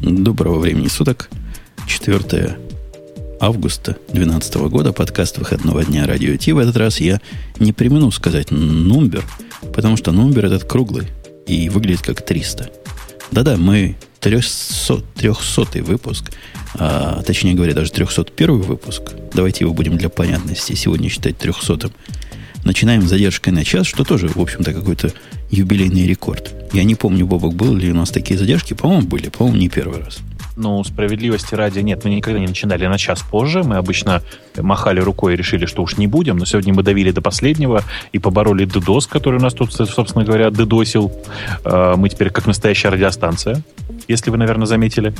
Доброго времени суток. 4 августа 2012 года, подкаст выходного дня Радио Ти. В этот раз я не примену сказать номер, потому что номер этот круглый и выглядит как 300. Да-да, мы 300, 300 выпуск, а, точнее говоря, даже 301 выпуск. Давайте его будем для понятности сегодня считать 300 Начинаем с задержкой на час, что тоже, в общем-то, какой-то юбилейный рекорд. Я не помню, Бобок, был ли у нас такие задержки. По-моему, были. По-моему, не первый раз. Ну, справедливости ради, нет, мы никогда не начинали на час позже. Мы обычно махали рукой и решили, что уж не будем. Но сегодня мы давили до последнего и побороли DDoS, который у нас тут, собственно говоря, дедосил. Э, мы теперь как настоящая радиостанция, если вы, наверное, заметили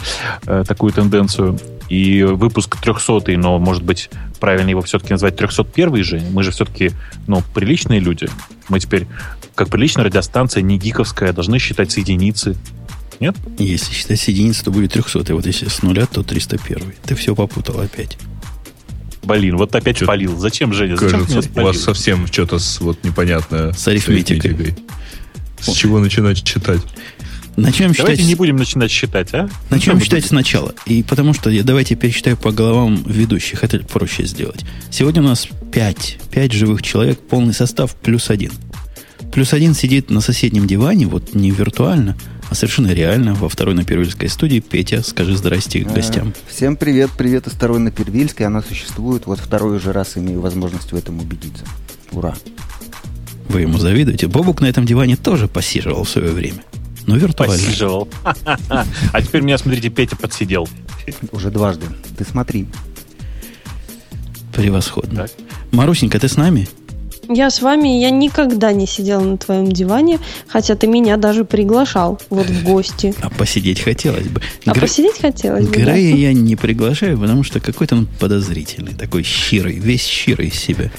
э, такую тенденцию. И выпуск 300 но, может быть, правильно его все-таки назвать 301 же. Мы же все-таки, ну, приличные люди. Мы теперь, как приличная радиостанция, не гиковская, должны считать единицы. Нет? Если считать с единицы, то будет 300. Вот если с нуля, то 301. Ты все попутал опять. Блин, вот опять Что? спалил. Зачем, Женя? Зачем Кажется, у вас совсем что-то вот непонятное. С арифметикой. С, арифметикой. с чего начинать читать? Начнем давайте считать... не будем начинать считать, а? Начнем считать сначала. И потому что я давайте пересчитаю по головам ведущих. Это проще сделать. Сегодня у нас 5. 5 живых человек, полный состав плюс один. Плюс один сидит на соседнем диване, вот не виртуально, а совершенно реально, во второй на Первильской студии. Петя, скажи здрасте к гостям. Всем привет, привет из второй на Первильской. Она существует, вот второй уже раз имею возможность в этом убедиться. Ура! Вы ему завидуете. Бобук на этом диване тоже посиживал в свое время. Но виртуально. Посиживал. А теперь меня, смотрите, Петя подсидел. Уже дважды. Ты смотри. Превосходно. Марусенька, ты с нами? Я с вами, я никогда не сидела на твоем диване, хотя ты меня даже приглашал вот в гости. А посидеть хотелось бы. А Гр... посидеть хотелось бы, Грея да? я не приглашаю, потому что какой-то он подозрительный, такой щирый, весь щирый из себя.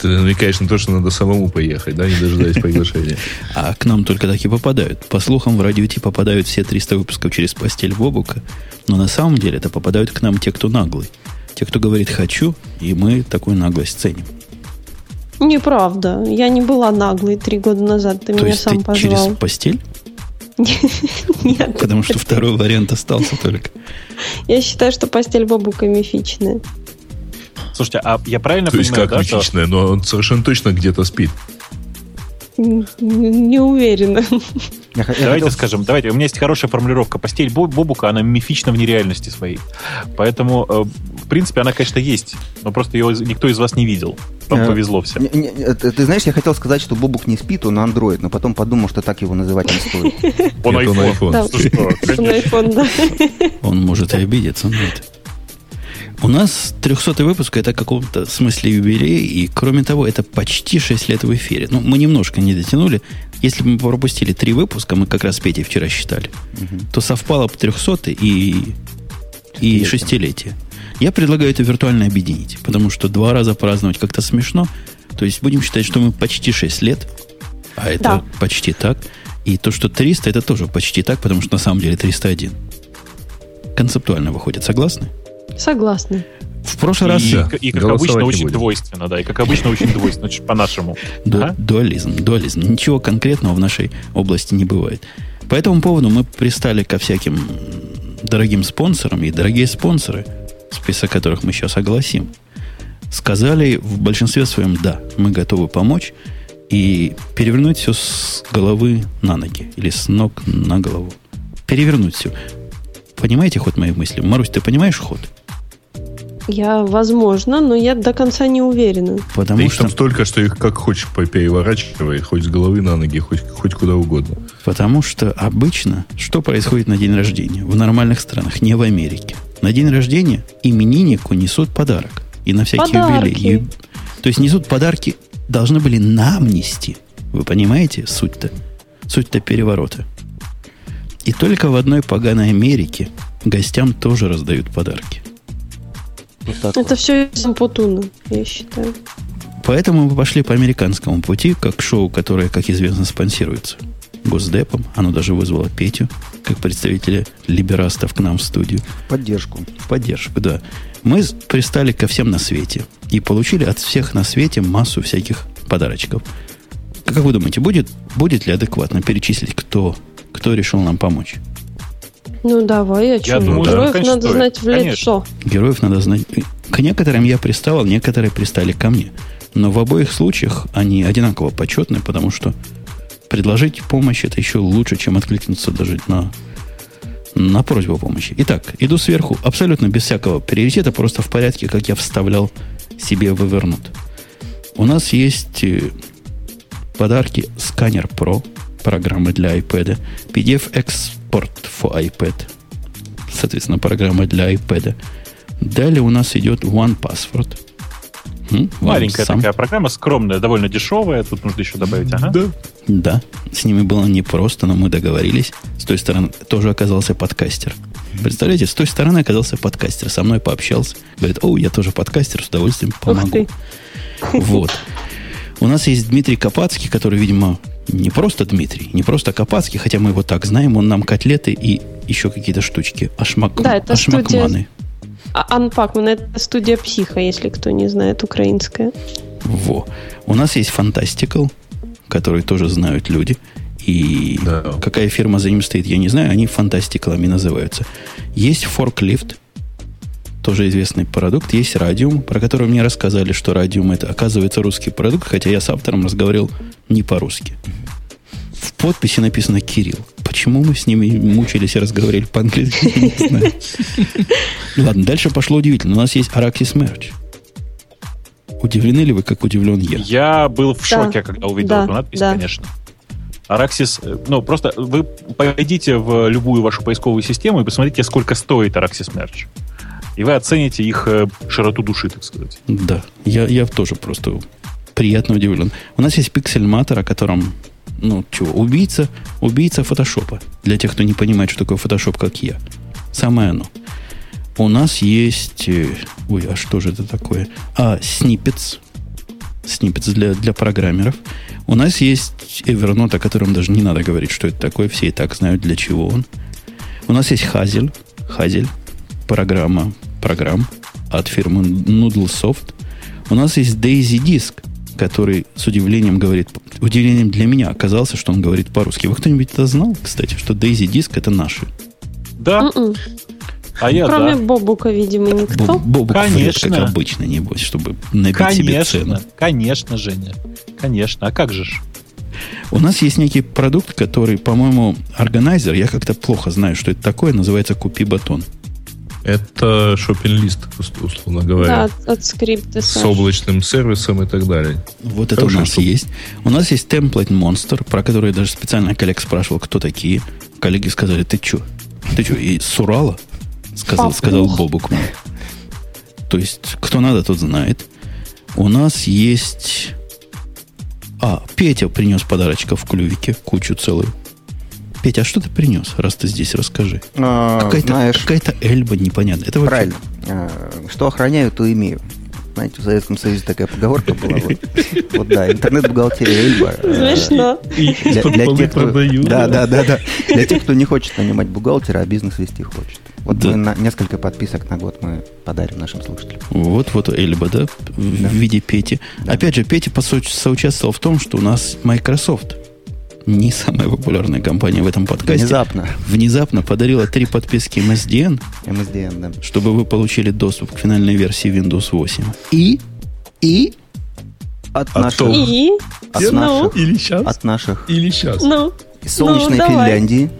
Ты намекаешь на то, что надо самому поехать, да, не дожидаясь приглашения. А к нам только так и попадают. По слухам, в радио попадают все 300 выпусков через постель Бобука, но на самом деле это попадают к нам те, кто наглый. Те, кто говорит «хочу», и мы такую наглость ценим. Неправда. Я не была наглой три года назад. Ты То меня есть сам ты позвал. через постель? Нет. Потому что второй вариант остался только. Я считаю, что постель бабука мифичная. Слушайте, а я правильно То понимаю, есть как мифичная, но он совершенно точно где-то спит. Не уверена. давайте хотел... скажем, давайте, у меня есть хорошая формулировка. Постель Бобука, она мифична в нереальности своей. Поэтому, э, в принципе, она, конечно, есть, но просто ее никто из вас не видел. Вам э, повезло всем. Ты знаешь, я хотел сказать, что Бобук не спит, он Android, но потом подумал, что так его называть не стоит. Он iPhone. Он может и обидеться на это. У нас 300 выпуск это в каком-то смысле юбилей, и кроме того, это почти 6 лет в эфире. Ну, мы немножко не дотянули. Если бы мы пропустили 3 выпуска, мы как раз Петей вчера считали, угу. то совпало бы 300 и, и шестилетие. Я предлагаю это виртуально объединить, потому что два раза праздновать как-то смешно. То есть будем считать, что мы почти 6 лет, а это да. почти так. И то, что 300, это тоже почти так, потому что на самом деле 301. Концептуально выходит. Согласны? Согласна. В прошлый раз... И, и как обычно, очень двойственно, да, и как обычно, очень двойственно, по-нашему. Дуализм, дуализм. Ничего конкретного в нашей области не бывает. По этому поводу мы пристали ко всяким дорогим спонсорам, и дорогие спонсоры, список которых мы сейчас огласим, сказали в большинстве своем «да, мы готовы помочь» и перевернуть все с головы на ноги или с ног на голову. Перевернуть все. Понимаете ход моих мыслей? Марусь, ты понимаешь ход? Я, возможно, но я до конца не уверена. Потому да что... их там столько, что их как хочешь переворачивай, хоть с головы на ноги, хоть, хоть куда угодно. Потому что обычно что происходит на день рождения? В нормальных странах, не в Америке. На день рождения имениннику несут подарок. И на всякие подарки. юбилеи. То есть несут подарки, должны были нам нести. Вы понимаете суть-то? Суть-то переворота. И только в одной поганой Америке гостям тоже раздают подарки. Вот Это все из Ампутуна, я считаю. Поэтому мы пошли по американскому пути, как шоу, которое, как известно, спонсируется Госдепом. Оно даже вызвало Петю, как представителя либерастов к нам в студию. Поддержку. Поддержку, да. Мы пристали ко всем на свете и получили от всех на свете массу всяких подарочков. Как вы думаете, будет, будет ли адекватно перечислить, кто, кто решил нам помочь? Ну давай, а что? думаю, да, Героев конечно, надо стоит. знать в Конечно. лицо. Героев надо знать. К некоторым я приставал, некоторые пристали ко мне. Но в обоих случаях они одинаково почетны, потому что предложить помощь это еще лучше, чем откликнуться даже на, на просьбу о помощи. Итак, иду сверху абсолютно без всякого приоритета, просто в порядке, как я вставлял себе в Evernote. У нас есть э, подарки сканер Pro, программа для iPad, PDF Export for iPad, соответственно, программа для iPad. Далее у нас идет One Password. М, Маленькая сам- такая программа, скромная, довольно дешевая. Тут нужно еще добавить, ага. Да. Да, с ними было непросто, но мы договорились. С той стороны тоже оказался подкастер. Представляете, с той стороны оказался подкастер. Со мной пообщался. Говорит, о, я тоже подкастер, с удовольствием помогу. ты. Вот. У нас есть Дмитрий Копацкий, который, видимо, не просто Дмитрий, не просто Копацкий, хотя мы его так знаем, он нам котлеты и еще какие-то штучки. Ашмак... Да, это Ашмакманы. А Анпакман это студия психа, если кто не знает, украинская. Во. У нас есть Fantastical, который тоже знают люди. И Да. какая фирма за ним стоит, я не знаю. Они фантастиклами называются. Есть Forklift, тоже известный продукт. Есть Radium, про который мне рассказали, что Radium это оказывается русский продукт, хотя я с автором разговаривал не по-русски. В подписи написано Кирилл. Почему мы с ними мучились и разговаривали по-английски, не знаю. Ладно, дальше пошло удивительно. У нас есть Araxis Merch. Удивлены ли вы, как удивлен я? Я был в Да. шоке, когда увидел Да, эту надпись, да. конечно. Araxis, э, ну, просто вы пойдите в любую вашу поисковую систему и посмотрите, сколько стоит Araxis Merch. И вы оцените их э, широту души, так сказать. Да, я, я тоже просто приятно удивлен. У нас есть пиксельматор, о котором, ну, чего, убийца, убийца фотошопа. Для тех, кто не понимает, что такое фотошоп, как я. Самое оно. У нас есть... э, Ой, а что же это такое? А, сниппетс. Сниппетс для, для программеров. У нас есть Evernote, о котором даже не надо говорить, что это такое. Все и так знают, для чего он. У нас есть Hazel. Hazel. Программа программ от фирмы Noodlesoft. У нас есть Daisy Disk, который с удивлением говорит, удивлением для меня оказался, что он говорит по-русски. Вы кто-нибудь это знал, кстати, что Daisy Disk это наши? Да, М-м. а я Кроме да. Бобука, видимо, никто. Боб- Бобук Конечно. как обычно, небось, чтобы набить себе цену. Конечно, конечно, Женя. Конечно. А как же ж? У нас есть некий продукт, который, по-моему, органайзер, я как-то плохо знаю, что это такое, называется «Купи батон». Это шопинг-лист, ус- условно Да, говоря. от, от скрипта. С Саш. облачным сервисом и так далее. Вот это Хорошая у нас штука. есть. У нас есть Template Monster, про который я даже специально коллег спрашивал, кто такие. Коллеги сказали, ты что? Ты что, и с Урала? Сказал, Папух. сказал Бобук мне. То есть, кто надо, тот знает. У нас есть... А, Петя принес подарочка в клювике, кучу целую. Петя, а что ты принес, раз ты здесь, расскажи. А, Какая-то, знаешь, какая-то эльба непонятная. Это вообще- правильно. А, Что охраняю, то имею. Знаете, в Советском Союзе такая поговорка была. Вот, Вот да, интернет-бухгалтерия Эльба. э, Смешно. Для, тех, кто, да, да. да, да, да. Для тех, кто не хочет нанимать бухгалтера, а бизнес вести хочет. Вот Да. мы на несколько подписок на год мы подарим нашим слушателям. Вот, вот Эльба, да, в Да. виде Пети. Да. Опять же, Петя посо- соучаствовал в том, что у нас Microsoft, не самая популярная компания в этом подкасте, Внезапно. внезапно подарила три подписки MSDN, MSDN, да. чтобы вы получили доступ к финальной версии Windows 8. И, и От А наших, И? от Ну? наших, Или сейчас, от наших или сейчас. Ну, из солнечной Ну. Финляндии.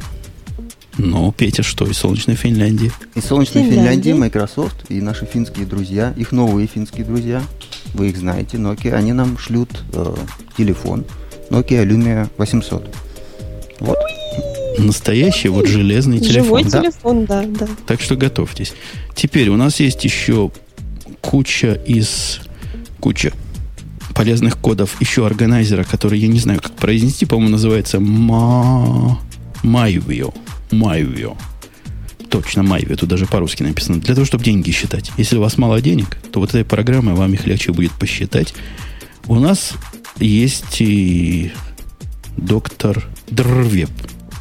Ну, Петя, что, из солнечной Финляндии? Из солнечной Финляндии. Финляндии Microsoft и наши финские друзья, их новые финские друзья, вы их знаете, Nokia, они нам шлют э, телефон Nokia Lumia 800. Вот. Настоящий вот железный телефон. живой да. телефон, да, да. Так что готовьтесь. Теперь у нас есть еще куча из... Куча полезных кодов еще органайзера, который я не знаю, как произнести, по-моему, называется Ma... Myvio. Myvio. Точно, Myvio. Тут даже по-русски написано. Для того, чтобы деньги считать. Если у вас мало денег, то вот этой программой вам их легче будет посчитать. У нас есть и доктор Дрвеб.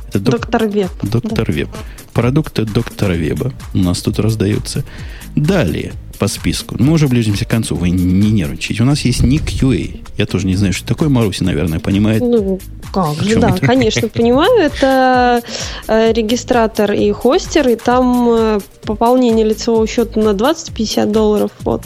Это док- Доктор Веб. Доктор Веб. Продукты доктора Веба у нас тут раздаются. Далее по списку. Мы уже ближимся к концу, вы не нервничайте. У нас есть Ник UA. Я тоже не знаю, что такое. Маруся, наверное, понимает. Ну, Как же, да, это? конечно, понимаю. Это э, регистратор и хостер, и там э, пополнение лицевого счета на 20-50 долларов. Вот.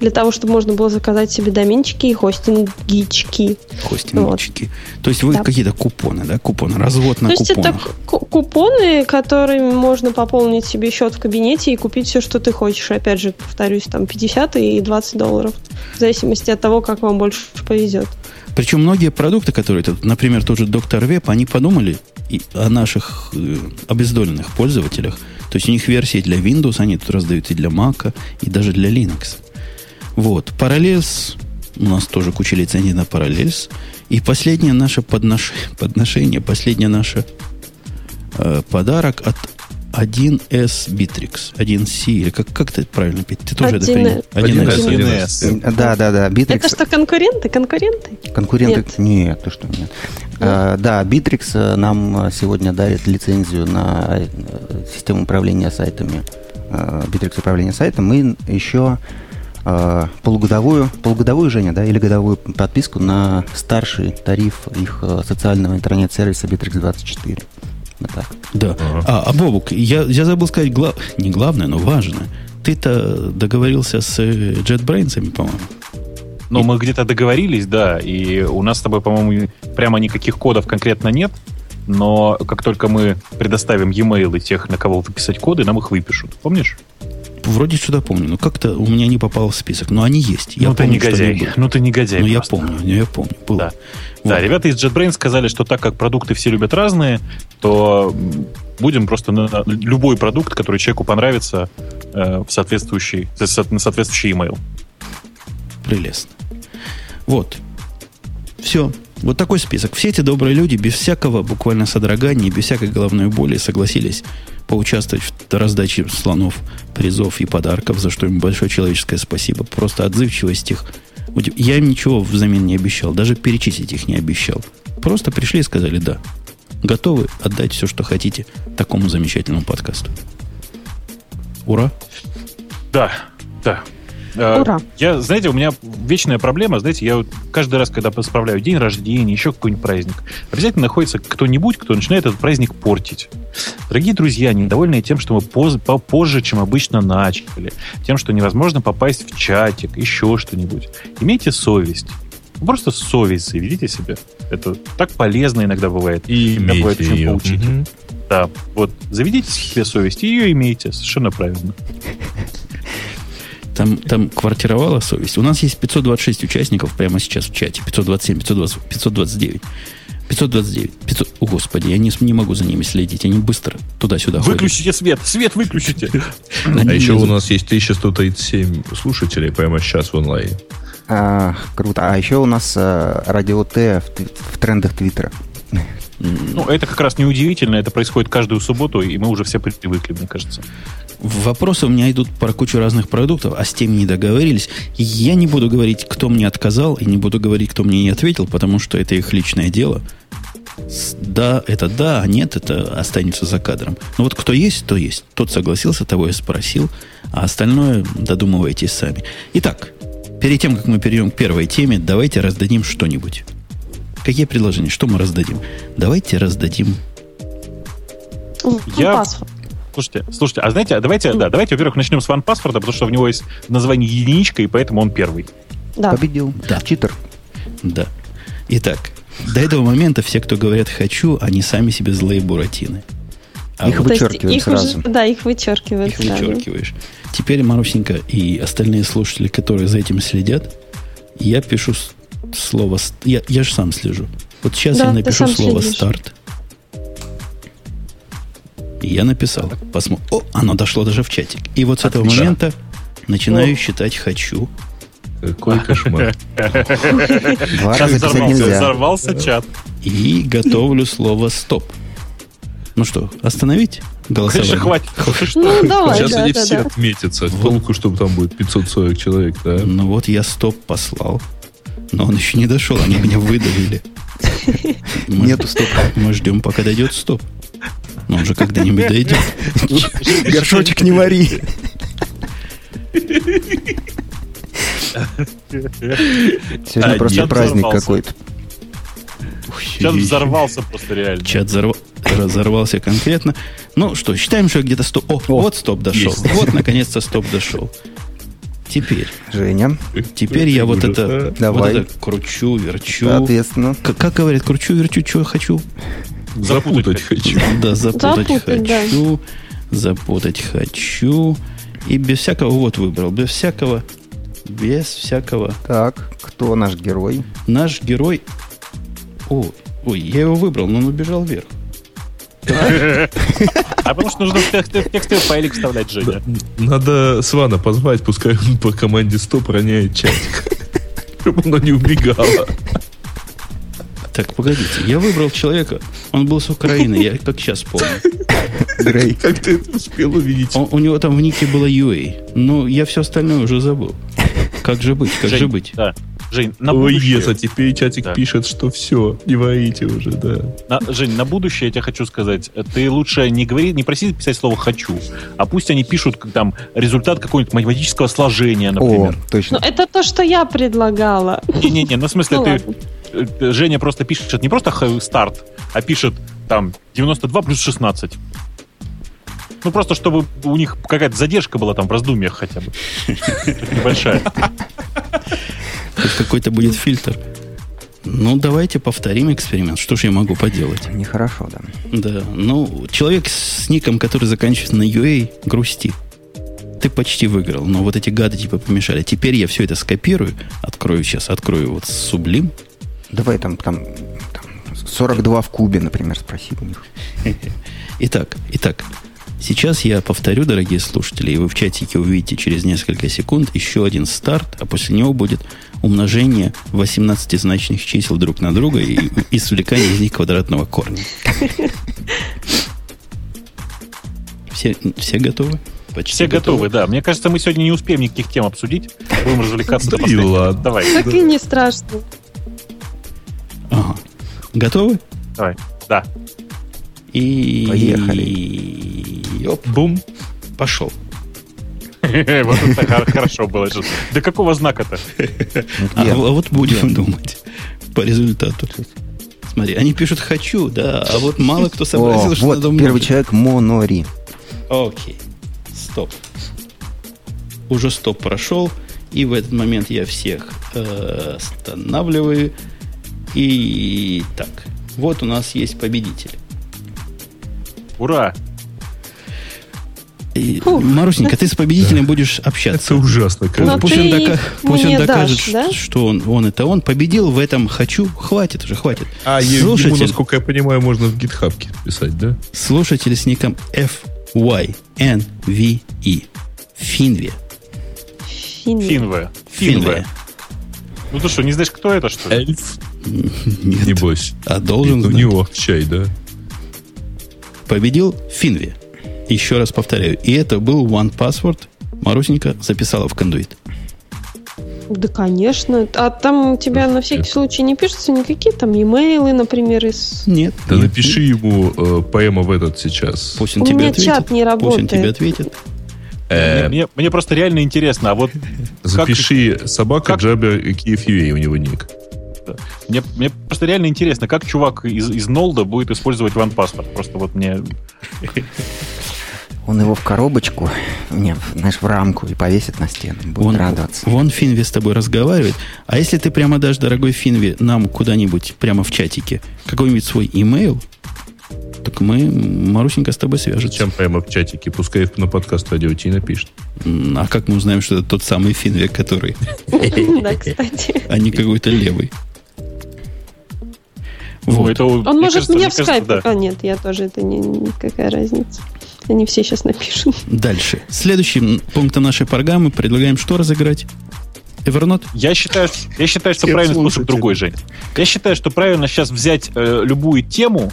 Для того, чтобы можно было заказать себе доменчики и хостингички. Хостингчики. То есть вы Да. какие-то купоны, да? Купоны, развод на То есть это купонах. ку- купоны, которыми можно пополнить себе счет в кабинете и купить все, что ты хочешь. Опять же, повторюсь, там 50 и 20 долларов. В зависимости от того, как вам больше повезет. Причем многие продукты, которые тут, например, тот же Доктор Веб, они подумали и о наших э, обездоленных пользователях. То есть у них версии для Windows, они тут раздают и для Mac, и даже для Linux. Вот. Parallels, у нас тоже куча лицензий на Parallels. И последнее наше поднош... подношение, последнее наше э, подарок от 1С Bittrex. 1C, или как, как ты правильно, Петь? Ты тоже это 1С. принял? 1С. 1С. Да, да, да. Это Bittrex что, конкуренты? Конкуренты? Конкуренты? Нет. Нет, ты что, нет. А, да, Bittrex э, нам э, сегодня дарит лицензию на э, систему управления сайтами. э, Bittrex управления сайтом. Мы еще э, полугодовую, полугодовую, Женя, да, или годовую подписку на старший тариф их э, социального интернет-сервиса Bittrex 24. Вот так. Да. А, а Бобук, я, я забыл сказать, гла- не главное, но важное. Ты-то договорился с э, JetBrains, по-моему. Но мы где-то договорились, да, и у нас с тобой, по-моему, прямо никаких кодов конкретно нет, но как только мы предоставим e-mail и тех, на кого выписать коды, нам их выпишут. Помнишь? Вроде что-то помню, но как-то у меня не попало в список. Но они есть. Я ну ты помню, они негодяй. Ну ты негодяй. Ну, я помню, ну, я помню. Было. Да. Вот. Да, ребята из JetBrains сказали, что так как продукты все любят разные, то будем просто на любой продукт, который человеку понравится, э, в соответствующий, со- на соответствующий email. Прелестно. Вот. Все. Вот такой список. Все эти добрые люди без всякого буквально содрогания, без всякой головной боли согласились поучаствовать в раздаче слонов, призов и подарков, за что им большое человеческое спасибо. Просто отзывчивость их. Я им ничего взамен не обещал, даже перечислить их не обещал. Просто пришли и сказали «да». Готовы отдать все, что хотите такому замечательному подкасту. Ура! Да, да. Э, Ура. Я, знаете, у меня вечная проблема, знаете, я вот каждый раз, когда справляю день рождения, еще какой-нибудь праздник, обязательно находится кто-нибудь, кто начинает этот праздник портить. Дорогие друзья, недовольные тем, что мы поз- попозже, чем обычно начали, тем, что невозможно попасть в чатик, еще что-нибудь. Имейте совесть. Просто совесть заведите себе. Это так полезно иногда бывает. И Иногда бывает имейте очень ее. поучительно. Да, вот заведите себе совесть, и ее имейте, совершенно правильно. Там, там квартировала совесть. У нас есть 526 участников прямо сейчас в чате. 527, 520, 529. 529. 500... О, Господи, я не, не могу за ними следить. Они быстро туда-сюда ходят. Выключите свет, свет выключите. А еще у нас есть 1137 слушателей прямо сейчас в онлайне. Круто. А еще у нас э, радио Т в трендах Твиттера. Ну, это как раз неудивительно, это происходит каждую субботу, и мы уже все привыкли, мне кажется. Вопросы у меня идут про кучу разных продуктов, а с теми не договорились. Я не буду говорить, кто мне отказал, и не буду говорить, кто мне не ответил, потому что это их личное дело. Да, это да, а нет, это останется за кадром. Но вот кто есть, то есть. Тот согласился, того я спросил, а остальное додумывайтесь сами. Итак, перед тем, как мы перейдем к первой теме, давайте раздадим что-нибудь. Какие предложения? Что мы раздадим? Давайте раздадим Я- Паспорт. Слушайте, слушайте, а знаете, давайте, да, давайте, во-первых, начнем с ван паспорта, потому что у него есть название единичка, и поэтому он первый. Да. Победил. Да. Читер. Да. Итак, до этого момента все, кто говорят «хочу», они сами себе злые буратины. А Их вот вычеркивают их уже- сразу. да, их вычеркивают. их да, да. вычеркиваешь. Теперь, Марусенька и остальные слушатели, которые за этим следят, я пишу слово... Я, я же сам слежу. Вот сейчас Да, я напишу слово следишь. «старт». Я написал. Посмотрим. О, оно дошло даже в чатик. И вот с этого Отлично. момента начинаю считать «хочу». Какой кошмар. Два Сейчас раза взорвался, взорвался чат. И готовлю слово «стоп». Ну что, остановить голосование? Конечно, хватит. Ну, давай, Сейчас да, они да, все да. отметятся. Вот. Толку, чтобы там будет 540 человек, да? Ну вот я стоп послал. Но он еще не дошел, они меня выдавили. Мы- Нету стопа. Мы ждем, пока дойдет стоп. Но он же когда-нибудь дойдет. Горшочек не вари. Сегодня А, просто праздник какой-то. Чат взорвался просто реально. Чат взорв- разорвался конкретно. Ну что, считаем, что где-то стоп. О, вот стоп дошел. есть. Вот, наконец-то, стоп дошел. Теперь, Женя, теперь я вот Ужас, это, а. вот Давай. это кручу, верчу. соответственно. Как говорят, кручу, верчу, что хочу. Запутать хочу. Да, запутать, Запутать, да. хочу. Запутать хочу. И без всякого вот выбрал. Без всякого. Без всякого. Так, кто наш герой? Наш герой. О, ой, я его выбрал, но он убежал вверх. А потому что нужно в текстовый файлик вставлять, Женя. Надо Свана позвать, пускай он по команде стоп роняет чатик. Чтобы оно не убегало. Так, погодите, я выбрал человека. Он был с Украины, я как сейчас помню. Грей. Как ты это успел увидеть? Он- у него там в нике было UA. Но я все остальное уже забыл. Как же быть, как Жень, же быть? Да. Жень, на Ой, будущее, ес, а теперь чатик Да. пишет, что все, не воите уже, да. на- Жень, на будущее я тебе хочу сказать, ты лучше не говори, не проси писать слово «хочу», а пусть они пишут там результат какого-нибудь математического сложения, О, например. Ну, точно. это то, что я предлагала. Не-не-не, ну в смысле, Ну, ты, ладно. э, Женя просто пишет не просто старт, а пишет там 92 плюс 16. Ну, просто чтобы у них какая-то задержка была там в раздумьях хотя бы. Небольшая. Хоть какой-то будет фильтр. Ну, давайте повторим эксперимент. Что ж я могу поделать? Нехорошо, да. Да, ну, человек с ником, который заканчивается на UA, грусти. Ты почти выиграл, но вот эти гады типа помешали. Теперь я все это скопирую, открою сейчас, открою вот Сублим. Давай там, там, там 42 в кубе, например, спроси у них. Итак, итак, сейчас я повторю, дорогие слушатели, и вы в чатике увидите через несколько секунд еще один старт, а после него будет умножение 18-значных чисел друг на друга и извлекание из них квадратного корня. Все, все готовы? Почти Все готовы, да. Мне кажется, мы сегодня не успеем никаких тем обсудить. Будем развлекаться до и последнего. Давай, Так и не страшно. Ага. Готовы? давай. Да. И... Поехали. Оп, Бум. пошел. Вот это хор- хорошо было. же. До какого знака-то? А, а вот будем думать по результату. Смотри, они пишут «хочу», да, а вот мало кто сообразил, что вот надо первый человек Монори. Окей, стоп. Уже стоп прошел, и в этот момент я всех э, останавливаю. И так, вот у нас есть победитель. Ура! И, Фух. Марусенька, ты с победителем будешь общаться. Это ужасно. Но кажется. Пусть, ты он, дока- пусть он докажет, дашь, да? что он, он это он. Победил в этом «хочу». Хватит уже, хватит. А, е- ему, Слушатель, насколько я понимаю, можно в гитхабке писать, да? слушатель с ником FYNVE. Финве. Финве. Финве. Финве. Ну ты что, не знаешь, кто это, что ли? Эльф. Нет. Небось. А должен у знать. него чай, да? Победил Финве. Еще раз повторяю. И это был One Password. Марусенька записала в кондуит. Да, конечно. А там у тебя на всякий случай не пишутся никакие там имейлы, например, из... Нет. Да нет, напиши ему э, поэма в этот сейчас. Пусть он У тебе меня ответит. чат не Пусть он работает. тебе ответит. Э, Мне, мне просто реально интересно, а вот запиши собака как- Джабер Киев у него ник. Мне, мне просто реально интересно, как чувак из, из Нолда будет использовать OnePassword. Просто вот мне... Он его в коробочку, не, знаешь, в рамку и повесит на стену. Будет Вон, радоваться. вон Финви с тобой разговаривает. А если ты прямо дашь, дорогой Финви, нам куда-нибудь прямо в чатике какой-нибудь свой имейл, так мы, Марусенька, с тобой свяжется. Зачем прямо в чатике? Пускай на подкаст радио Ти напишет. А как мы узнаем, что это тот самый Финви, который, Да, кстати. а не какой-то левый? Ну, Вот. это, Он мне может кажется- мне в кажется, скайп... да. А, нет, я тоже, это не, никакая разница. Они все сейчас напишут. Дальше. Следующим пунктом нашей программы предлагаем что разыграть? Evernote? Я считаю, я считаю, что Всем правильный способ слушателям. другой, Жень. Я считаю, что правильно сейчас взять э, любую тему,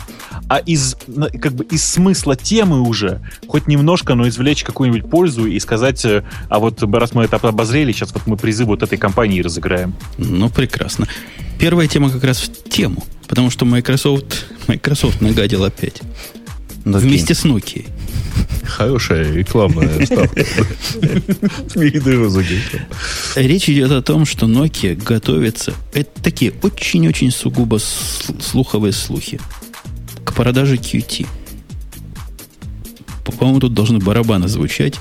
а из как бы из смысла темы уже хоть немножко, но извлечь какую-нибудь пользу и сказать, э, а вот раз мы это обозрели, сейчас вот мы призы вот этой компании разыграем. Ну, прекрасно. Первая тема как раз в тему, потому что Microsoft, Microsoft нагадил опять. Nokia. Вместе с Nokia. хорошая рекламная ставка. Речь идет о том, что Nokia готовится. Это такие очень-очень сугубо слуховые слухи к продаже QT. По- По-моему, тут должны барабаны звучать.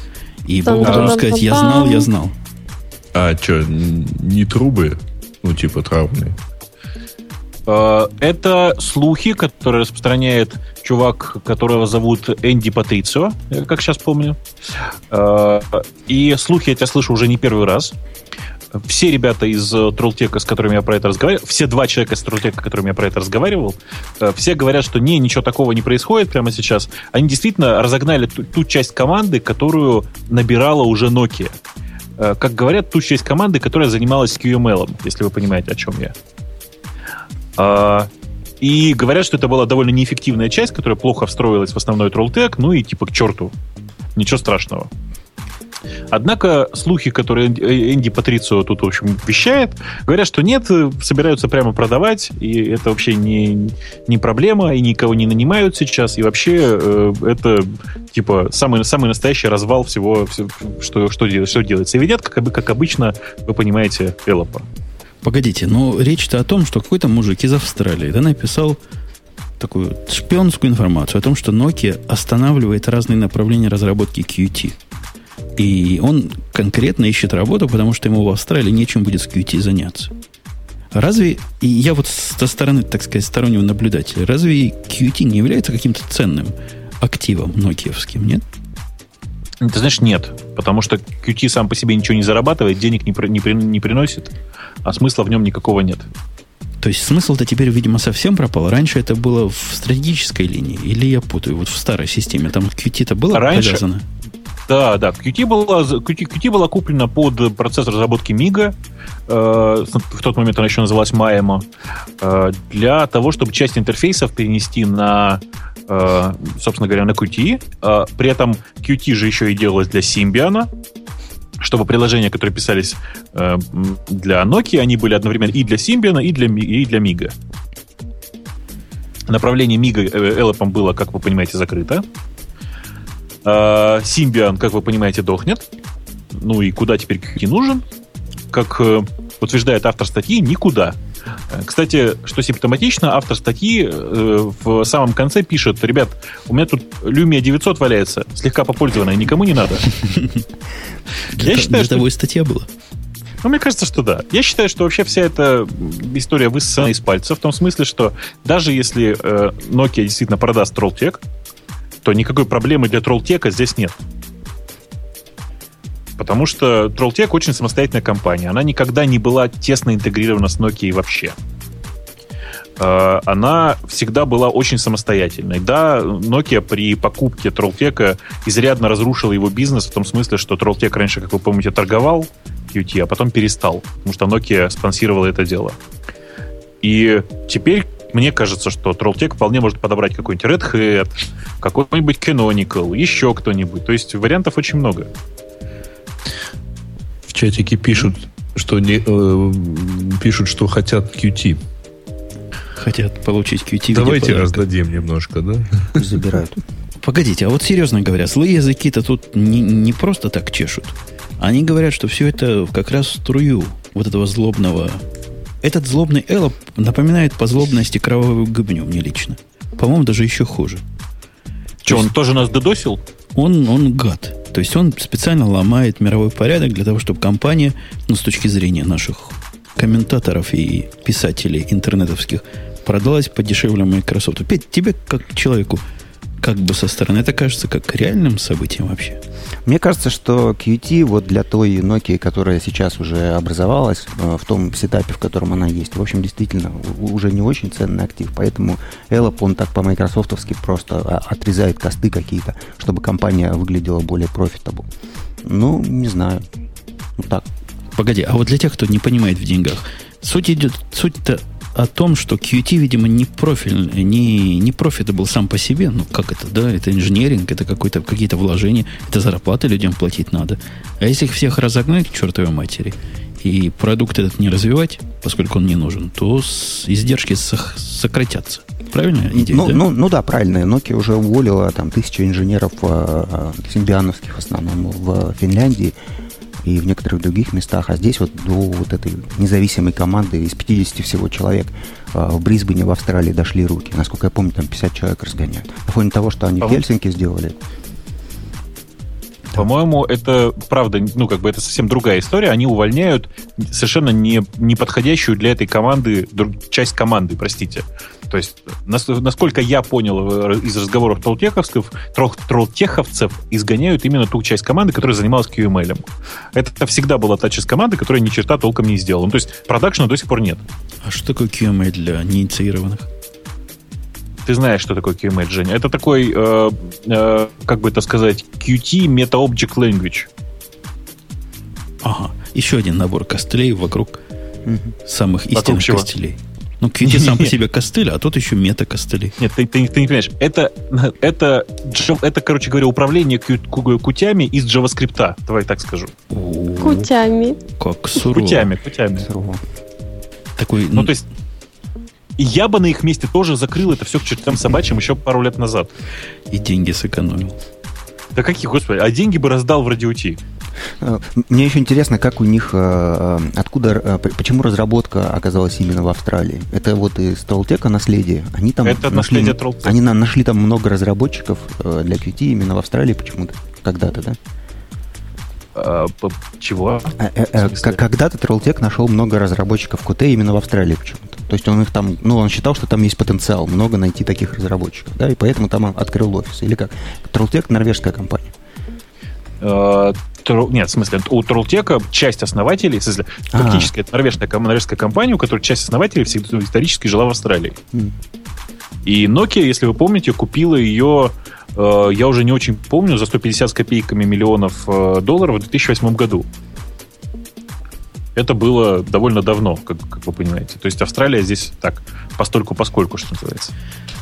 И Там- Бог должен сказать, я знал, я знал. А что, не трубы? Ну, типа травмные. Э, Это слухи, которые распространяет чувак, которого зовут Энди Патрицио, как сейчас помню. Э, И слухи я тебя слышу уже не первый раз. Все ребята из Тролтека, с которыми я про это разговаривал, все два человека из Тролтека, с которыми я про это разговаривал, э, все говорят, что не, ничего такого не происходит прямо сейчас. Они действительно разогнали ту, ту часть команды, которую набирала уже Nokia. Как говорят, ту часть команды, которая занималась QML, если вы понимаете, о чем я. А, и говорят, что это была довольно неэффективная часть, которая плохо встроилась в основной Trolltech, ну и типа к черту. Ничего страшного. Однако слухи, которые Энди- э, Энди Патрицио тут, в общем, вещает, говорят, что нет, собираются прямо продавать, и это вообще не, не проблема, и никого не нанимают сейчас, и вообще э, это, типа, самый, самый настоящий развал всего, всё, что, что, что делается. И ведят, как, как обычно, вы понимаете, Эллопа. Погодите, но речь-то о том, что какой-то мужик из Австралии да, написал такую шпионскую информацию о том, что Nokia останавливает разные направления разработки QT. И он конкретно ищет работу, потому что ему в Австралии нечем будет с QT заняться. Разве, и я вот со стороны, так сказать, стороннего наблюдателя, разве QT не является каким-то ценным активом нокиевским, нет? Ты знаешь, нет. Потому что QT сам по себе ничего не зарабатывает, денег не, при- не, при- не приносит, а смысла в нем никакого нет. То есть смысл-то теперь, видимо, совсем пропал. Раньше это было в стратегической линии, или я путаю, вот в старой системе, там QT-то было Раньше- привязано? Да, да, QT была, QT, QT была куплена под процесс разработки Мига, э, в тот момент она еще называлась Маэмо, э, для того, чтобы часть интерфейсов перенести на, собственно говоря, на QT. Э, при этом QT же еще и делалось для Symbian, чтобы приложения, которые писались э, для Nokia, они были одновременно и для Symbian, и для, и для Мига. Направление Мига Эллопом было, как вы понимаете, закрыто. Symbian, как вы понимаете, дохнет. Ну и куда теперь QT нужен? Как э, утверждает автор статьи, никуда. Э, Кстати, что симптоматично, автор статьи э, в самом конце пишет, ребят, у меня тут Lumia 900 валяется, слегка попользованная, никому не надо. Я считаю, что того и статья была. ну, мне кажется, что да. Я считаю, что вообще вся эта история высосана из пальца, в том смысле, что даже если э, Nokia действительно продаст Trolltech, то никакой проблемы для Trolltech здесь нет. Потому что Trolltech очень самостоятельная компания. Она никогда не была тесно интегрирована с Nokia вообще. Э, Она всегда была очень самостоятельной. Да, Nokia при покупке Trolltech изрядно разрушила его бизнес в том смысле, что Trolltech раньше, как вы помните, торговал QT, а потом перестал, потому что Nokia спонсировала это дело. И теперь мне кажется, что Trolltech вполне может подобрать какой-нибудь Red Hat, какой-нибудь Canonical, еще кто-нибудь. То есть вариантов очень много. В чатике пишут, что не, э, пишут, что хотят QT. Хотят получить QT. Давайте раздадим немножко, да? Пусть забирают. Погодите, а вот серьезно говоря, злые языки-то тут не, не просто так чешут. Они говорят, что все это как раз в струю вот этого злобного... Этот злобный Эллоп напоминает по злобности кровавую гыбню мне лично. По-моему, даже еще хуже. Что, он тоже нас додосил? Он, он гад. То есть он специально ломает мировой порядок для того, чтобы компания, ну, с точки зрения наших комментаторов и писателей интернетовских, продалась подешевле Microsoft. Петь, тебе как человеку, как бы со стороны, это кажется как реальным событием вообще. Мне кажется, что Qt вот для той Nokia, которая сейчас уже образовалась, э, в том сетапе, в котором она есть, в общем, действительно, уже не очень ценный актив. Поэтому Элоп, он так по-майкрософтовски просто а, отрезает cost ы какие-то, чтобы компания выглядела более profitable. Ну, не знаю. Ну так. Погоди, а вот для тех, кто не понимает в деньгах, суть идет, суть-то о том, что QT, видимо, не профиль, не, не профит был сам по себе. Ну, как это, да? Это инженеринг, это какой-то, какие-то вложения, это зарплаты людям платить надо. А если их всех разогнать к чертовой матери, и продукт этот не развивать, поскольку он не нужен, то издержки сократятся. Правильно идея, ну, да? ну, ну да, правильно. Nokia уже уволила там тысячу инженеров э, симбиановских в основном в Финляндии и в некоторых других местах. А здесь вот до вот этой независимой команды из 50 всего человек э, в Брисбене, в Австралии дошли руки. Насколько я помню, там 50 человек разгоняют. На фоне того, что они в А вот- Хельсинки сделали. По-моему, это правда, ну, как бы это совсем другая история. Они увольняют совершенно не, не подходящую для этой команды друг- часть команды, простите. То есть, нас- насколько я понял э, из разговоров троллтеховцев, трол- троллтеховцев изгоняют именно ту часть команды, которая занималась QML. Это всегда была та часть команды, которая ни черта толком не сделала. Ну, то есть, продакшена до сих пор нет. А что такое QML для неинициированных? Ты знаешь, что такое QML, Женя. Это такой, э, э, как бы это сказать, Qt Meta Object Language. Ага. Еще один набор костылей вокруг Мгм. самых истинных чего? костылей. Ну, Qt сам по себе костыль, а тут еще мета-костыли. Нет, ты, ты- ты не понимаешь. Это, это, это, короче говоря, управление ку- ку- кутями из JavaScript. Давай так скажу. Кутями. Как сурово. Кутями, кутями. Сурово. Такой, Ну, то есть, и я бы на их месте тоже закрыл это все к чертям собачьим еще пару лет назад. и деньги сэкономил. Да какие, господи, а деньги бы раздал в радиоти. Э, Мне еще интересно, как у них, э, э, откуда, почему разработка оказалась именно в Австралии. Это вот из Тролтека наследие. Они там Это нашли, наследие Trolltech. они на- нашли там много разработчиков для Qt именно в Австралии почему-то когда-то, да? А, чего? А, Когда-то Trolltech нашел много разработчиков Qt именно в Австралии почему-то. То есть он их там, ну, он считал, что там есть потенциал много найти таких разработчиков, да, и поэтому там открыл офис. Или как? Trolltech норвежская компания. Э, Трол- Нет, в смысле, у Тролтека часть основателей, в смысле, А. фактически это норвежская, норвежская компания, у которой часть основателей всегда исторически жила в Австралии. М. И Nokia, если вы помните, купила ее, э, я уже не очень помню, за 150 с копейками миллионов э, долларов в 2008 году. Это было довольно давно, как, как вы понимаете. То есть Австралия здесь так, постольку поскольку, что называется.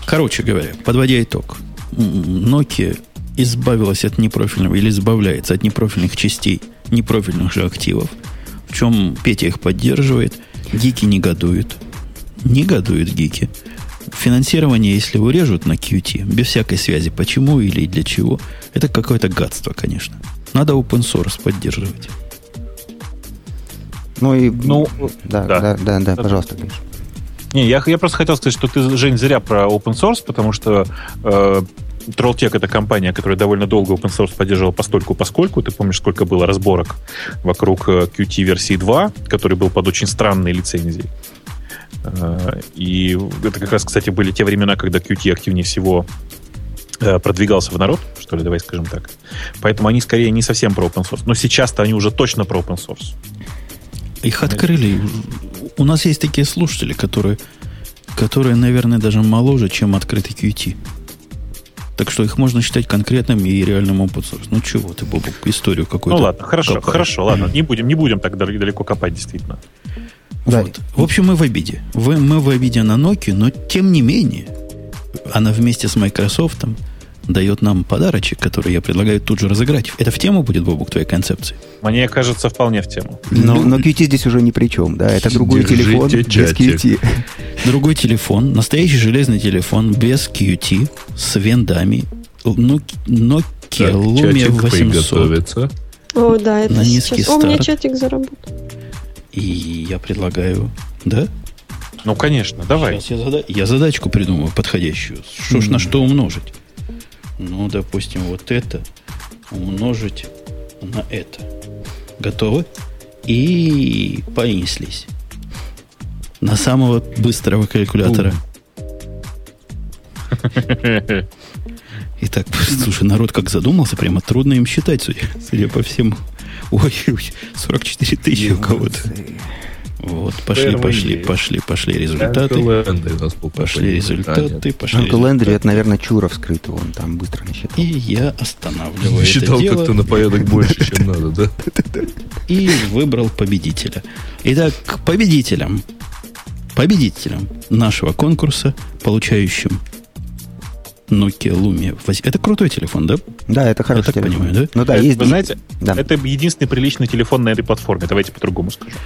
Короче говоря, подводя итог, Nokia избавилась от непрофильного или избавляется от непрофильных частей непрофильных же активов, в чем Петя их поддерживает, гики негодуют. Негодуют гики. Финансирование, если урежут на QT, без всякой связи, почему или для чего, это какое-то гадство, конечно. Надо open source поддерживать. Ну и... Ну, да, да. да, да, да, пожалуйста, Гриш. Не, я, я просто хотел сказать, что ты, Жень, зря про open source, потому что э, Trolltech это компания, которая довольно долго open source поддерживала постольку поскольку. Ты помнишь, сколько было разборок вокруг э, Qt версии 2, который был под очень странной лицензией. Э, и это как раз, кстати, были те времена, когда Qt активнее всего э, продвигался в народ, что ли, давай скажем так. Поэтому они скорее не совсем про open source. Но сейчас-то они уже точно про open source. Их открыли. У нас есть такие слушатели, которые, которые, наверное, даже моложе, чем открытый QT. Так что их можно считать конкретным и реальным open source. Ну чего ты, Бобук, историю какую-то. Ну ладно, хорошо, копаешь. хорошо, ладно. Не будем, не будем так дал- далеко копать, действительно. Да. Вот. В общем, мы в обиде. Вы- мы в обиде на Nokia, но тем не менее, она вместе с Microsoft дает нам подарочек, который я предлагаю тут же разыграть. Это в тему будет, Бобук, твоей концепции? Мне кажется, вполне в тему. Но, но QT здесь уже ни при чем, да, это другой Держите телефон без чатик. QT. Другой телефон, настоящий железный телефон без QT, с вендами. Ну, Nokia Так, Lumia чатик 800. приготовиться. О, да, это На низкий сейчас. О, у меня старт. чатик заработал. И я предлагаю... Да? Ну, конечно, давай. Сейчас я, зада- я задачку придумаю подходящую. Что ж на что умножить? Ну, допустим, вот это умножить на это. Готовы? И понеслись. На самого быстрого калькулятора. Итак, слушай, народ как задумался, прямо трудно им считать, судя, судя по всему. Ой, ой, 44 тысячи у кого-то. Вот, пошли, Первый пошли, есть. пошли, пошли результаты. Я Пошли результаты, пошли Uncle Landry, результаты. это, наверное, Чуров скрытый, он там быстро насчитал. И я останавливаю это Считал как-то на порядок больше, чем надо, да? и выбрал победителя. Итак, к победителям, победителям нашего конкурса, получающим Nokia Lumia. Это крутой телефон, да? Да, это хороший так телефон. понимаю, да? Ну да, Это, есть... Вы знаете, Да. это единственный приличный телефон на этой платформе. Давайте по-другому скажу.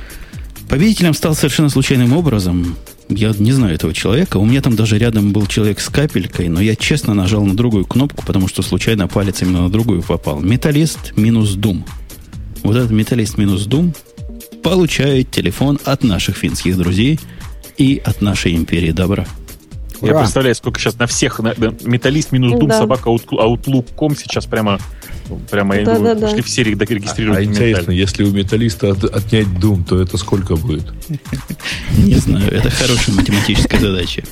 Победителем стал совершенно случайным образом. Я не знаю этого человека. У меня там даже рядом был человек с капелькой, но я честно нажал на другую кнопку, потому что случайно палец именно на другую попал. Металлист минус Дум. Вот этот металлист минус Дум получает телефон от наших финских друзей и от нашей империи добра. Я Ура! представляю, сколько сейчас на всех на, на- металлист минус дум Да. собака Outlook.com сейчас прямо прямо я Да, думаю, да, да. пошли все регда- А регистрировать интересно, если у металлиста от- отнять Doom, то это сколько будет? Не знаю, это хорошая математическая задача.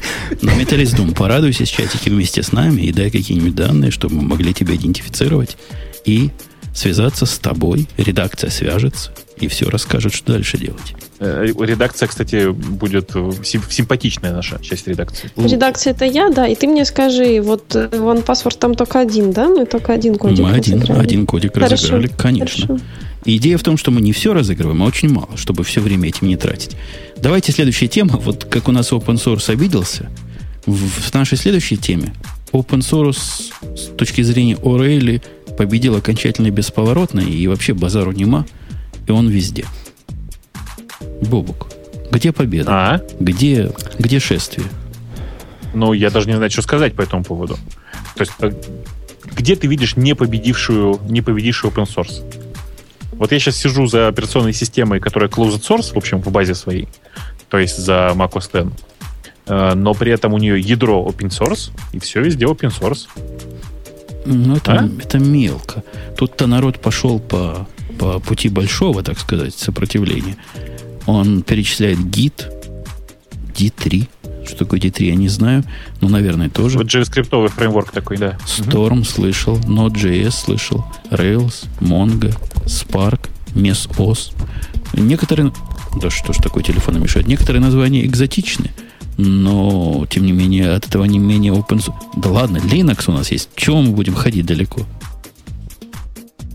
Но Металлист Дум, порадуйся в чатике вместе с нами и дай какие-нибудь данные, чтобы мы могли тебя идентифицировать и связаться с тобой. Редакция свяжется и все расскажет, что дальше делать. Э, Редакция, кстати, будет э, сим- симпатичная наша часть редакции. Редакция это я, да. И ты мне скажи, вот э, Password там только один, да? Мы только один кодик мы один, разыграли. один кодик Хорошо, разыграли, конечно. хорошо. Идея в том, что мы не все разыгрываем, а очень мало, чтобы все время этим не тратить. Давайте следующая тема. Вот как у нас open source обиделся, в, в нашей следующей теме open source с точки зрения Орейли победил окончательно бесповоротно, и вообще базару нема, и он везде. Бобук, где победа? А? Где, где шествие? Ну, я даже не знаю, что сказать по этому поводу. То есть, э, где ты видишь не победившую, не победившую open source? Вот я сейчас сижу за операционной системой, которая closed source, в общем, в базе своей, то есть за macOS X, э, но при этом у нее ядро open source, и все везде open source. Ну, это, А? это мелко. Тут-то народ пошел по, по пути большого, так сказать, сопротивления. Он перечисляет гид, D3. Что такое D3, я не знаю. Но, наверное, тоже. Вот JavaScript фреймворк такой, да. Storm слышал, Node.js слышал, Rails, Mongo, Spark, MES-OS. Некоторые... Да что ж такое телефону мешает? Некоторые названия экзотичны, но, тем не менее, от этого не менее open source. Да ладно, Linux у нас есть. Чего мы будем ходить далеко?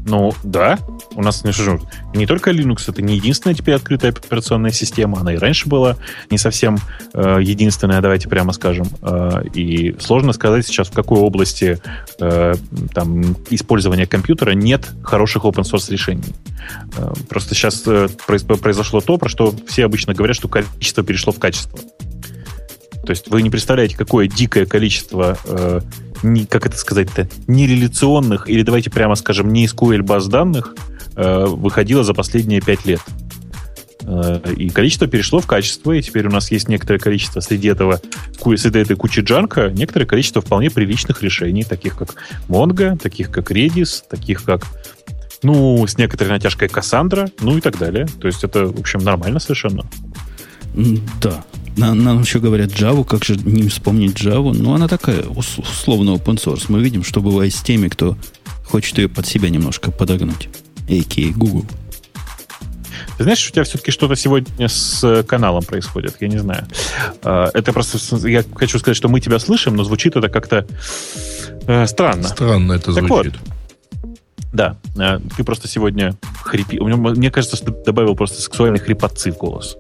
Ну, да. У нас ну, что же, не только Linux, это не единственная теперь открытая операционная система. Она и раньше была не совсем э, единственная, давайте прямо скажем. Э, и сложно сказать сейчас, в какой области э, там, использования компьютера нет хороших open source решений. Э, просто сейчас э, произ- произошло то, про что все обычно говорят, что количество перешло в качество. То есть вы не представляете, какое дикое количество, э, не, как это сказать-то, нереляционных, или давайте прямо скажем, не SQL баз данных э, выходило за последние пять лет. Э, и количество перешло в качество, и теперь у нас есть некоторое количество среди этого, среди этой кучи джанка, некоторое количество вполне приличных решений, таких как Mongo, таких как Redis, таких как ну, с некоторой натяжкой Cassandra, ну и так далее. То есть это, в общем, нормально совершенно. Да. На- Нам еще говорят Java, как же не вспомнить Java. Но она такая, ус- условно open source. Мы видим, что бывает с теми, кто хочет ее под себя немножко подогнуть. А.к.а. Google. Ты знаешь, у тебя все-таки что-то сегодня с э, каналом происходит, я не знаю. Э, Это просто, я хочу сказать, что мы тебя слышим, но звучит это как-то э, странно. Странно это Так звучит. Да, ты просто сегодня хрипи. Мне кажется, что ты добавил просто сексуальный хрипотцы в голос.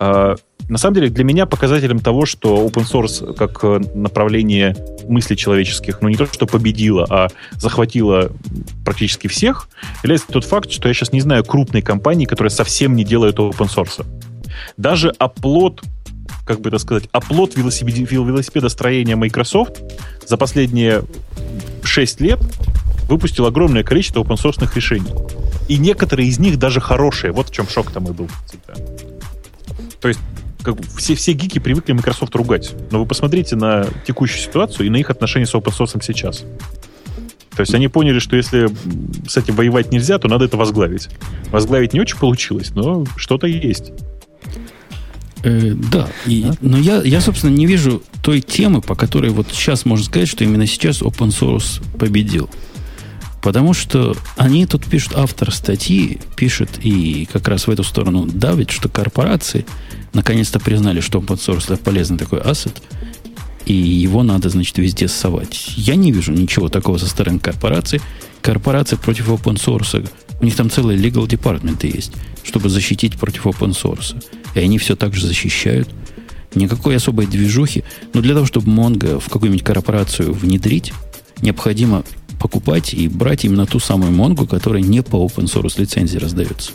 Э, На самом деле, для меня показателем того, что open source как э, направление мыслей человеческих, ну не то, что победило, а захватило практически всех, является тот факт, что я сейчас не знаю крупной компании, которая совсем не делает open source. Даже оплот, как бы это сказать, оплот велосипед- велосипедостроения Microsoft за последние 6 лет выпустил огромное количество open-source решений. И некоторые из них даже хорошие. Вот в чем шок-то мой был всегда. То есть как бы все, все гики привыкли Microsoft ругать. Но вы посмотрите на текущую ситуацию и на их отношения с open source сейчас. То есть они поняли, что если с этим воевать нельзя, то надо это возглавить. Возглавить не очень получилось, но что-то есть. Э, да, и- но я, я, собственно, не вижу той темы, по которой вот сейчас можно сказать, что именно сейчас open source победил. Потому что они тут пишут, автор статьи пишет и как раз в эту сторону давит, что корпорации наконец-то признали, что open source это полезный такой ассет, и его надо, значит, везде ссовать. Я не вижу ничего такого со стороны корпораций. Корпорации против open source, у них там целые legal департаменты есть, чтобы защитить против open source. И они все так же защищают. Никакой особой движухи. Но для того, чтобы Mongo в какую-нибудь корпорацию внедрить, необходимо покупать и брать именно ту самую Mongo, которая не по open source лицензии раздается.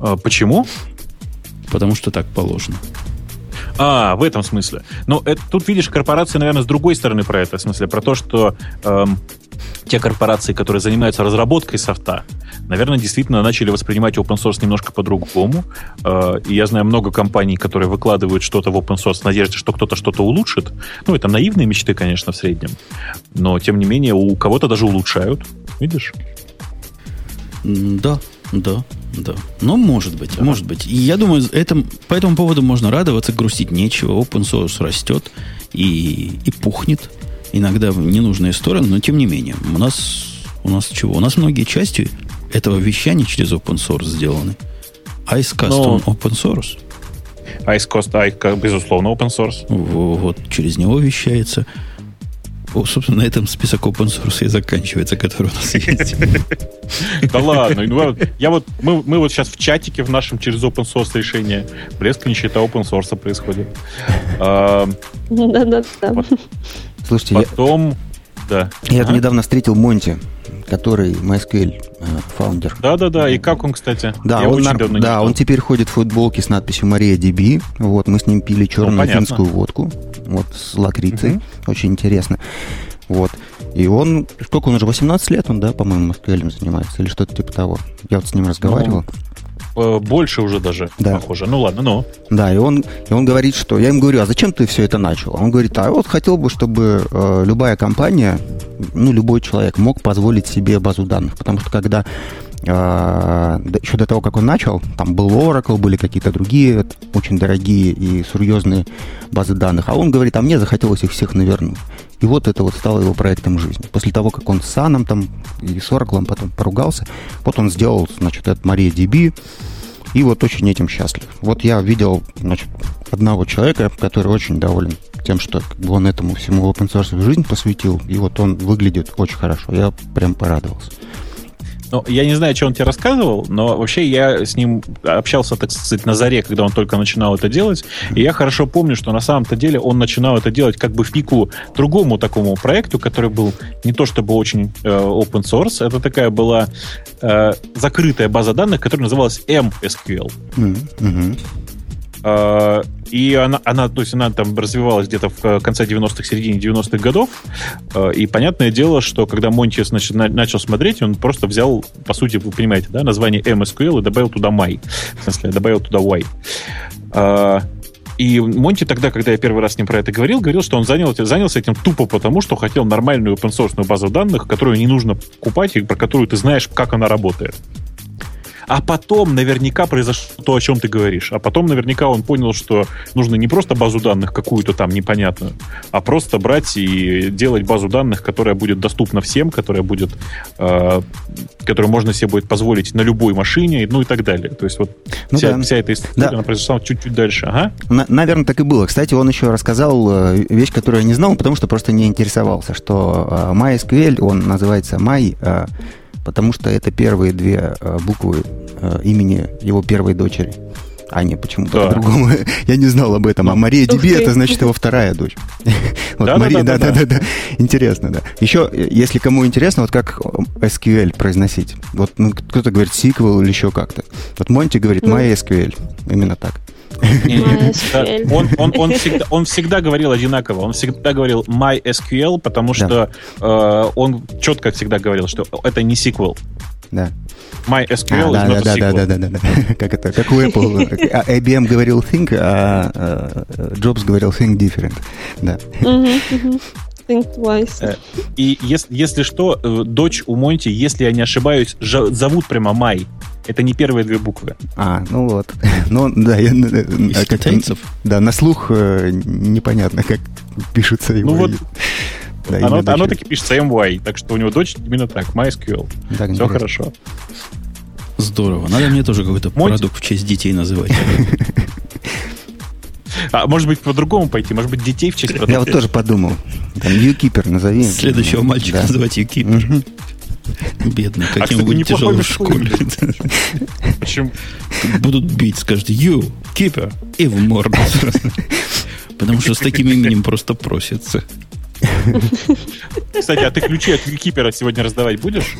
А, почему? Потому что так положено. А, в этом смысле. Но это, тут, видишь, корпорация, наверное, с другой стороны про это, в смысле, про то, что эм, те корпорации, которые занимаются разработкой софта, наверное, действительно начали воспринимать open source немножко по-другому. Э, и я знаю много компаний, которые выкладывают что-то в open source в надежде, что кто-то что-то улучшит. Ну, это наивные мечты, конечно, в среднем. Но, тем не менее, у кого-то даже улучшают. Видишь? Да, да, да. Но может быть, да. может быть. И я думаю, это, по этому поводу можно радоваться, грустить нечего. Open source растет и, и пухнет. Иногда в ненужные стороны, но тем не менее. У нас, у нас чего? У нас многие части этого вещания через open source сделаны. Icecast, но... он open source. Icecast, безусловно, open source. Вот, через него вещается. Собственно, на этом список open source и заканчивается, который у нас есть. Да ладно. Ну, я вот, мы, мы вот сейчас в чатике в нашем через open source решение. Блеск нищета open source происходит. Да-да-да. Слушайте, Потом... Да. Я недавно встретил Монти, который MySQL фаундер. Да-да-да, и как он, кстати? Да, он, нар... да он теперь ходит в футболке с надписью Мария DB. Вот, мы с ним пили черную ну, финскую водку вот, с лакрицей. Угу. Очень интересно. Вот. И он, сколько он уже, 18 лет он, да, по-моему, SQL занимается, или что-то типа того. Я вот с ним разговаривал. Ну, Э, больше уже даже, да. похоже. Ну ладно, ну. Да, и он, и он говорит, что... Я ему говорю, а зачем ты все это начал? Он говорит, а вот хотел бы, чтобы э, любая компания, ну, любой человек мог позволить себе базу данных. Потому что когда Uh, еще до того, как он начал, там был Oracle, были какие-то другие очень дорогие и серьезные базы данных. А он говорит, а мне захотелось их всех навернуть. И вот это вот стало его проектом жизни. После того, как он с Саном там и с Oracle потом поругался, вот он сделал, значит, этот MariaDB, и вот очень этим счастлив. Вот я видел, значит, одного человека, который очень доволен тем, что он этому всему open source жизнь посвятил, и вот он выглядит очень хорошо. Я прям порадовался. Ну, я не знаю, что он тебе рассказывал, но вообще я с ним общался, так сказать, на заре, когда он только начинал это делать. И я хорошо помню, что на самом-то деле он начинал это делать как бы в пику другому такому проекту, который был не то чтобы очень э, open source, это такая была э, закрытая база данных, которая называлась MSQL. Mm-hmm. Э, и она, она, то есть она там развивалась где-то в конце 90-х, середине 90-х годов. Э, и понятное дело, что когда Монти значит, начал смотреть, он просто взял, по сути, вы понимаете, да, название MSQL и добавил туда my. В смысле, добавил туда y. Э, и Монти тогда, когда я первый раз с ним про это говорил, говорил, что он занял, занялся этим тупо потому, что хотел нормальную open source базу данных, которую не нужно покупать и про которую ты знаешь, как она работает. А потом наверняка произошло то, о чем ты говоришь. А потом наверняка он понял, что нужно не просто базу данных какую-то там непонятную, а просто брать и делать базу данных, которая будет доступна всем, которая будет, э, которую можно себе будет позволить на любой машине, ну и так далее. То есть вот ну, вся, да. вся эта история, да. она произошла чуть-чуть дальше. Ага. На, наверное, так и было. Кстати, он еще рассказал э, вещь, которую я не знал, потому что просто не интересовался, что э, MySQL, он называется My э, потому что это первые две э, буквы э, имени его первой дочери. А не, почему-то да. по-другому. Я не знал об этом. А Мария Диби это значит его вторая дочь. Вот да, Мария, да, да, да, да. Интересно, да. Еще, если кому интересно, вот как SQL произносить. Вот ну, кто-то говорит SQL или еще как-то. Вот Монти говорит MySQL. Именно так. Он, он, он, всегда, он всегда говорил одинаково. Он всегда говорил MySQL, потому что э, он четко всегда говорил, что это не сиквел. Да. MySQL а, да, да, да, да, да, да, да. Как это? Как у Apple. А IBM говорил think, а, а Jobs говорил think different. Да. Think twice. Э, и если, если что, э, дочь у Монти, если я не ошибаюсь, зовут прямо Май. Это не первые две буквы. А, ну вот. Ну, да, я... Э, Из как, китайцев? Да, на слух э, непонятно, как пишется его. Ну вот, да, оно, оно таки пишется MY, так что у него дочь именно так, MySQL. Так, Все хорошо. Здорово. Надо мне тоже какой-то Мой... продукт в честь детей называть. А может быть, по-другому пойти? Может быть, детей в честь продукта? Я вот тоже подумал. Там Юкипер назови. Следующего мальчика называть Юкипер. Бедный, а, каким а, будет тяжело в школе. Почему? Будут бить, скажут, you, keeper, и в морду Потому что с таким именем просто просится. Кстати, а ты ключи от кипера сегодня раздавать будешь?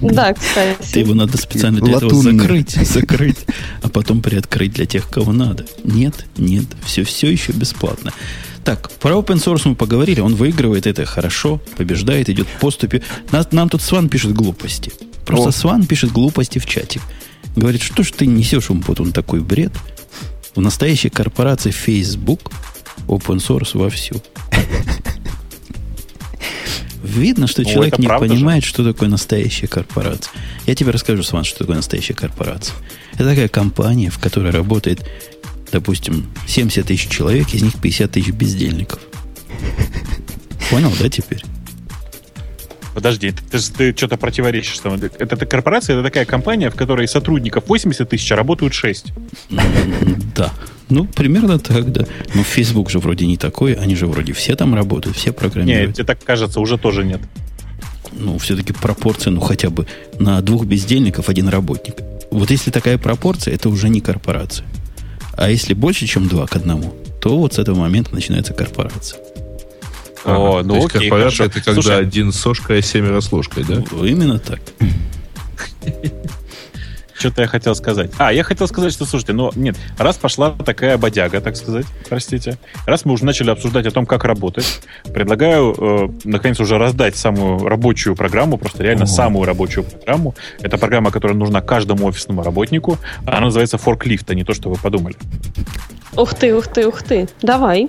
Да, Ты кстати. его надо специально для этого закрыть, закрыть, а потом приоткрыть для тех, кого надо. Нет, нет, все, все еще бесплатно. Так, про open source мы поговорили, он выигрывает, это хорошо, побеждает, идет в поступе. Нас- нам тут Сван пишет глупости. Просто О. Сван пишет глупости в чатик. Говорит, что ж ты несешь, вот он такой бред. В настоящей корпорации Facebook open source вовсю. Видно, что Ну, человек не правда же. понимает, что такое настоящая корпорация. Я тебе расскажу, Сван, что такое настоящая корпорация. Это такая компания, в которой работает, допустим, 70 тысяч человек, из них 50 тысяч бездельников. Понял, да, теперь? Подожди, ты, ты, ты что-то противоречишь. там. Это, это корпорация, это такая компания, в которой сотрудников 80 тысяч, а работают 6. М, Да. Ну, примерно так, да. Но Facebook же вроде не такой, они же вроде все там работают, все Нет, программируют. тебе так кажется, уже тоже нет. Ну, все-таки пропорция, ну, хотя бы на двух бездельников один работник. Вот если такая пропорция, это уже не корпорация. А если больше, чем два к одному, то вот с этого момента начинается корпорация. О, Ага, ну то есть окей, корпорация хорошо. это когда Слушай, один с сошкой, а семеро с ложкой, да? Именно так. Что-то я хотел сказать. А, я хотел сказать, что, слушайте, ну, нет, раз пошла такая бодяга, так сказать, простите, раз мы уже начали обсуждать о том, как работать, предлагаю, э, наконец, уже раздать самую рабочую программу, просто реально самую рабочую программу. Это программа, которая нужна каждому офисному работнику. Она называется Forklift, а не то, что вы подумали. Ух ты, ух ты, ух ты. Давай.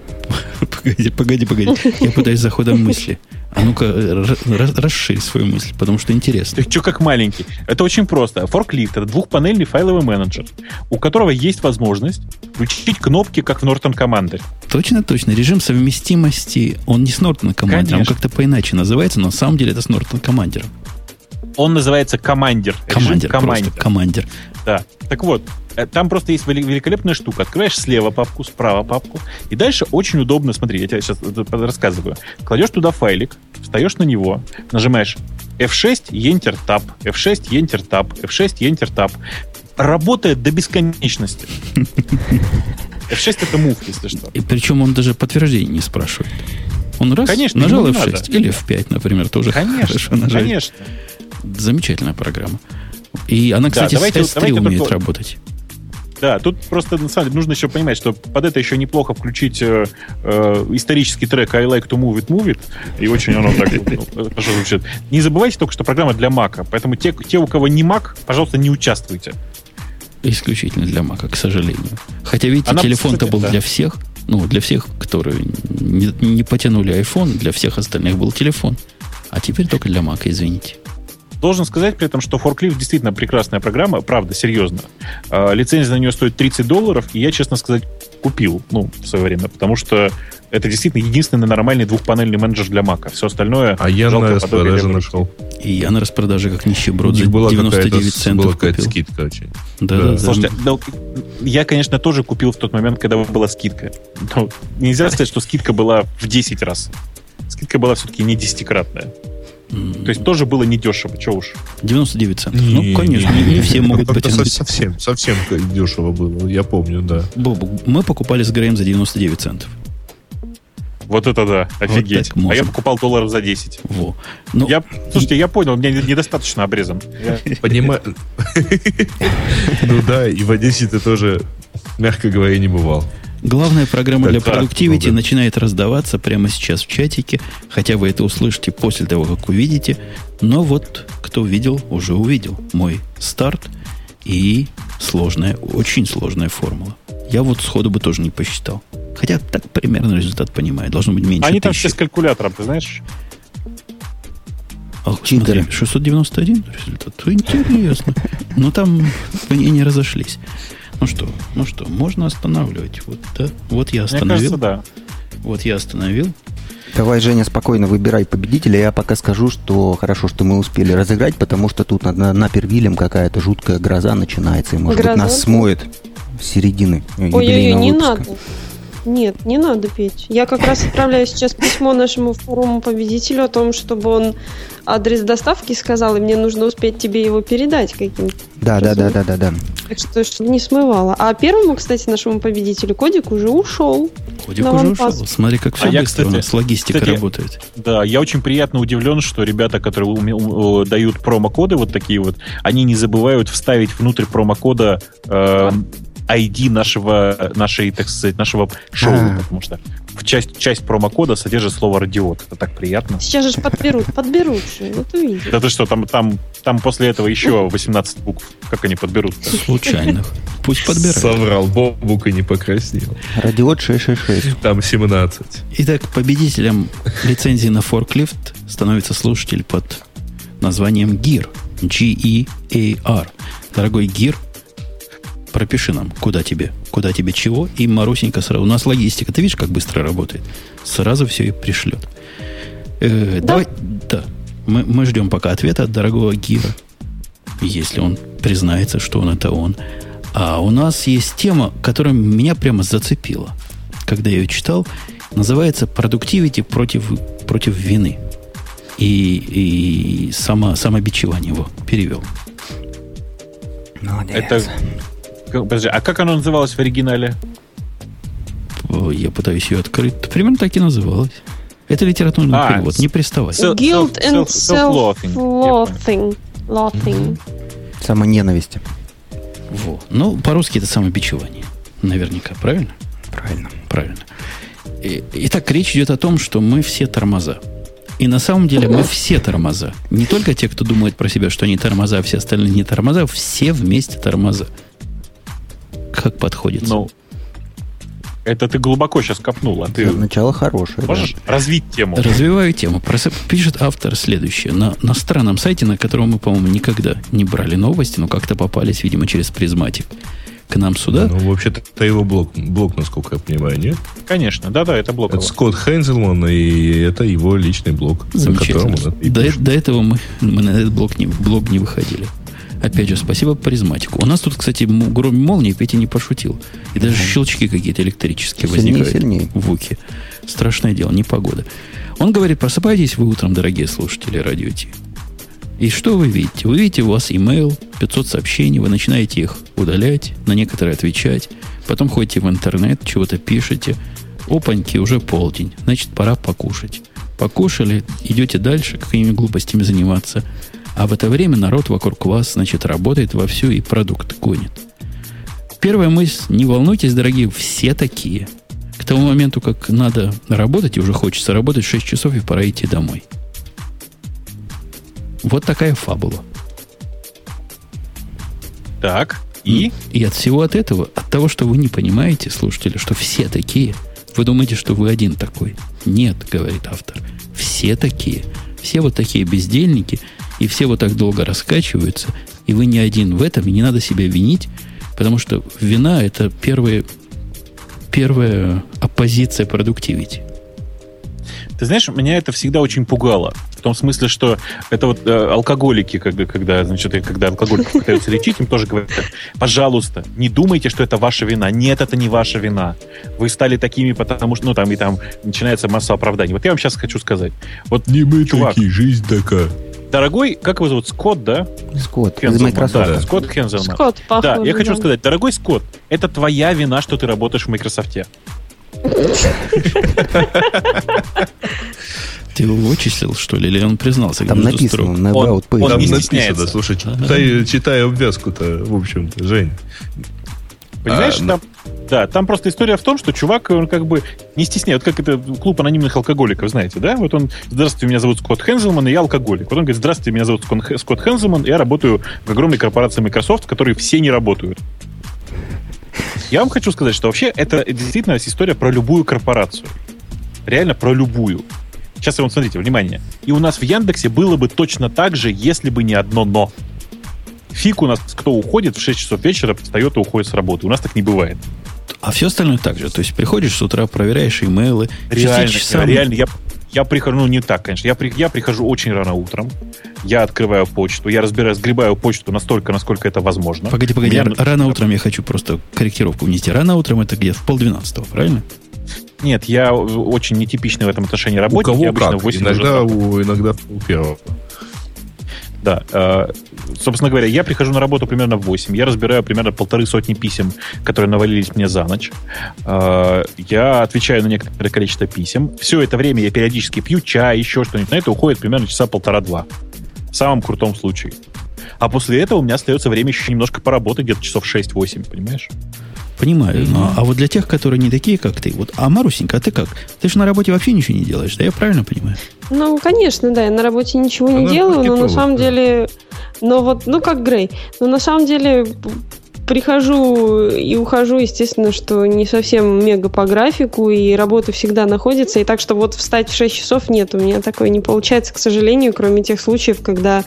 Погоди, погоди, погоди. Я пытаюсь за ходом мысли. А ну-ка, ра- ра- расширь свою мысль, потому что интересно. Ты что как маленький? Это очень просто. Forklift — это двухпанельный файловый менеджер, у которого есть возможность включить кнопки, как в Norton Commander. Точно, точно. Режим совместимости, он не с Norton Commander, он Конечно. как-то поиначе называется, но на самом деле это с Norton Commander. Он называется. Режим Командир, просто командир. Да. Так вот, там просто есть вели- великолепная штука. Открываешь слева папку, справа папку, и дальше очень удобно, смотри, я тебе сейчас рассказываю. Кладешь туда файлик, встаешь на него, нажимаешь F6, Enter Tab, F6, Enter Tab, F6, Enter Tab. Работает до бесконечности. F6 это move, если что. И причем он даже подтверждение не спрашивает. Он раз Конечно, нажал ему не F6 надо. или F5, например, тоже Конечно, хорошо нажать. конечно. Замечательная программа. И она, кстати, давайте- с S3 давайте умеет только- работать. Да, тут просто на самом деле нужно еще понимать, что под это еще неплохо включить э, э, исторический трек I like to move it, move it. И очень оно так ну, хорошо звучит. Не забывайте только, что программа для Мака. Поэтому те, те, у кого не Mac, пожалуйста, не участвуйте. Исключительно для Мака, к сожалению. Хотя, видите, Она, телефон-то был да. для всех. Ну, для всех, которые не, не потянули iPhone, для всех остальных был телефон. А теперь только для Мака, извините. Должен сказать при этом, что Forklift действительно прекрасная программа, правда, серьезно. Э, лицензия на нее стоит 30 долларов, и я, честно сказать, купил, ну, в свое время, потому что это действительно единственный нормальный двухпанельный менеджер для Мака. Все остальное А я на распродаже нашел. И я на распродаже как нищеброд за была 99 какая-то, центов была какая-то купил. скидка очень. Да, Да. да, да. Слушайте, ну, я, конечно, тоже купил в тот момент, когда была скидка. Но нельзя сказать, что скидка была в 10 раз. Скидка была все-таки не десятикратная. То есть тоже было недешево, что уж. 99 центов. Не, ну, конечно, не, не все могут потянуть. со- Совсем, совсем дешево было, я помню, да. Бобу, мы покупали с Греем за 99 центов. Вот это да, офигеть. можем. а я покупал долларов за 10. Во. Ну, Я, слушайте, я понял, у меня недостаточно обрезан. Понимаю. Ну да, и в Одессе ты тоже, мягко говоря, не бывал. Главная программа Так, для продуктивити много. начинает раздаваться прямо сейчас в чатике, хотя вы это услышите после того, как увидите. Но вот кто увидел, уже увидел мой старт и сложная, очень сложная формула. Я вот сходу бы тоже не посчитал. Хотя так примерно результат понимаю. Должно быть меньше Они там тысячи. все с калькулятором, ты знаешь? Ах, Читеры. смотри, 691 результат. Интересно. Но там мнения разошлись. Ну что, ну что, можно останавливать. Вот, да? вот я Мне остановил. кажется, да. Вот я остановил. Давай, Женя, спокойно выбирай победителя. Я пока скажу, что хорошо, что мы успели разыграть, потому что тут над, над Напервилем какая-то жуткая гроза начинается, и, может Гроза? быть, нас смоет с середины Ой-ой-ой, юбилейного не выпуска. надо. Нет, не надо петь. Я как раз отправляю сейчас письмо нашему второму победителю о том, чтобы он адрес доставки сказал, и мне нужно успеть тебе его передать каким-то. Да, да, да, да, да, да. Так что, чтобы не смывало. А первому, кстати, нашему победителю Кодик уже ушел. Кодик уже ушел. Смотри, как все А я, быстро у кстати, нас логистика кстати, работает. Да, я очень приятно удивлен, что ребята, которые уме- ум- э, дают промокоды вот такие вот, они не забывают вставить внутрь промокода э, ID нашего, нашей, так сказать, нашего шоу, А. потому что в часть, часть промокода содержит слово радиот. Это так приятно. Сейчас же подберут, подберут же. Вот увидишь. Да ты что, там, там, там после этого еще 18 букв. Как они подберут? Случайных. Пусть подбирают. Соврал, Бобук и не покраснел. Радиот 666. Там 17. Итак, победителем лицензии на форклифт становится слушатель под названием GEAR. G-E-A-R. Дорогой GEAR, пропиши нам, куда тебе, куда тебе чего, и Марусенька сразу. У нас логистика, ты видишь, как быстро работает? Сразу все и пришлет. Э, Да. Давай, да. Мы, мы ждем пока ответа от дорогого Гира, если он признается, что он это он. А у нас есть тема, которая меня прямо зацепила, когда я ее читал. Называется «Продуктивити против, против вины». И, и само, самобичевание его перевел. Молодец. Это... как- Подожди, а как оно называлось в оригинале? Я пытаюсь ее открыть. Примерно так и называлось. Это литературный А, перевод, не приставай. Self- Guilt and self- self-loathing. self-loathing. Loathing. Самоненависть. Во. Ну, по-русски это самобичевание. Наверняка, правильно? Правильно. Правильно. И- Итак, речь идет о том, что мы все тормоза. И на самом деле мы все тормоза. Не только те, кто думает про себя, что они тормоза, а все остальные не тормоза, все вместе тормоза. Как подходит? Ну, это ты глубоко сейчас копнул, а ты Начало хорошее. да. можешь развить тему? Развиваю тему. Прос- Пишет автор следующее. На, на странном сайте, на котором мы, по-моему, никогда не брали новости, но как-то попались, видимо, через Prismatic к нам сюда. Ну, вообще-то это его блог, блог, насколько я понимаю, нет? Конечно, да-да, это блог. Это Скотт Хансельман, и это его личный блог, на котором он это и До, пишет. до этого мы, мы на этот блог не, блог не выходили. Опять же, спасибо призматику. У нас тут, кстати, гром молнии Петя не пошутил. И даже щелчки какие-то электрические Сильнее, возникают сильнее. в ухе. Страшное дело, непогода. Он говорит, просыпайтесь вы утром, дорогие слушатели радио Ти. И что вы видите? Вы видите, у вас email, 500 сообщений, вы начинаете их удалять, на некоторые отвечать, потом ходите в интернет, чего-то пишете. Опаньки, уже полдень, значит, пора покушать. Покушали, идете дальше, какими глупостями заниматься. А в это время народ вокруг вас, значит, работает вовсю и продукт гонит. Первая мысль, не волнуйтесь, дорогие, все такие. К тому моменту, как надо работать, и уже хочется работать 6 часов, и пора идти домой. Вот такая фабула. Так, и? И от всего от этого, от того, что вы не понимаете, слушатели, что все такие, вы думаете, что вы один такой. Нет, говорит автор. Все такие. Все вот такие бездельники, и все вот так долго раскачиваются, и вы не один в этом, и не надо себя винить, потому что вина – это первая, первая оппозиция продуктивити. Ты знаешь, меня это всегда очень пугало. В том смысле, что это вот э, алкоголики, когда, когда, значит, когда алкоголиков пытаются лечить, им тоже говорят, пожалуйста, не думайте, что это ваша вина. Нет, это не ваша вина. Вы стали такими, потому что, ну, там, и там начинается масса оправданий. Вот я вам сейчас хочу сказать. Вот, Не мы чувак, такие, жизнь такая. Дорогой, как его зовут, Скотт, да? Скотт из Хензелман, Microsoft. да, Скотт Хензелман. Скотт, похоже, Да, я хочу да. сказать, дорогой Скотт, это твоя вина, что ты работаешь в Microsoft. Ты его вычислил, что ли, или он признался Там написано строк? на Он- About он Там не написано, стесняется. слушай, читай, читай обвязку-то, в общем-то, Жень. Понимаешь, А, там, да, там просто история в том, что чувак, он как бы не стесняет. Вот как это клуб анонимных алкоголиков, знаете, да? Вот он, здравствуйте, меня зовут Скотт Хензелман, и я алкоголик. Вот он говорит, здравствуйте, меня зовут Скотт Хензелман, и я работаю в огромной корпорации Microsoft, в которой все не работают. Я вам хочу сказать, что вообще это действительно история про любую корпорацию. Реально про любую. Сейчас вам смотрите, внимание. И у нас в Яндексе было бы точно так же, если бы не одно «но». Фиг у нас, кто уходит в 6 часов вечера, встает и уходит с работы. У нас так не бывает. А все остальное так же. То есть приходишь с утра, проверяешь имейлы. Реально, 6 часам- реально. Я, Я прихожу, ну не так, конечно. Я, при, я прихожу очень рано утром. Я открываю почту. Я разбираю, сгребаю почту настолько, насколько это возможно. Погоди, погоди. У меня- Рано утром я хочу просто корректировку внести. Рано утром это где? В полдвенадцатого, правильно? Нет, я очень нетипичный в этом отношении У работник. кого я обычно как? в 8 уже Иногда, у, иногда пол первого. Да. э, собственно говоря, я прихожу на работу примерно в 8. Я разбираю примерно полторы сотни писем, которые навалились мне за ночь. Э, я отвечаю на некоторое количество писем. Все это время я периодически пью чай, еще что-нибудь. На это уходит примерно часа полтора-два. В самом крутом случае. А после этого у меня остается время еще немножко поработать, где-то часов 6-8, понимаешь? Понимаю. Но, а вот для тех, которые не такие, как ты, вот, а Марусенька, а ты как? Ты же на работе вообще ничего не делаешь, да? Я правильно понимаю? Ну, конечно, да, я на работе ничего не Она делаю, но на самом да. деле, но вот, ну как Грей, но на самом деле прихожу и ухожу, естественно, что не совсем мега по графику, и работа всегда находится, и так что вот встать в 6 часов нет, у меня такое не получается, к сожалению, кроме тех случаев, когда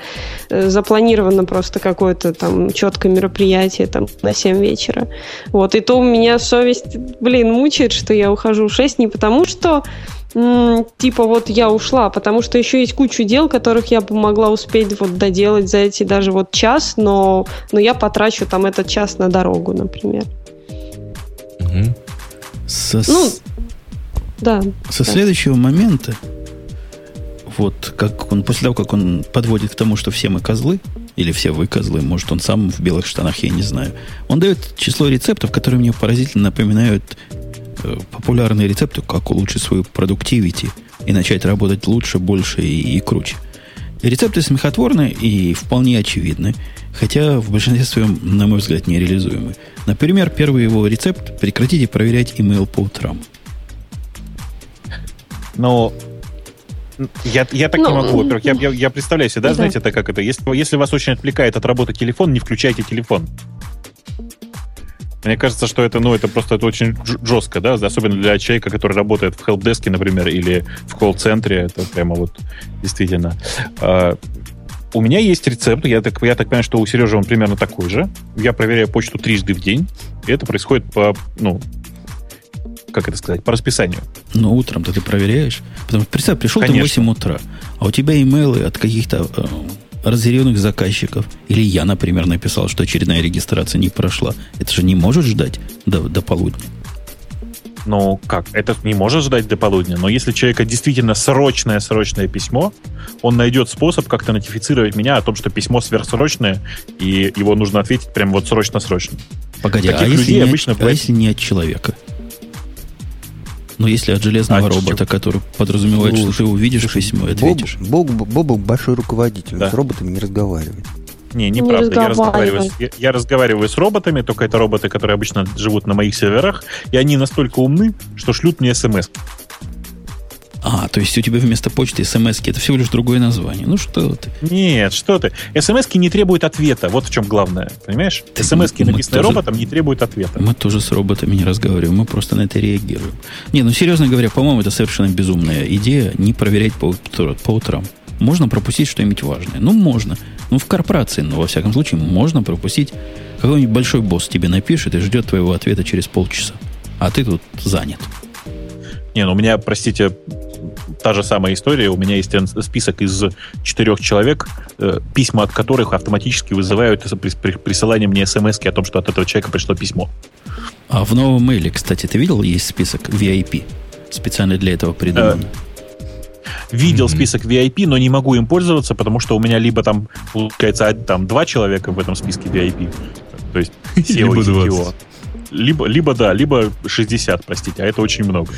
э, запланировано просто какое-то там четкое мероприятие там на 7 вечера. Вот, и то у меня совесть, блин, мучает, что я ухожу в 6 не потому, что типа вот я ушла, потому что еще есть кучу дел, которых я бы могла успеть вот доделать за эти даже вот час, но, но я потрачу там этот час на дорогу, например. Мгм. Со, с- Ну, Да. со да. следующего момента, вот как он, после того, как он подводит к тому, что все мы козлы, или все вы козлы, может, он сам в белых штанах, я не знаю, он дает число рецептов, которые мне поразительно напоминают популярные рецепты, как улучшить свою продуктивити и начать работать лучше, больше и, и круче. Рецепты смехотворны и вполне очевидны, хотя в большинстве своем, на мой взгляд, нереализуемы. Например, первый его рецепт – прекратите проверять email по утрам. Но я, я так не Ну, могу. Во-первых, я, я, я представляю себе, да, да. знаете, это как это? Если, если вас очень отвлекает от работы телефон, не включайте телефон. Мне кажется, что это, ну, это просто это очень жестко, да, особенно для человека, который работает в хелпдеске, например, или в колл-центре, это прямо вот действительно. А, у меня есть рецепт, я так, я так понимаю, что у Сережи он примерно такой же. Я проверяю почту трижды в день, и это происходит по, ну, как это сказать, по расписанию. Но утром-то ты проверяешь. Потому что, представь, пришел ты в Конечно. 8 утра, а у тебя имейлы от каких-то э, разъяренных заказчиков. Или я, например, написал, что очередная регистрация не прошла. Это же не может ждать до, до полудня. Ну, как? Это не может ждать до полудня. Но если человека действительно срочное-срочное письмо, он найдет способ как-то нотифицировать меня о том, что письмо сверхсрочное, и его нужно ответить прям вот срочно-срочно. Погоди, а Таких если, людей не обычно а если не от человека? Ну, если от железного А робота, чё? который подразумевает, что Слушай, ты увидишь письмо и ответишь. Боб, Бобок большой руководитель, Да. с роботами не разговаривает. Не, Не неправда. я, разговаривай. разговариваю с, я, я разговариваю с роботами, только это роботы, которые обычно живут на моих серверах, и они настолько умны, что шлют мне смс. А, то есть у тебя вместо почты смс это всего лишь другое название. Ну что ты? Нет, что ты. смс не требуют ответа. Вот в чем главное. Понимаешь? Смс написанные тоже- роботом, не требуют ответа. Мы тоже с роботами не разговариваем, мы просто на это реагируем. Не, ну серьезно говоря, по-моему, это совершенно безумная идея не проверять по, по утрам. Можно пропустить что-нибудь важное. Ну, можно. Ну, в корпорации, но во всяком случае, можно пропустить. Какой-нибудь большой босс тебе напишет и ждет твоего ответа через полчаса. А ты тут занят. Не, ну у меня, простите, та же самая история. У меня есть список из четырех человек, э, письма от которых автоматически вызывают при- при- присылание мне смс о том, что от этого человека пришло письмо. А в новом мейле, кстати, ты видел, есть список VIP? Специально для этого придуман. Видел Мгм. список VIP, но не могу им пользоваться, потому что у меня либо там, получается, там два человека в этом списке VIP, то есть SEO Либо и CTO. 20. Либо, либо, да, либо 60, простите, а это очень много.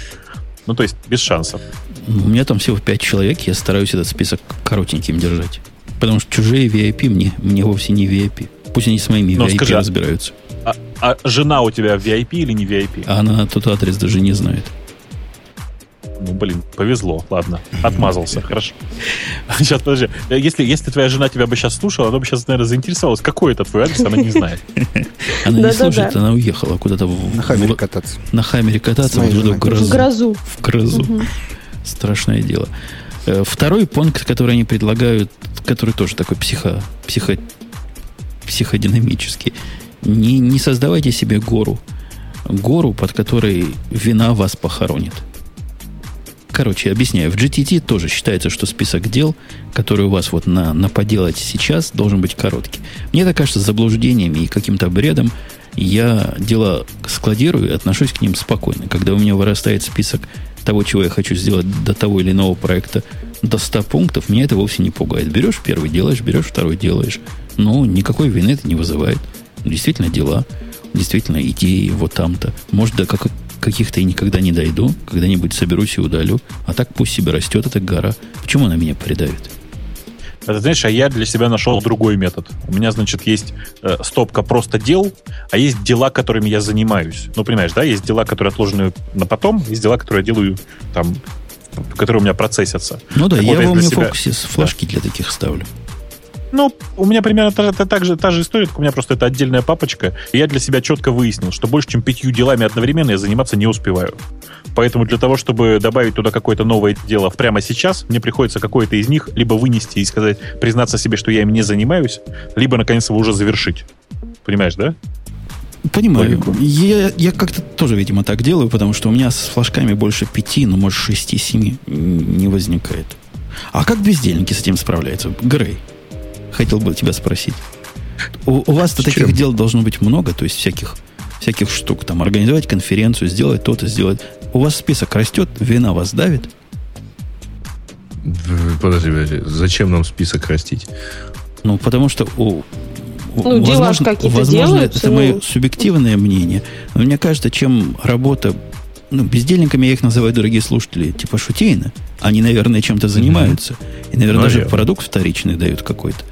Ну, то есть, без шансов. У меня там всего 5 человек, я стараюсь этот список коротеньким держать. Потому что чужие VIP мне, мне вовсе не VIP. Пусть они с моими Но VIP скажи, а- разбираются. А, а жена у тебя VIP или не VIP? А она тот адрес даже не знает. Ну, блин, повезло, ладно. Отмазался, хорошо. Сейчас, подожди. Если, если твоя жена тебя бы сейчас слушала, она бы сейчас, наверное, заинтересовалась, какой это твой адрес, она не знает. Она не слушает, она уехала куда-то в, На хаммере кататься. на хаммере кататься в грозу. В грозу. Страшное дело. Э, Второй пункт, который они предлагают, который тоже такой психо, психо, психодинамический. Не, не создавайте себе гору. Гору, под которой вина вас похоронит. Короче, объясняю. В GTT тоже считается, что список дел, который у вас вот на, на поделать сейчас, должен быть короткий. Мне это кажется заблуждениями и каким-то бредом. Я дела складирую и отношусь к ним спокойно. Когда у меня вырастает список того, чего я хочу сделать до того или иного проекта, до 100 пунктов, меня это вовсе не пугает. Берешь первый, делаешь, берешь второй, делаешь. Но никакой вины это не вызывает. Действительно дела, действительно идеи вот там-то. Может, до как, каких-то и никогда не дойду, когда-нибудь соберусь и удалю. А так пусть себе растет эта гора. Почему она меня придавит? Это, знаешь, а я для себя нашел другой метод. У меня, значит, есть э, стопка просто дел, а есть дела, которыми я занимаюсь. Ну, понимаешь, да, есть дела, которые отложены на потом, есть дела, которые я делаю там, которые у меня процессятся. Ну да, Так я вот, в себя- Focus флажки для таких ставлю. Ну, у меня примерно та, та- так же, та же история, только у меня просто это отдельная папочка. И я для себя четко выяснил, что больше, чем пятью делами одновременно я заниматься не успеваю. Поэтому для того, чтобы добавить туда какое-то новое дело прямо сейчас, мне приходится какое-то из них либо вынести и сказать, признаться себе, что я им не занимаюсь, либо, наконец, его уже завершить. Понимаешь, да? Понимаю. Логику. Я, я как-то тоже, видимо, так делаю, потому что у меня с флажками больше пяти, ну, может, шести-семи не возникает. А как бездельники с этим справляются? Грей, хотел бы тебя спросить. У, у вас-то таких чем? дел должно быть много, то есть всяких, всяких штук. Там организовать конференцию, сделать то-то, сделать. У вас список растет, вина вас давит. Подожди, подожди. Зачем нам список растить? Ну, потому что у, Ну, дела ж какие-то возможно, делаются, это ну. мое субъективное мнение. Но мне кажется, чем работа ну, бездельниками я их называю, дорогие слушатели, типа шутейно. Они, наверное, чем-то занимаются. И, наверное, даже Наверное. продукт вторичный дают какой-то.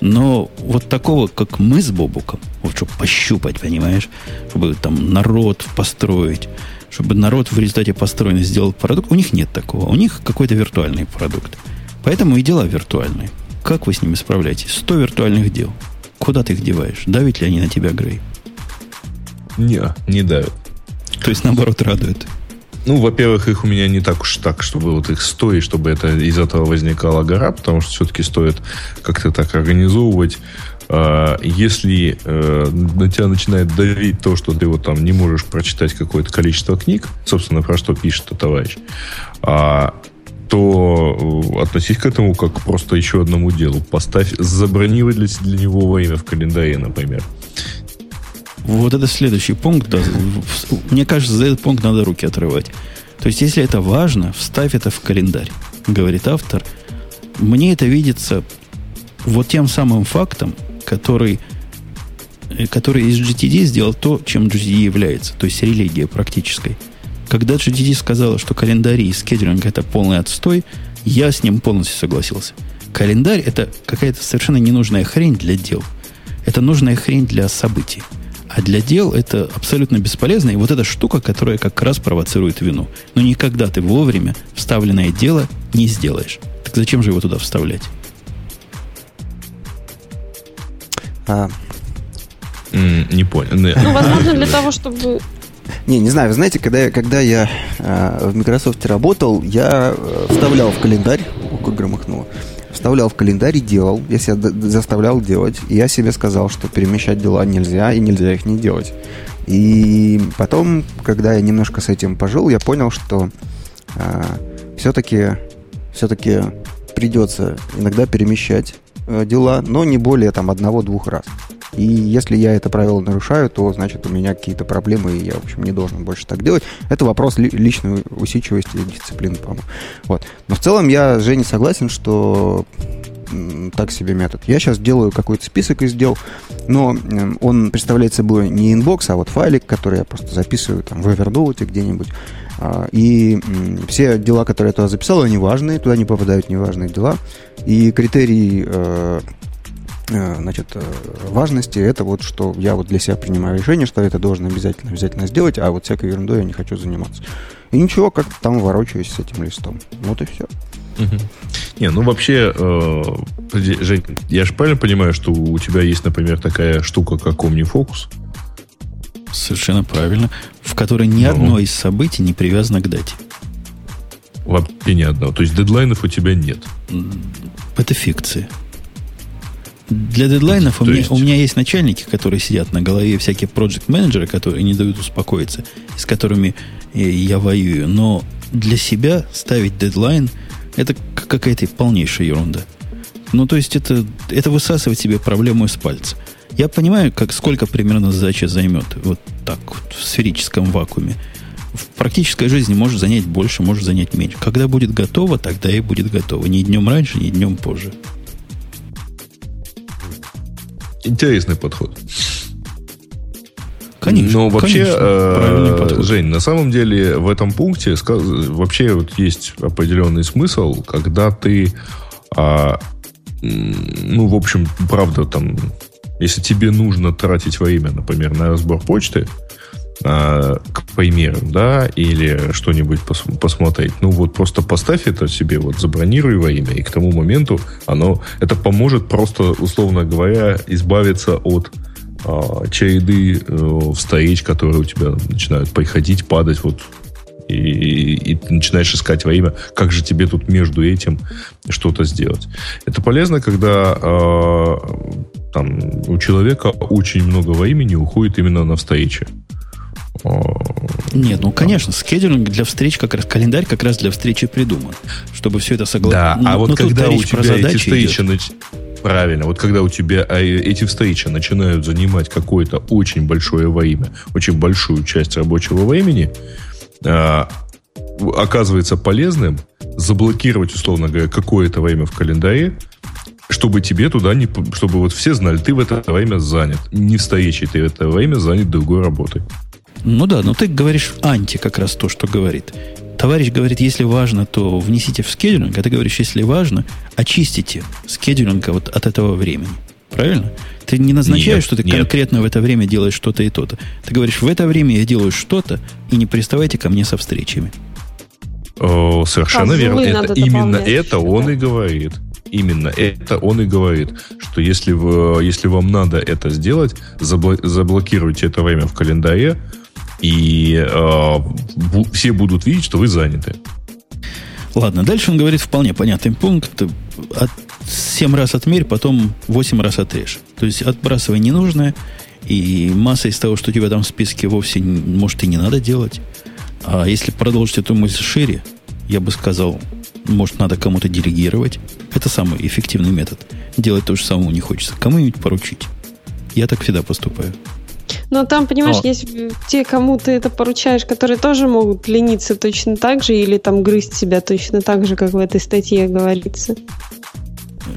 Но вот такого, как мы с Бобуком, вот чтобы пощупать, понимаешь, чтобы там народ построить, чтобы народ в результате построенный сделал продукт, у них нет такого. У них какой-то виртуальный продукт. Поэтому и дела виртуальные. Как вы с ними справляетесь? 100 виртуальных дел. Куда ты их деваешь? Давят ли они на тебя, Грей? Не, не давят. То есть, наоборот, радует. Ну, во-первых, их у меня не так уж так, чтобы вот их стоит, чтобы это из этого возникала гора, потому что все-таки стоит как-то так организовывать. А, Если э, на тебя начинает давить то, что ты вот там не можешь прочитать какое-то количество книг, собственно, про что пишет товарищ, а, то э, относись к этому как просто еще одному делу. Поставь, забронировать для, для него время в календаре, например. Вот это следующий пункт. да. Мне кажется, за этот пункт надо руки отрывать. То есть, если это важно, вставь это в календарь, говорит автор. Мне это видится вот тем самым фактом, который, э, который из GTD сделал то, чем GTD является, то есть религия практической. Когда GTD сказала, что календари и скедулинг это полный отстой, я с ним полностью согласился. Календарь это какая-то совершенно ненужная хрень для дел. Это нужная хрень для событий. А для дел это абсолютно бесполезно. И вот эта штука, которая как раз провоцирует вину. Но никогда ты вовремя вставленное дело не сделаешь. Так зачем же его туда вставлять? А, Не понял. Не. Ну, возможно, для того, чтобы... Не, не знаю, вы знаете, когда, я- когда я э, в Microsoft работал, я э, вставлял в календарь, о, как громыхнуло, вставлял в календарь и делал, я себя заставлял делать, и я себе сказал, что перемещать дела нельзя, и нельзя их не делать. И потом, когда я немножко с этим пожил, я понял, что все-таки все-таки придется иногда перемещать э, дела, но не более там одного-двух раз. И если я это правило нарушаю, то значит у меня какие-то проблемы, и я, в общем, не должен больше так делать. Это вопрос ли- личной усидчивости и дисциплины, по-моему. Вот. Но в целом я с Женей согласен, что так себе метод. Я сейчас делаю какой-то список из дел, но он представляет собой не inbox, а вот файлик, который я просто записываю там в Evernote где-нибудь. А, И все дела, которые я туда записал, они важные, туда не попадают неважные дела. И критерий э, значит, э, важности это вот, что я вот для себя принимаю решение, что это должен обязательно, обязательно сделать, а вот всякой ерундой я не хочу заниматься. И ничего, как там ворочаюсь с этим листом. Вот и все. Не, ну вообще, э, Жень, я же правильно понимаю, что у тебя есть, например, такая штука, как OmniFocus? Совершенно правильно. В которой ни Ну. одно из событий не привязано к дате. Вообще ни одного. То есть дедлайнов у тебя нет. Это фикция. Для дедлайнов у меня, есть- у меня есть начальники, которые сидят на голове, всякие проект менеджеры которые не дают успокоиться, с которыми я воюю. Но для себя ставить дедлайн – это какая-то полнейшая ерунда. Ну, то есть это, это высасывать себе проблему из пальца. Я понимаю, как, сколько примерно задача займет вот так вот, в сферическом вакууме. В практической жизни может занять больше, может занять меньше. Когда будет готово, тогда и будет готово. Ни днем раньше, ни днем позже. Интересный подход. Конечно. Но вообще, конечно, э, Жень, на самом деле в этом пункте вообще вот есть определенный смысл, когда ты, а, ну, в общем, правда, там, если тебе нужно тратить время, например, на разбор почты, к примеру, да, или что-нибудь пос посмотреть. Ну вот просто поставь это себе, вот забронируй во имя, и к тому моменту оно, это поможет просто, условно говоря, избавиться от а, череды э, встреч, которые у тебя начинают приходить, падать вот и, и, и начинаешь искать во имя, как же тебе тут между этим что-то сделать. Это полезно, когда э, там, у человека очень много времени уходит именно на встречи. Нет, ну конечно, скедулинг для встреч, как раз календарь как раз для встречи придуман, чтобы все это согласно. Да, ну, а вот когда у тебя эти встречи нач... Правильно, вот когда у тебя а, эти встречи начинают занимать какое-то очень большое время, очень большую часть рабочего времени, а, оказывается полезным заблокировать, условно говоря, какое-то время в календаре, чтобы тебе туда не... Чтобы вот все знали, ты в это время занят. Не в встрече, ты в это время занят другой работой. Ну да, но ты говоришь анти как раз то, что говорит. Товарищ говорит, если важно, то внесите в скедулинг, а ты говоришь, если важно, очистите скедулинга вот от этого времени. Правильно? Ты не назначаешь, нет, что ты нет. конкретно в это время делаешь что-то и то-то. Ты говоришь, в это время я делаю что-то, и не приставайте ко мне со встречами. О, совершенно верно. Это, именно это он да. и говорит. Именно это он и говорит, что если, вы, если вам надо это сделать, заблокируйте это время в календаре, и э, все будут видеть, что вы заняты. Ладно, дальше он говорит вполне понятный пункт. От 7 раз отмерь, потом 8 раз отрежь. То есть отбрасывай ненужное, и масса из того, что у тебя там в списке, вовсе, может, и не надо делать. А если продолжить эту мысль шире, я бы сказал, может, надо кому-то делегировать. Это самый эффективный метод. Делать то же самое не хочется. Кому-нибудь поручить. Я так всегда поступаю. Но там, понимаешь, Но. есть те, кому ты это поручаешь, которые тоже могут лениться точно так же или там грызть себя точно так же, как в этой статье говорится.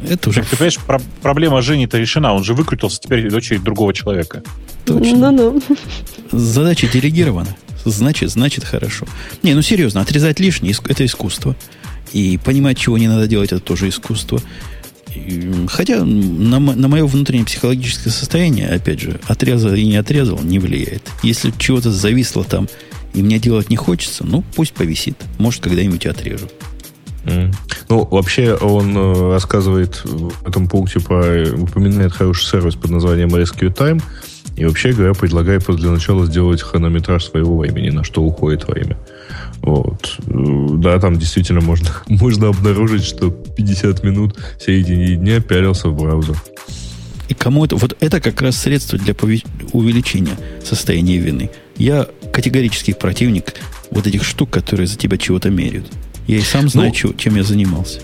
Это уже... Ты понимаешь, про- проблема Жени-то решена. Он же выкрутился теперь до очередь другого человека. Точно. Ну-ну. Задача делегирована. Значит, значит хорошо. Не, ну серьезно, отрезать лишнее – это искусство. И понимать, чего не надо делать, это тоже искусство. Хотя на, на мое внутреннее психологическое состояние, опять же, отрезал и не отрезал, не влияет. Если чего-то зависло там, и мне делать не хочется, ну, пусть повисит. Может, когда-нибудь отрежу. Mm. Ну, вообще, он э, рассказывает в этом пункте про... упоминает хороший сервис под названием Rescue Time. И вообще говоря, предлагает для начала сделать хронометраж своего времени, на что уходит время. Вот. Да, там действительно можно, можно обнаружить, что 50 минут в середине дня пялился в браузер. И кому это... Вот это как раз средство для увеличения состояния вины. Я категорический противник вот этих штук, которые за тебя чего-то меряют. Я и сам знаю, ну, чем я занимался.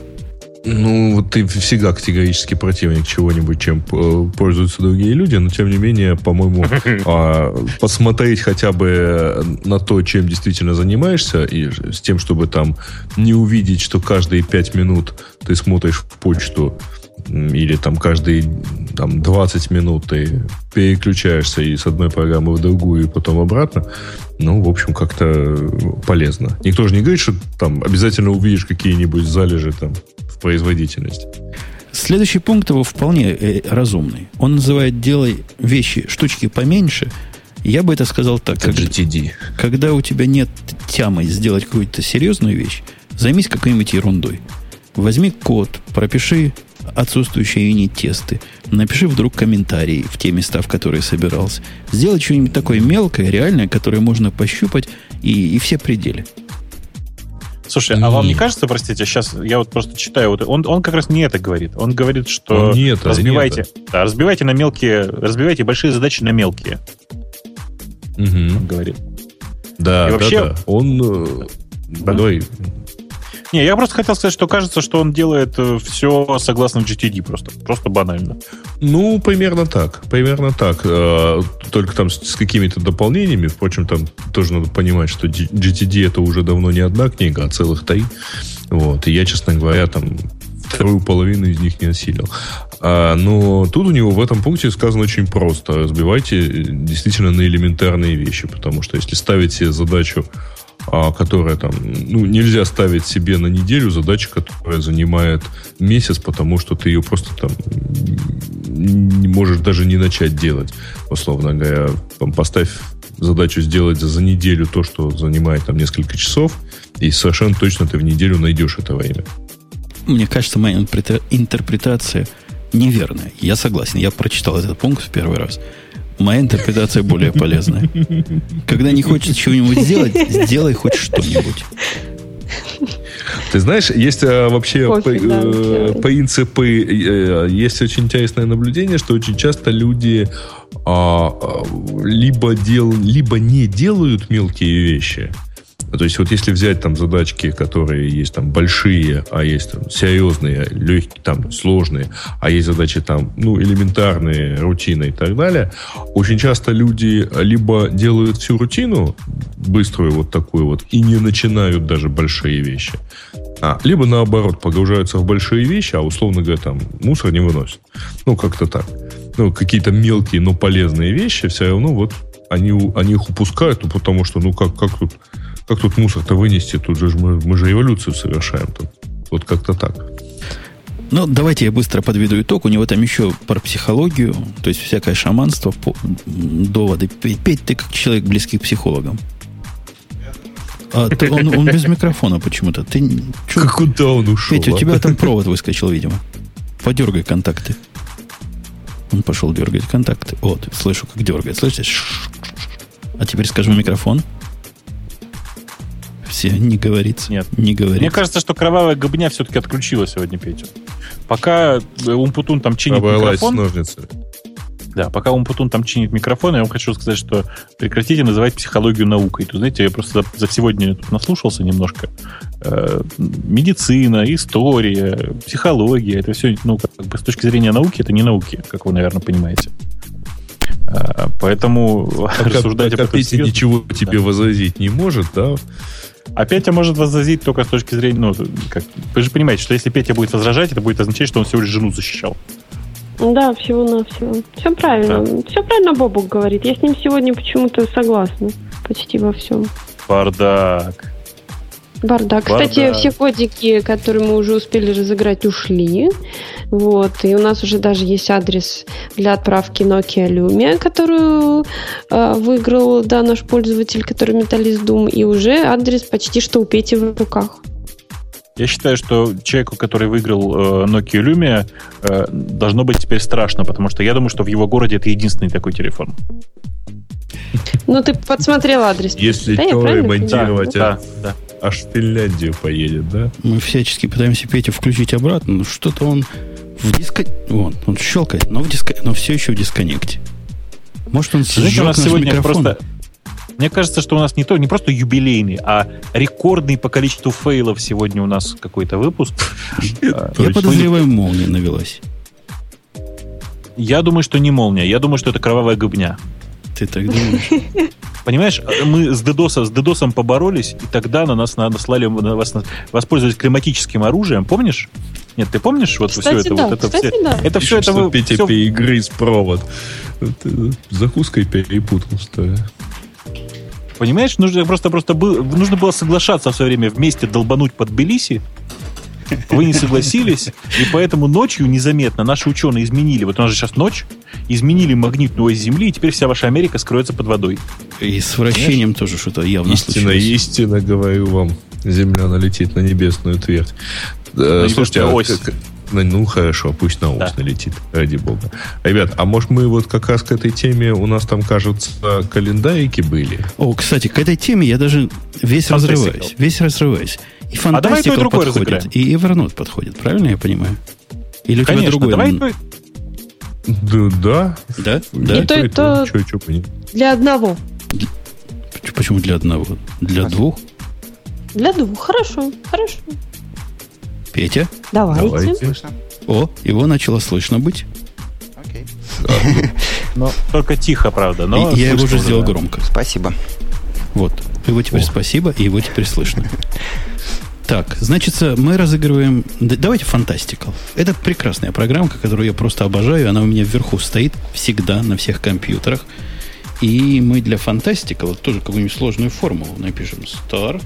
Ну, вот ты всегда категорически противник чего-нибудь, чем э, пользуются другие люди, но тем не менее, по-моему, а, посмотреть хотя бы на то, чем действительно занимаешься, и с тем, чтобы там не увидеть, что каждые пять минут ты смотришь в почту, или там каждые там, 20 минут ты переключаешься и с одной программы в другую, и потом обратно, ну, в общем, как-то полезно. Никто же не говорит, что там обязательно увидишь какие-нибудь залежи там в производительности. Следующий пункт его вполне э, разумный. Он называет «делай вещи, штучки поменьше». Я бы это сказал так. Как GTD. Когда у тебя нет тямы сделать какую-то серьезную вещь, займись какой-нибудь ерундой. Возьми код, пропиши отсутствующие юнит-тесты, напиши вдруг комментарий в те места, в которые собирался. Сделай что-нибудь такое мелкое, реальное, которое можно пощупать, и, и все пределы. Слушай, а вам не кажется, простите, сейчас я вот просто читаю, вот он, он как раз не это говорит. Он говорит, что он не это, разбивайте, не это. Да, разбивайте на мелкие, разбивайте большие задачи на мелкие. Угу. Он говорит. Да, И вообще, да, да. Он, э, Давай. Не, я просто хотел сказать, что кажется, что он делает все согласно GTD просто. Просто банально. Ну, примерно так. Примерно так. Э, Только там с какими-то дополнениями. Впрочем, там тоже надо понимать, что GTD это уже давно не одна книга, а целых три. Вот. И я, честно говоря, там вторую половину из них не осилил. А, но тут у него в этом пункте сказано очень просто. Разбивайте э, действительно на элементарные вещи. Потому что если ставить себе задачу которая там, ну, нельзя ставить себе на неделю задачу, которая занимает месяц, потому что ты ее просто там не можешь даже не начать делать, условно говоря. Там, поставь задачу сделать за неделю то, что занимает там несколько часов, и совершенно точно ты в неделю найдешь это время. Мне кажется, моя интерпрета- интерпретация неверная. Я согласен. Я прочитал этот пункт в первый раз. Моя интерпретация более полезная. Когда не хочется чего-нибудь сделать, сделай хоть что-нибудь. Ты знаешь, есть а, вообще Пофиг, по- да, э, принципы, э, есть очень интересное наблюдение, что очень часто люди а, а, либо, дел, либо не делают мелкие вещи. То есть вот если взять там задачки, которые есть там большие, а есть там серьезные, легкие, там сложные, а есть задачи там, ну, элементарные, рутины и так далее, очень часто люди либо делают всю рутину, быструю вот такую вот, и не начинают даже большие вещи, а, либо наоборот, погружаются в большие вещи, а условно говоря, там мусор не выносят. Ну, как-то так. Ну, какие-то мелкие, но полезные вещи все равно вот они, они их упускают, ну, потому что, ну, как, как тут как тут мусор-то вынести? Тут же мы, мы же эволюцию совершаем. Тут. Вот как-то так. Ну, давайте я быстро подведу итог. У него там еще про психологию, то есть всякое шаманство, по- доводы. Петь, Петь, ты как человек близкий к психологам. А, ты- он, он без микрофона почему-то. Ты чё- Как куда он ушел? Петя, у а? тебя там провод выскочил, видимо. Подергай контакты. Он пошел дергать контакты. Вот, слышу, как дергает. Слышишь? А теперь скажи в микрофон. Все, не говорится. Нет. Не говорит. Мне кажется, что кровавая гобня все-таки отключила сегодня Петю. Пока э, Умпутун там чинит Обойлась с микрофон, ножницами. да, пока Умпутун там чинит микрофон, я вам хочу сказать, что прекратите называть психологию наукой. Тут, знаете, я просто за, за сегодня тут наслушался немножко. Э, медицина, история, психология, это все, ну, как бы с точки зрения науки, это не науки, как вы, наверное, понимаете. Э, поэтому Пока, рассуждать пока об этом Петя ничего тебе возразить не может, да? А Петя может возразить только с точки зрения, ну, как, вы же понимаете, что если Петя будет возражать, это будет означать, что он всего лишь жену защищал. Да, всего-навсего. Все правильно. Все правильно Бобук говорит. Я с ним сегодня почему-то согласна. Почти во всем. Бардак. Бардак. Кстати, Бардак. все кодики, которые мы уже успели разыграть, ушли. Вот. И у нас уже даже есть адрес для отправки Nokia Lumia, которую э, выиграл да, наш пользователь, который Металлист Doom. И уже адрес почти что у Пети в руках. Я считаю, что человеку, который выиграл э, Nokia Lumia, э, должно быть теперь страшно, потому что я думаю, что в его городе это единственный такой телефон. Ну, ты подсмотрел адрес. Если Да, что, ремонтировать, понимаю? Да, да. Аж в Финляндию поедет, да? Мы всячески пытаемся Петю включить обратно, но что-то он в диско... Вон, он щелкает, но, в диско... но все еще в дисконнекте. Может, он Знаете, сжег у нас наш сегодня микрофон? просто... Мне кажется, что у нас не, то, не просто юбилейный, а рекордный по количеству фейлов сегодня у нас какой-то выпуск. А, Я подозреваю, молния навелась. Я думаю, что не молния. Я думаю, что это кровавая гобня. Ты так думаешь? Понимаешь, мы с DDoS, с DDoS поборолись, и тогда на нас на- наслали, на вас на- воспользовались климатическим оружием. Помнишь? Нет, ты помнишь вот Кстати, все это? да, вот это кстати, все, да. это все это вы- Петя всё- перегрыз провод. Закуской перепутал, что ли? Понимаешь, нужно просто, просто был- нужно было соглашаться в свое время вместе долбануть под Тбилиси. Вы не согласились, и поэтому ночью незаметно наши ученые изменили, вот у нас же сейчас ночь, изменили магнитную ось Земли, и теперь вся ваша Америка скроется под водой. И с вращением тоже что-то явно Истина, случилось. истина, говорю вам. Земля налетит на небесную твердь. Э, На Слушайте, а ось. как- ну хорошо, пусть на ось Да. налетит, ради бога. Ребят, а может мы вот как раз к этой теме, у нас там, кажется, календарики были? О, кстати, к этой теме я даже весь Фантастикал. разрываюсь. Весь разрываюсь. И А давай фантастика подходит, и Evernote подходит. Правильно я понимаю? Или у тебя Конечно, другой? давай Да, да. Да? И то, и то- Чё, чё. Для одного. Почему для одного? Для двух? Для двух. Хорошо, хорошо. Петя? Давайте. Давайте. О, его начало слышно быть. Окей. Но только тихо, правда. Но И я его уже сделал громко. Спасибо. Вот. Его теперь спасибо, и его теперь слышно. Так, значит, мы разыгрываем... Давайте Fantastical. Это прекрасная программка, которую я просто обожаю. Она у меня вверху стоит всегда на всех компьютерах. И мы для Fantastical тоже какую-нибудь сложную формулу напишем. Старт.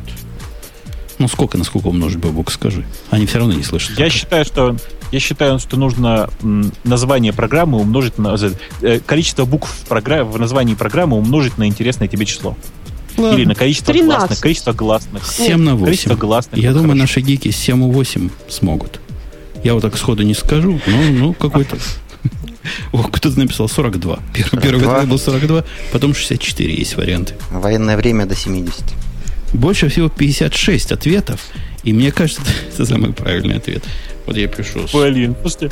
Ну, сколько, насколько умножить, Бабук, скажи. Они все равно не слышат. Я считаю, что я считаю, что нужно название программы умножить на э, количество букв в, програ- в названии программы умножить на интересное тебе число. Ладно. Или на количество 13. гласных. Количество гласных. 7 на 8. Количество гласных. Я думаю, хорошо. наши гики 7,8 смогут. Я вот так сходу не скажу, но ну, какой-то... О, кто-то написал 42. Первый, первый 42. ответ был 42, потом 64 есть варианты. Военное время до 70. Больше всего 56 ответов, и мне кажется, это самый правильный ответ. Вот я пишу. с- Блин, слушайте.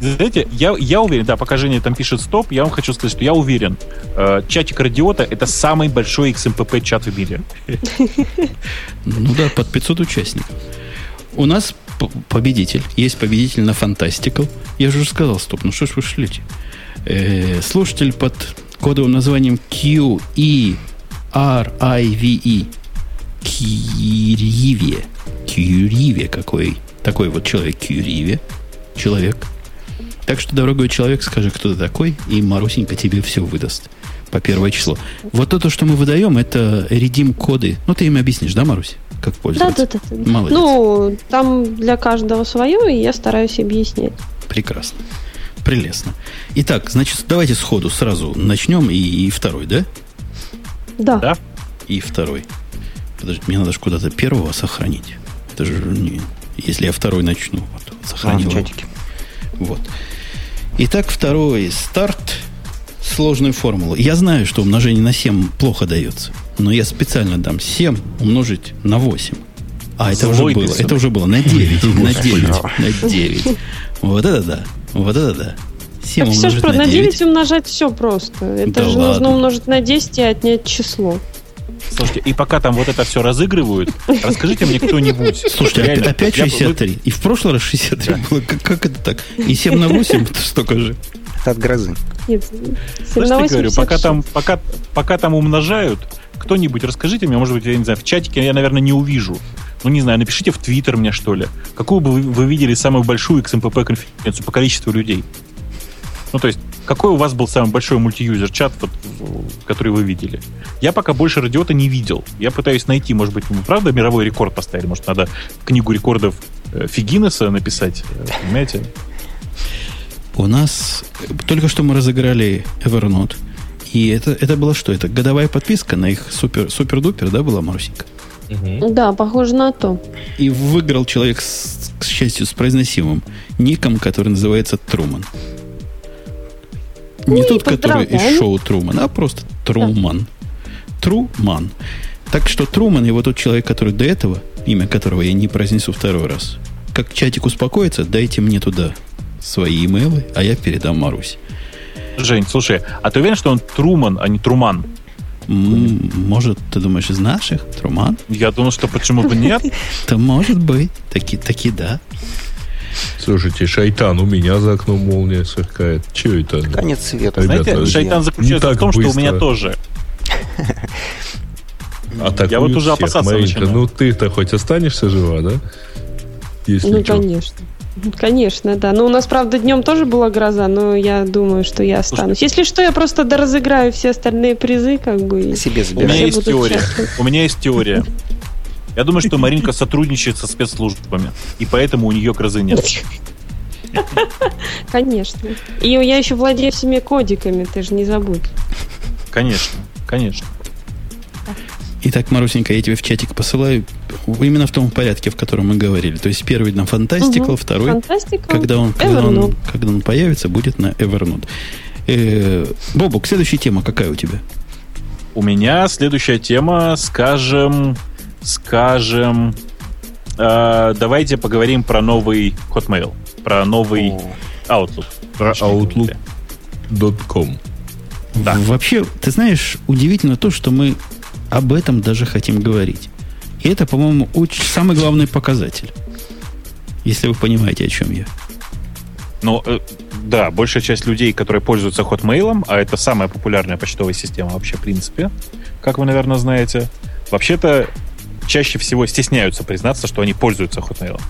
Знаете, я, я уверен, да, пока Женя там пишет стоп, я вам хочу сказать, что я уверен, э, чатик Радиота это самый большой XMPP чат в мире. Ну да, под 500 участников. У нас победитель. Есть победитель на Fantastical. Я же уже сказал, стоп, ну что ж вы шлете? Э, слушатель под кодовым названием Q E R I V E. Кириве. Кириве какой. Такой вот человек Кириве. Человек. Так что, дорогой человек, скажи, кто ты такой, и Марусенька тебе все выдаст по первое число. Вот то, что мы выдаем, это редим коды. Ну, ты им объяснишь, да, Марусь? Как Да, пользоваться? да, да. да. Молодец. Ну, там для каждого свое, и я стараюсь объяснять. Прекрасно. Прелестно. Итак, значит, давайте сходу сразу начнем. И, и второй, да? Да. Да? И второй. Подожди, мне надо же куда-то первого сохранить. Это же не... Если я второй начну, вот, А, сохранил. чатике. Вот. Итак, второй старт. Сложную формулу. Я знаю, что умножение на 7 плохо дается. Но я специально дам 7 умножить на 8. А, это Злой уже было. Это уже было на 9. На 9. На 9. Вот это да. Вот это да. 7 Так все умножить про- на на 9. 9 умножать все просто. Это Да же ладно. нужно умножить на 10 и отнять число. Слушайте, и пока там вот это все разыгрывают, расскажите мне кто-нибудь. Слушайте, Реально, опять, опять я бы- 63. И в прошлый раз 63 было. Как, как это так? И 7 на 8 это столько же. Это от грозы. Нет, Слышите, на говорю, 86. пока там, пока, пока там умножают, кто-нибудь расскажите мне, может быть, я не знаю, в чатике я, наверное, не увижу. Ну, не знаю, напишите в Твиттер мне, что ли. Какую бы вы, вы видели самую большую XMPP-конференцию по количеству людей? Ну, то есть, какой у вас был самый большой мультиюзер-чат, вот, в- который вы видели? Я пока больше радиота не видел. Я пытаюсь найти, может быть, мы правда мировой рекорд поставили? Может, надо книгу рекордов э, Фигинеса написать? э, Понимаете? У нас только что мы разыграли Evernote. И это, это было что? Это годовая подписка на их супер, супер-дупер, да, была, Марусенька? Да, похоже на то. И выиграл человек, с, к счастью, с произносимым ником, который называется Труман. Не Ой, тот, который из шоу Труман, а просто Труман. Труман. Так что Труман, его тот человек, который до этого, имя которого я не произнесу второй раз, как чатик успокоится, дайте мне туда свои имейлы, а я передам Марусь. Жень, слушай, а ты уверен, что он Труман, а не Труман? Может, ты думаешь, из наших? Труман? Я думал, что почему бы нет. Да может быть. Таки, таки да. Слушайте, шайтан, у меня за окном молния сверкает. Че это? Конец света. Ребята, Знаете, шайтан заключается так в том, что у быстро. меня тоже. Атакуют Я вот уже всех. опасаться Маринка, начинаю. ну ты-то хоть останешься жива, да? Если Ну, чё. конечно. Конечно, да. Но у нас, правда, днем тоже была гроза, но я думаю, что я останусь. Если что, я просто доразыграю все остальные призы, как бы. Себе У меня есть теория. У меня есть теория. Я думаю, что Маринка сотрудничает со спецслужбами, и поэтому у нее грозы нет. Конечно. И я еще владею всеми кодиками, ты же не забудь. Конечно, конечно. Итак, Марусенька, я тебе в чатик посылаю именно в том порядке, в котором мы говорили. То есть первый на Fantastical, Мгм. второй, Фантастика. когда он, когда, он, когда он появится, будет на Evernote. Э, Бобук, следующая тема какая у тебя? У меня следующая тема, скажем, скажем, э, давайте поговорим про новый Hotmail, про новый Outlook. Про Outlook.com. Да. Вообще, ты знаешь, удивительно то, что мы об этом даже хотим говорить. И это, по-моему, самый главный показатель. Если вы понимаете, о чем я. Ну, э, да, большая часть людей, которые пользуются Hotmail, а это самая популярная почтовая система вообще, в принципе, как вы, наверное, знаете, вообще-то чаще всего стесняются признаться, что они пользуются Hotmail.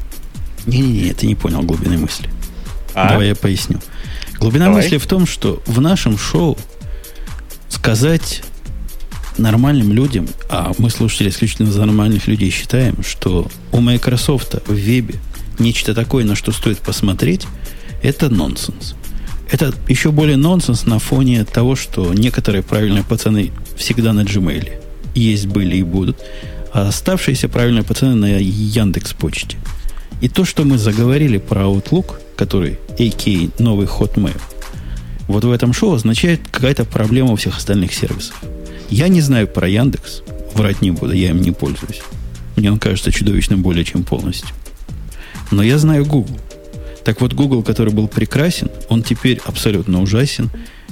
Не-не-не, ты не понял глубины мысли. А? Давай я поясню. Глубина Давай. мысли в том, что в нашем шоу сказать нормальным людям, а мы, слушатели, исключительно за нормальных людей считаем, что у Microsoft в вебе нечто такое, на что стоит посмотреть, это нонсенс. Это еще более нонсенс на фоне того, что некоторые правильные пацаны всегда на Gmail есть, были и будут, а оставшиеся правильные пацаны на Яндекс Почте. И то, что мы заговорили про Outlook, который AK новый Hotmail, вот в этом шоу означает какая-то проблема у всех остальных сервисов. Я не знаю про Яндекс, врать не буду, я им не пользуюсь. Мне он кажется чудовищным более чем полностью. Но я знаю Google. Так вот, Google, который был прекрасен, он теперь абсолютно ужасен.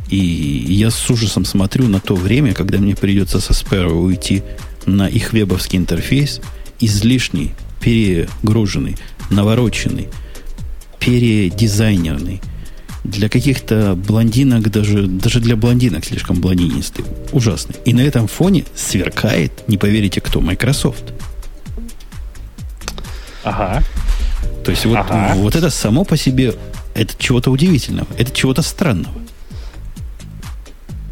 И я с ужасом смотрю на то время, когда мне придется со Sparrow уйти на их вебовский интерфейс, излишний, перегруженный, навороченный, передизайнерный. Для каких-то блондинок, даже, даже для блондинок слишком блондинистый. Ужасный. И на этом фоне сверкает, не поверите кто, Microsoft. Ага. То есть вот, ага. вот это само по себе, это чего-то удивительного, это чего-то странного.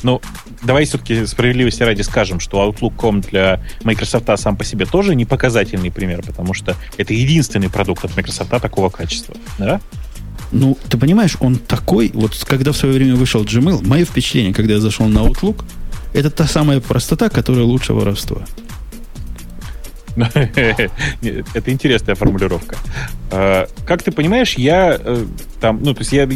Ну, давай все-таки справедливости ради скажем, что Outlook.com для Microsoft сам по себе тоже не показательный пример, потому что это единственный продукт от Microsoft такого качества. Да? Ну, ты понимаешь, он такой, вот когда в свое время вышел Gmail, мое впечатление, когда я зашел на Outlook, это та самая простота, которая лучше воровства. Это интересная формулировка. А, как ты понимаешь, я э, там, ну, то есть я,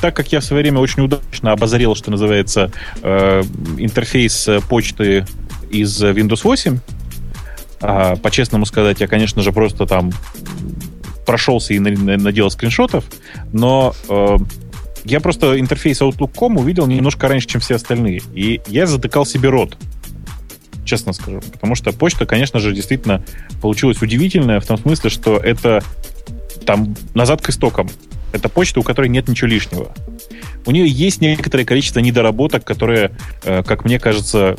так как я в свое время очень удачно обозрел, что называется, э, интерфейс почты из Windows 8, а, по-честному сказать, я, конечно же, просто там прошелся и наделал скриншотов, но э, я просто интерфейс Outlook.com увидел немножко раньше, чем все остальные. И я затыкал себе рот честно скажу. Потому что почта, конечно же, действительно получилась удивительная в том смысле, что это там назад к истокам. Это почта, у которой нет ничего лишнего. У нее есть некоторое количество недоработок, которые, э, как мне кажется,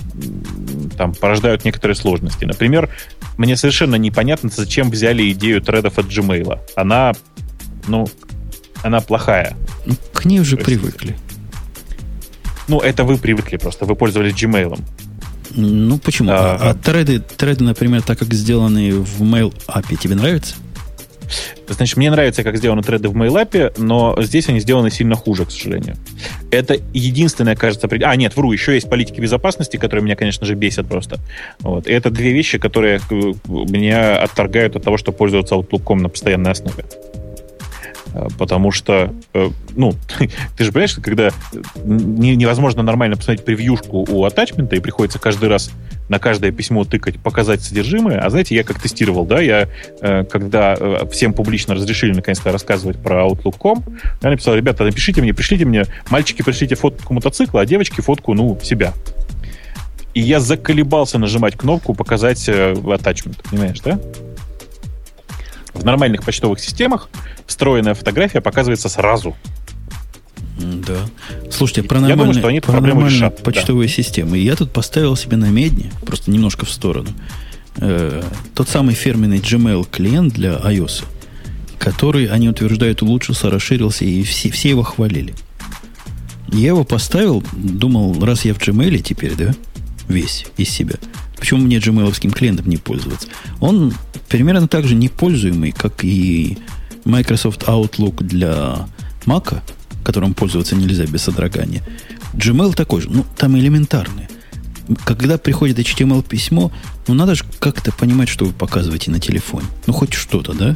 там порождают некоторые сложности. Например, мне совершенно непонятно, зачем взяли идею тредов от Gmail. Она, ну, она плохая. К ней уже есть, привыкли. Ну, это вы привыкли просто. Вы пользовались Gmail. Ну, почему? А, а, а треды, треды, например, так как сделаны в Mail API, тебе нравится? Значит, мне нравится, как сделаны треды в MailApp, но здесь они сделаны сильно хуже, к сожалению. Это единственное, кажется... А, нет, вру, еще есть политики безопасности, которые меня, конечно же, бесят просто. Вот. И это две вещи, которые э, меня отторгают от того, что пользоваться Outlook.com на постоянной основе. Э, потому что, э, ну, ты же понимаешь, когда невозможно нормально посмотреть превьюшку у атачмента и приходится каждый раз на каждое письмо тыкать, показать содержимое. А знаете, я как тестировал, да, я, э, когда всем публично разрешили наконец-то рассказывать про Outlook.com, я написал, ребята, напишите мне, пришлите мне, мальчики, пришлите фотку мотоцикла, а девочки фотку, ну, себя. И я заколебался нажимать кнопку «Показать attachment», понимаешь, да? В нормальных почтовых системах встроенная фотография показывается сразу. Да. Слушайте, про нормальные, думаю, что они про нормальные почтовые да. системы. Я тут поставил себе на медне, просто немножко в сторону, э, тот самый фирменный Gmail клиент для iOS, который, они утверждают, улучшился, расширился, и все, все его хвалили. Я его поставил, думал, раз я в Gmail теперь, да, весь из себя, почему мне gmail клиентом не пользоваться? Он примерно так же непользуемый, как и Microsoft Outlook для Mac, которым пользоваться нельзя без содрогания. Gmail такой же, ну, там элементарный. Когда приходит HTML-письмо, ну, надо же как-то понимать, что вы показываете на телефоне. Ну, хоть что-то, да?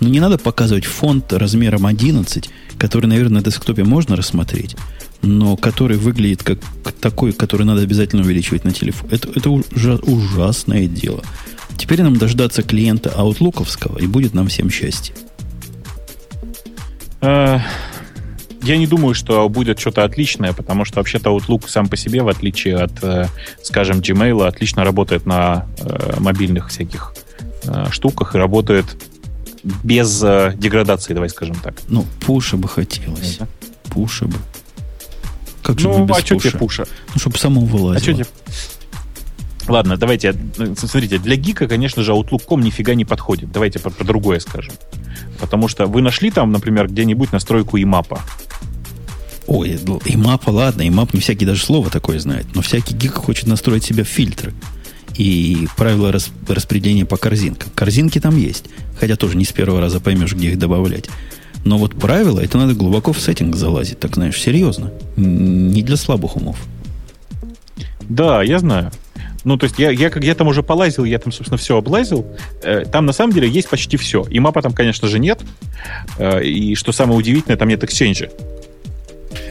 Но не надо показывать фонд размером 11, который, наверное, на десктопе можно рассмотреть, но который выглядит как такой, который надо обязательно увеличивать на телефон. Это, это ужа, ужасное дело. Теперь нам дождаться клиента аутлуковского, и будет нам всем счастье. Э, я не думаю, что будет что-то отличное, потому что вообще-то Outlook сам по себе, в отличие от, э, скажем, Gmail, отлично работает на э, мобильных всяких штуках и работает без деградации, давай скажем так. Ну, пуша бы хотелось. Да. Пуша бы. Как же Ну, бы без а что тебе пуша? Ну, чтобы само А вылазило. что тебе... Ладно, давайте, э, смотрите, для гика, конечно же, Outlook.com нифига не подходит. Давайте про, про другое скажем. Потому что вы нашли там, например, где-нибудь настройку имапа. Ой, ну, и мапа, ладно, и мап не всякий даже слово такое знает, но всякий гик хочет настроить себе фильтры и правила рас- распределения по корзинкам. Корзинки там есть, хотя тоже не с первого раза поймешь, где их добавлять. Но вот правила, это надо глубоко в сеттинг залазить, так знаешь, серьезно. Не для слабых умов. Да, я знаю. Ну, то есть я, я, как я там уже полазил, я там, собственно, все облазил. Э, там, на самом деле, есть почти все. И мапа там, конечно же, нет. Э, и что самое удивительное, там нет эксченджа.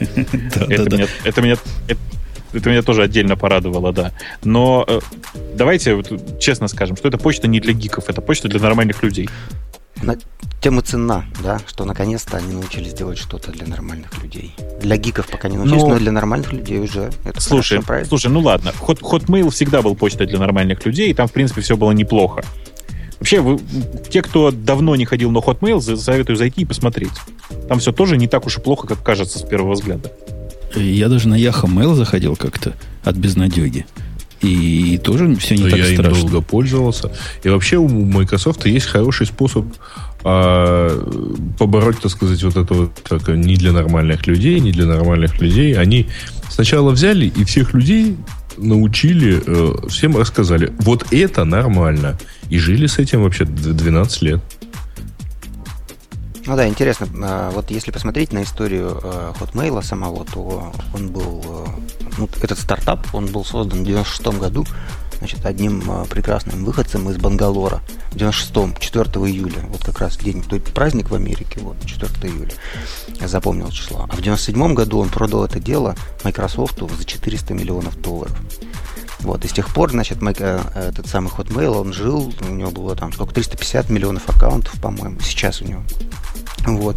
Это, меня, это, меня, это, это меня тоже отдельно порадовало, да. Но э, давайте вот честно скажем, что эта почта не для гиков, это почта для нормальных людей. На тему цена, да, что наконец-то они научились делать что-то для нормальных людей. Для гиков пока не научились, Ну, но для нормальных людей уже. Это Слушай, хорошо, правильно? слушай, ну ладно, Hot, Hotmail всегда был почтой для нормальных людей, и там, в принципе, все было неплохо. Вообще, вы, те, кто давно не ходил на Hotmail, советую зайти и посмотреть. Там все тоже не так уж и плохо, как кажется с первого взгляда. Я даже на Яха Mail заходил как-то от безнадеги. И тоже все не Но так я страшно. долго пользовался. И вообще у Microsoft есть хороший способ а, побороть, так сказать, вот это вот так, не для нормальных людей, не для нормальных людей. Они сначала взяли и всех людей научили, э, всем рассказали, вот это нормально. И жили с этим вообще д- 12 лет. Ну да, интересно, а, вот если посмотреть на историю э, Hotmail самого, то он был, э, ну, этот стартап, он был создан в 96 году, значит, одним э, прекрасным выходцем из Бангалора в 96-м, 4 июля, вот как раз день, то есть праздник в Америке, вот, 4 июля, я запомнил число. А в 97 году он продал это дело Microsoft за 400 миллионов долларов. Вот, и с тех пор, значит, Майк- э, этот самый Hotmail, он жил, у него было там сколько, 350 миллионов аккаунтов, по-моему, сейчас у него. Вот.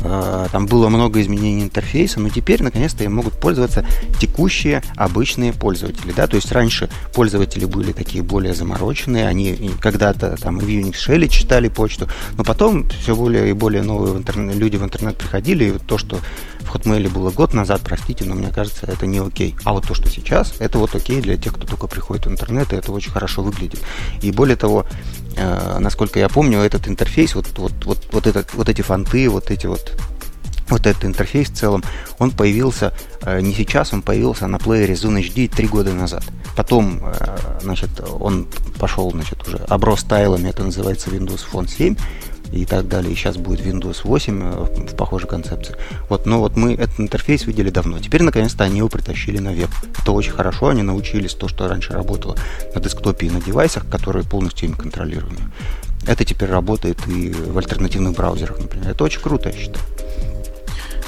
Э, Там было много изменений интерфейса, но теперь наконец-то им могут пользоваться текущие обычные пользователи. Да? То есть раньше пользователи были такие более замороченные, они когда-то там в Unix Shell читали почту, но потом все более и более новые в интернет, люди в интернет приходили, и то, что в Hotmail было год назад, простите, но мне кажется, это не окей. А вот то, что сейчас, это вот окей для тех, кто только приходит в интернет, и это очень хорошо выглядит. И более того, насколько я помню, этот интерфейс, вот, вот, вот, вот, этот, вот эти фонты, вот эти вот вот этот интерфейс в целом, он появился э, не сейчас, он появился на плеере Zone HD три года назад. Потом, э, значит, он пошел, значит, уже оброс тайлами, это называется Windows Phone 7 и так далее. И сейчас будет Windows 8 э, в похожей концепции. Вот, но вот мы этот интерфейс видели давно. Теперь, наконец-то, они его притащили на веб. Это очень хорошо, они научились то, что раньше работало на десктопе и на девайсах, которые полностью им контролируемы. Это теперь работает и в альтернативных браузерах, например. Это очень круто, я считаю.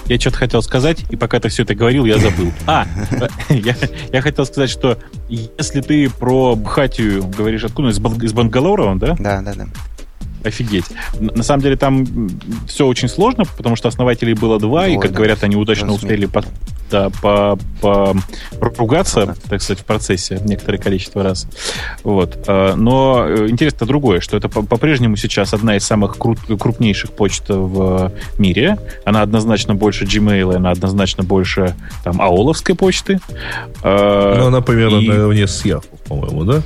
Я что-то хотел сказать, и пока ты все это говорил, я забыл. А, я, я хотел сказать, что если ты про Бхатию говоришь, откуда? Из, Бан- из Бангалора он, да? Да, да, да. Офигеть. На самом деле там все очень сложно, потому что основателей было два, и, Двое, как да. говорят, они удачно успели по, да, по, по- поругаться, так сказать, в процессе некоторое количество раз. Вот. А, Но э, интересно другое, что это по- по-прежнему сейчас одна из самых крут- крупнейших почт в мире. Она однозначно больше Gmail, она однозначно больше там аоловской почты. А, Ну, она примерно и- наравне с Yahoo, по-моему, да?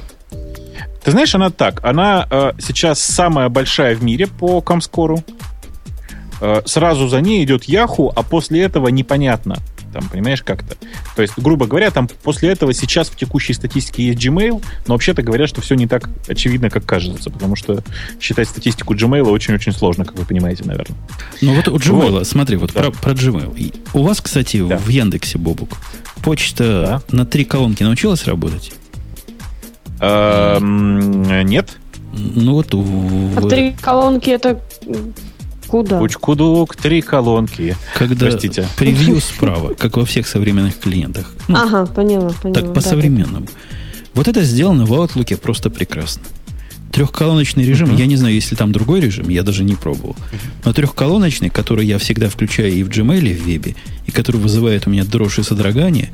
Ты знаешь, она так. Она э, сейчас самая большая в мире по Комскору. Э, сразу за ней идет Яху, а после этого непонятно. Там, понимаешь, как-то. То есть, грубо говоря, там после этого сейчас в текущей статистике есть Gmail, но вообще-то говорят, что все не так очевидно, как кажется, потому что считать статистику Gmail очень-очень сложно, как вы понимаете, наверное. Ну вот у Gmail, смотри, вот Да. про, про Gmail. У вас, кстати, Да. в Яндексе, Бобук, почта на три колонки научилась работать? Эм, Нет. Ну вот А три колонки это куда? Кучкудук, три колонки. когда простите. превью справа, как во всех современных клиентах. Ну, Ага, поняла, поняла. так да, по-современному. Вот это сделано в Outlook просто прекрасно. Трехколоночный режим, я не знаю, если там другой режим, я даже не пробовал. Но трехколоночный, который я всегда включаю и в Gmail, и в Вебе, и который вызывает у меня дрожь и содрогание,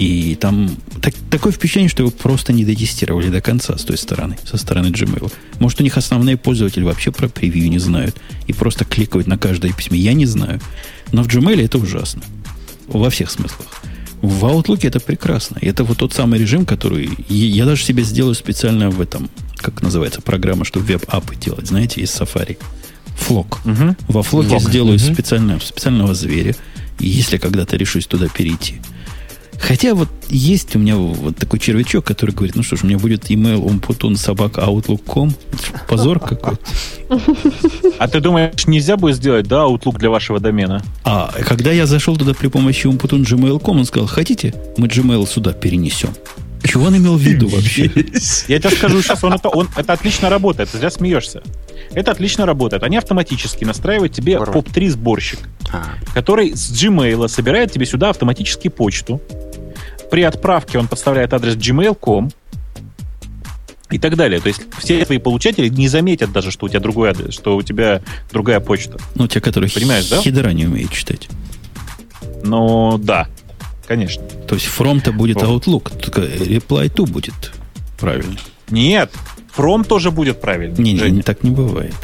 И там так, такое впечатление, что его просто не дотестировали до конца с той стороны, со стороны Gmail. Может, у них основные пользователи вообще про превью не знают и просто кликают на каждое письмо. Я не знаю. Но в Gmail это ужасно. Во всех смыслах. В Outlook это прекрасно. Это вот тот самый режим, который... Я даже себе сделаю специально в этом, как называется, программа, чтобы веб-апы делать, знаете, из Safari. Флок. Угу. Во флоке Флок. сделаю Мгм. специально, специального зверя, если когда-то решусь туда перейти. Хотя вот есть у меня вот такой червячок, который говорит, ну что ж, у меня будет email umputun собака outlook.com. Позор какой. А ты думаешь, нельзя будет сделать, да, Outlook для вашего домена? А когда я зашел туда при помощи umputun gmail.com, он сказал, хотите, мы Gmail сюда перенесем. Чего он имел в виду вообще? Я тебе скажу сейчас, он это, он, это отлично работает, ты зря смеешься. Это отлично работает. Они автоматически настраивают тебе Здорово. POP3 сборщик, А, который с Gmail собирает тебе сюда автоматически почту. При отправке он подставляет адрес gmail.com и так далее. То есть все твои получатели не заметят даже, что у тебя другой адрес, что у тебя другая почта. Ну, те, которые Понимаешь, да? хидра не умеют читать. Но да, конечно. То есть from-то будет From. Outlook, только reply to будет правильно. Нет, From тоже будет правильно. Не, не, не, так не бывает.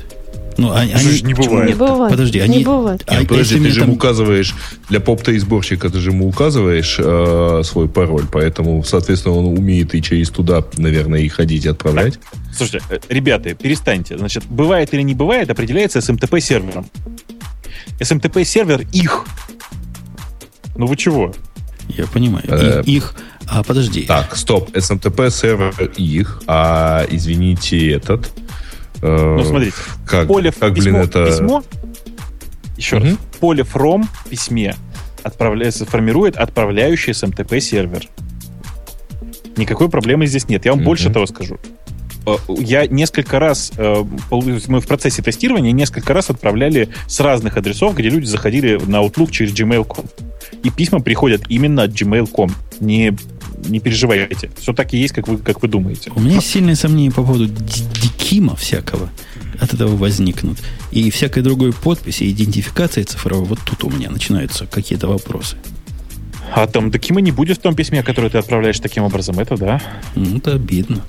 Ну, они, Что ж они- не Почему бывает? не бывает? Подожди, не они- бывает. а Нет, подожди, ты же там- ему указываешь, для сборщика ты же ему указываешь э, свой пароль, поэтому, соответственно, он умеет и через туда, наверное, и ходить и отправлять. Слушайте, э, ребята, перестаньте. Значит, бывает или не бывает, определяется SMTP сервером. SMTP сервер их. Ну вы чего? Я понимаю. Э, И- их. А подожди. Так, стоп, SMTP сервер их, а извините этот. Э, Ну смотрите, как, поле как, письмо, блин, это... письмо, еще Мгм. раз, поле from в письме отправляется, формирует отправляющий SMTP сервер. Никакой проблемы здесь нет. Я вам Мгм. больше того скажу. Э, Я несколько раз, э, мы в процессе тестирования несколько раз отправляли с разных адресов, где люди заходили на Outlook через gmail.com. И письма приходят именно от gmail.com. Не, не переживайте. Все так и есть, как вы, как вы думаете. У меня есть сильные сомнения по поводу дикима всякого. От этого возникнут. И всякой другой подписи, идентификации цифровой. Вот тут у меня начинаются какие-то вопросы. А там Докима не будет в том письме, которое ты отправляешь таким образом. Это да. Ну, это обидно.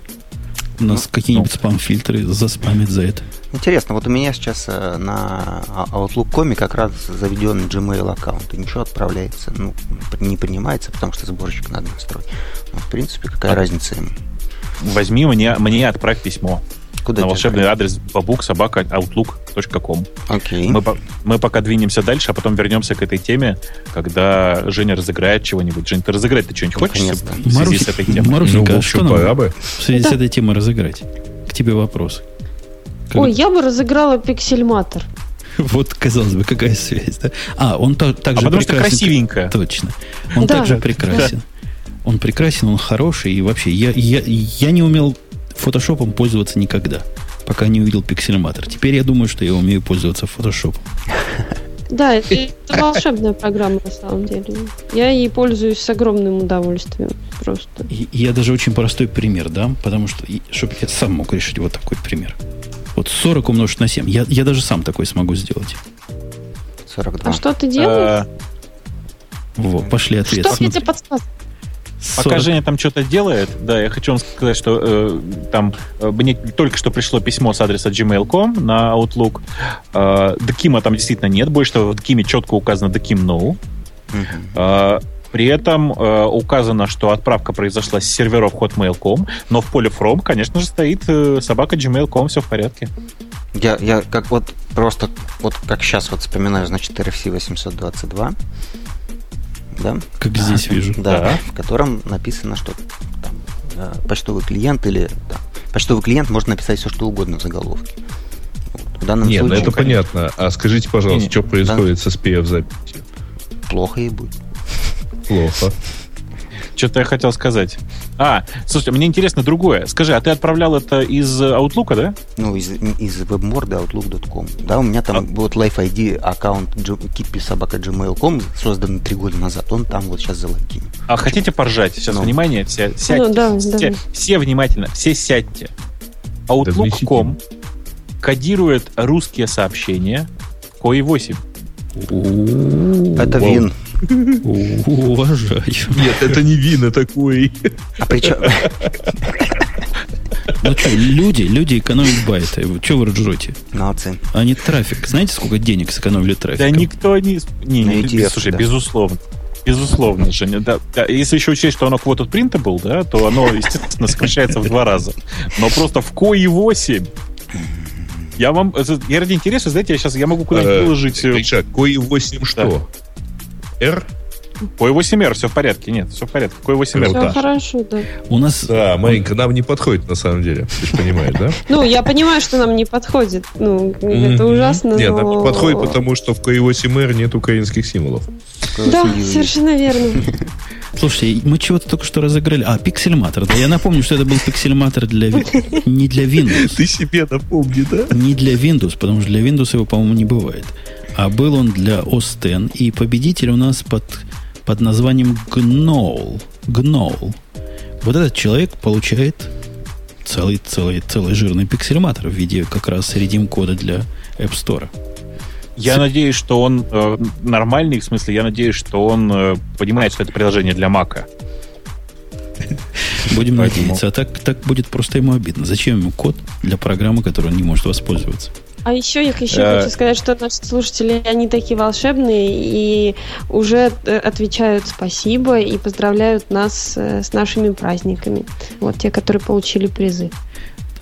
У нас какие-нибудь спам-фильтры заспамят за это. Интересно, вот у меня сейчас э, на Outlook.com как раз заведен Gmail аккаунт, и ничего отправляется, ну, не принимается, потому что сборщик надо настроить. Ну, в принципе, какая А- разница им? Возьми мне, мне отправь письмо Куда на волшебный отправить? адрес бабук собака outlook.com. Окей. Мы, по- мы пока двинемся дальше, а потом вернемся к этой теме, когда Женя разыграет чего-нибудь. Жень, ты разыграть ты что-нибудь хочешь Наконец-то. в связи с этой темой? Марусенька, ну, а в что нам пора бы. в связи с Да. этой темой разыграть? К тебе вопрос. Как- Ой, я бы разыграла пиксельматор. Вот, казалось бы, какая связь, да? А, он та- так А же потому что прекрасен. красивенько. Точно. Он Да. также прекрасен. Он прекрасен, он хороший. И вообще, я, я, я не умел фотошопом пользоваться никогда, пока не увидел пиксельматор. Теперь я думаю, что я умею пользоваться фотошопом. Да, это это волшебная программа на самом деле. Я ей пользуюсь с огромным удовольствием. Просто. И я даже очень простой пример дам, потому что, чтобы я сам мог решить вот такой пример. Вот 40 умножить на 7. Я, я даже сам такой смогу сделать. 42. А что ты делаешь? Э, Во, пошли ответ. что я Смотри. тебе подсказываю? Пока 40. Женя там что-то делает, да, я хочу вам сказать, что э, там э, мне только что пришло письмо с адреса gmail.com на Outlook. Э, Докима там действительно нет, больше того, в Докиме четко указано Доким No. Мгм. Э, При этом э, указано, что отправка произошла с серверов hotmail.com, но в поле from, конечно же, стоит э, собака gmail.com, все в порядке. Я, я как вот просто, вот как сейчас вот вспоминаю, значит, RFC 822, да? Как здесь вижу. Да, Да. в котором написано, что там, э, почтовый клиент или да, почтовый клиент может написать все, что угодно в заголовке. Вот. В данном Нет, ну случае это понятно. А скажите, пожалуйста, Не-не. что происходит со SPF записью? плохо и будет. Плохо. Что-то я хотел сказать. А, слушай, мне интересно другое. Скажи, а ты отправлял это из Outlook, да? Ну, из, из вебморда outlook.com. Да, у меня там А- вот Life ID аккаунт kipi собака gmail.com создан три года назад. Он там вот сейчас залогинен. А хотите поржать? Сейчас, Ну. внимание, все, сядьте. Ну, да, все, да. все внимательно, все сядьте. Outlook.com кодирует русские сообщения в COI 8. Это. Вин. Уважаю. Нет, это не вина такой. А причем... Ну что, люди, люди экономят байты. Что вы ржете? Молодцы. Они трафик. Знаете, сколько денег сэкономили трафик? Да никто не... Не, На не, ETF, слушай, да. безусловно. Безусловно, Женя. Да, да, если еще учесть, что оно quoted printable, да, то оно, естественно, сокращается в два раза. Но просто в КОИ 8 я вам... это- Я ради интереса, знаете, я сейчас я могу куда-нибудь Э, выложить... э, Кой 8 что? R? КОИ 8R, все в порядке. Нет, все в порядке. КОИ 8R. Все да. хорошо, да. У нас Да, маленько, нам не подходит на самом деле. Ты же понимаешь, да? Ну, я понимаю, что нам не подходит. Ну, это ужасно, Нет, нам не подходит, потому что в Кой 8R нет украинских символов. Да, совершенно верно. Слушайте, мы чего-то только что разыграли. А, пиксельматор. Да, я напомню, что это был пиксельматор для, не для Windows. Ты себе напомни, да? Не для Windows, потому что для Windows его, по-моему, не бывает. А был он для X. И победитель у нас под, под названием Gnoll. Gnoll. Вот этот человек получает целый, целый, целый жирный пиксельматор в виде как раз редим-кода для App Store. Я надеюсь, что он э, нормальный, в смысле, я надеюсь, что он э, понимает, что это приложение для Мака. Будем Поэтому- надеяться. А так, так будет просто ему обидно. Зачем ему код для программы, которой он не может воспользоваться? А еще я еще Э. хочу сказать, что наши слушатели, они такие волшебные и уже э, отвечают спасибо и поздравляют нас э, с нашими праздниками. Вот те, которые получили призы.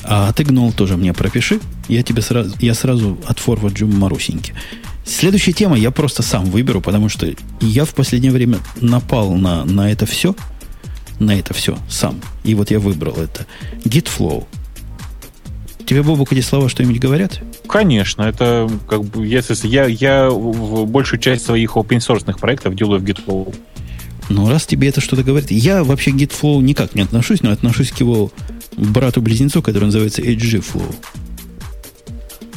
А ты, Гнол, тоже мне пропиши. Я тебе сразу, я сразу отфорварджу Марусеньке. Следующая тема я просто сам выберу, потому что я в последнее время напал на, на это все. На это все сам. И вот я выбрал это. Gitflow. Тебе, Бобук, эти слова что-нибудь говорят? Конечно, это как бы если я, я в большую часть своих open source проектов делаю в GitFlow. Ну, раз тебе это что-то говорит. Я вообще к Gitflow никак не отношусь, но отношусь к его брату-близнецу, который называется HGFlow.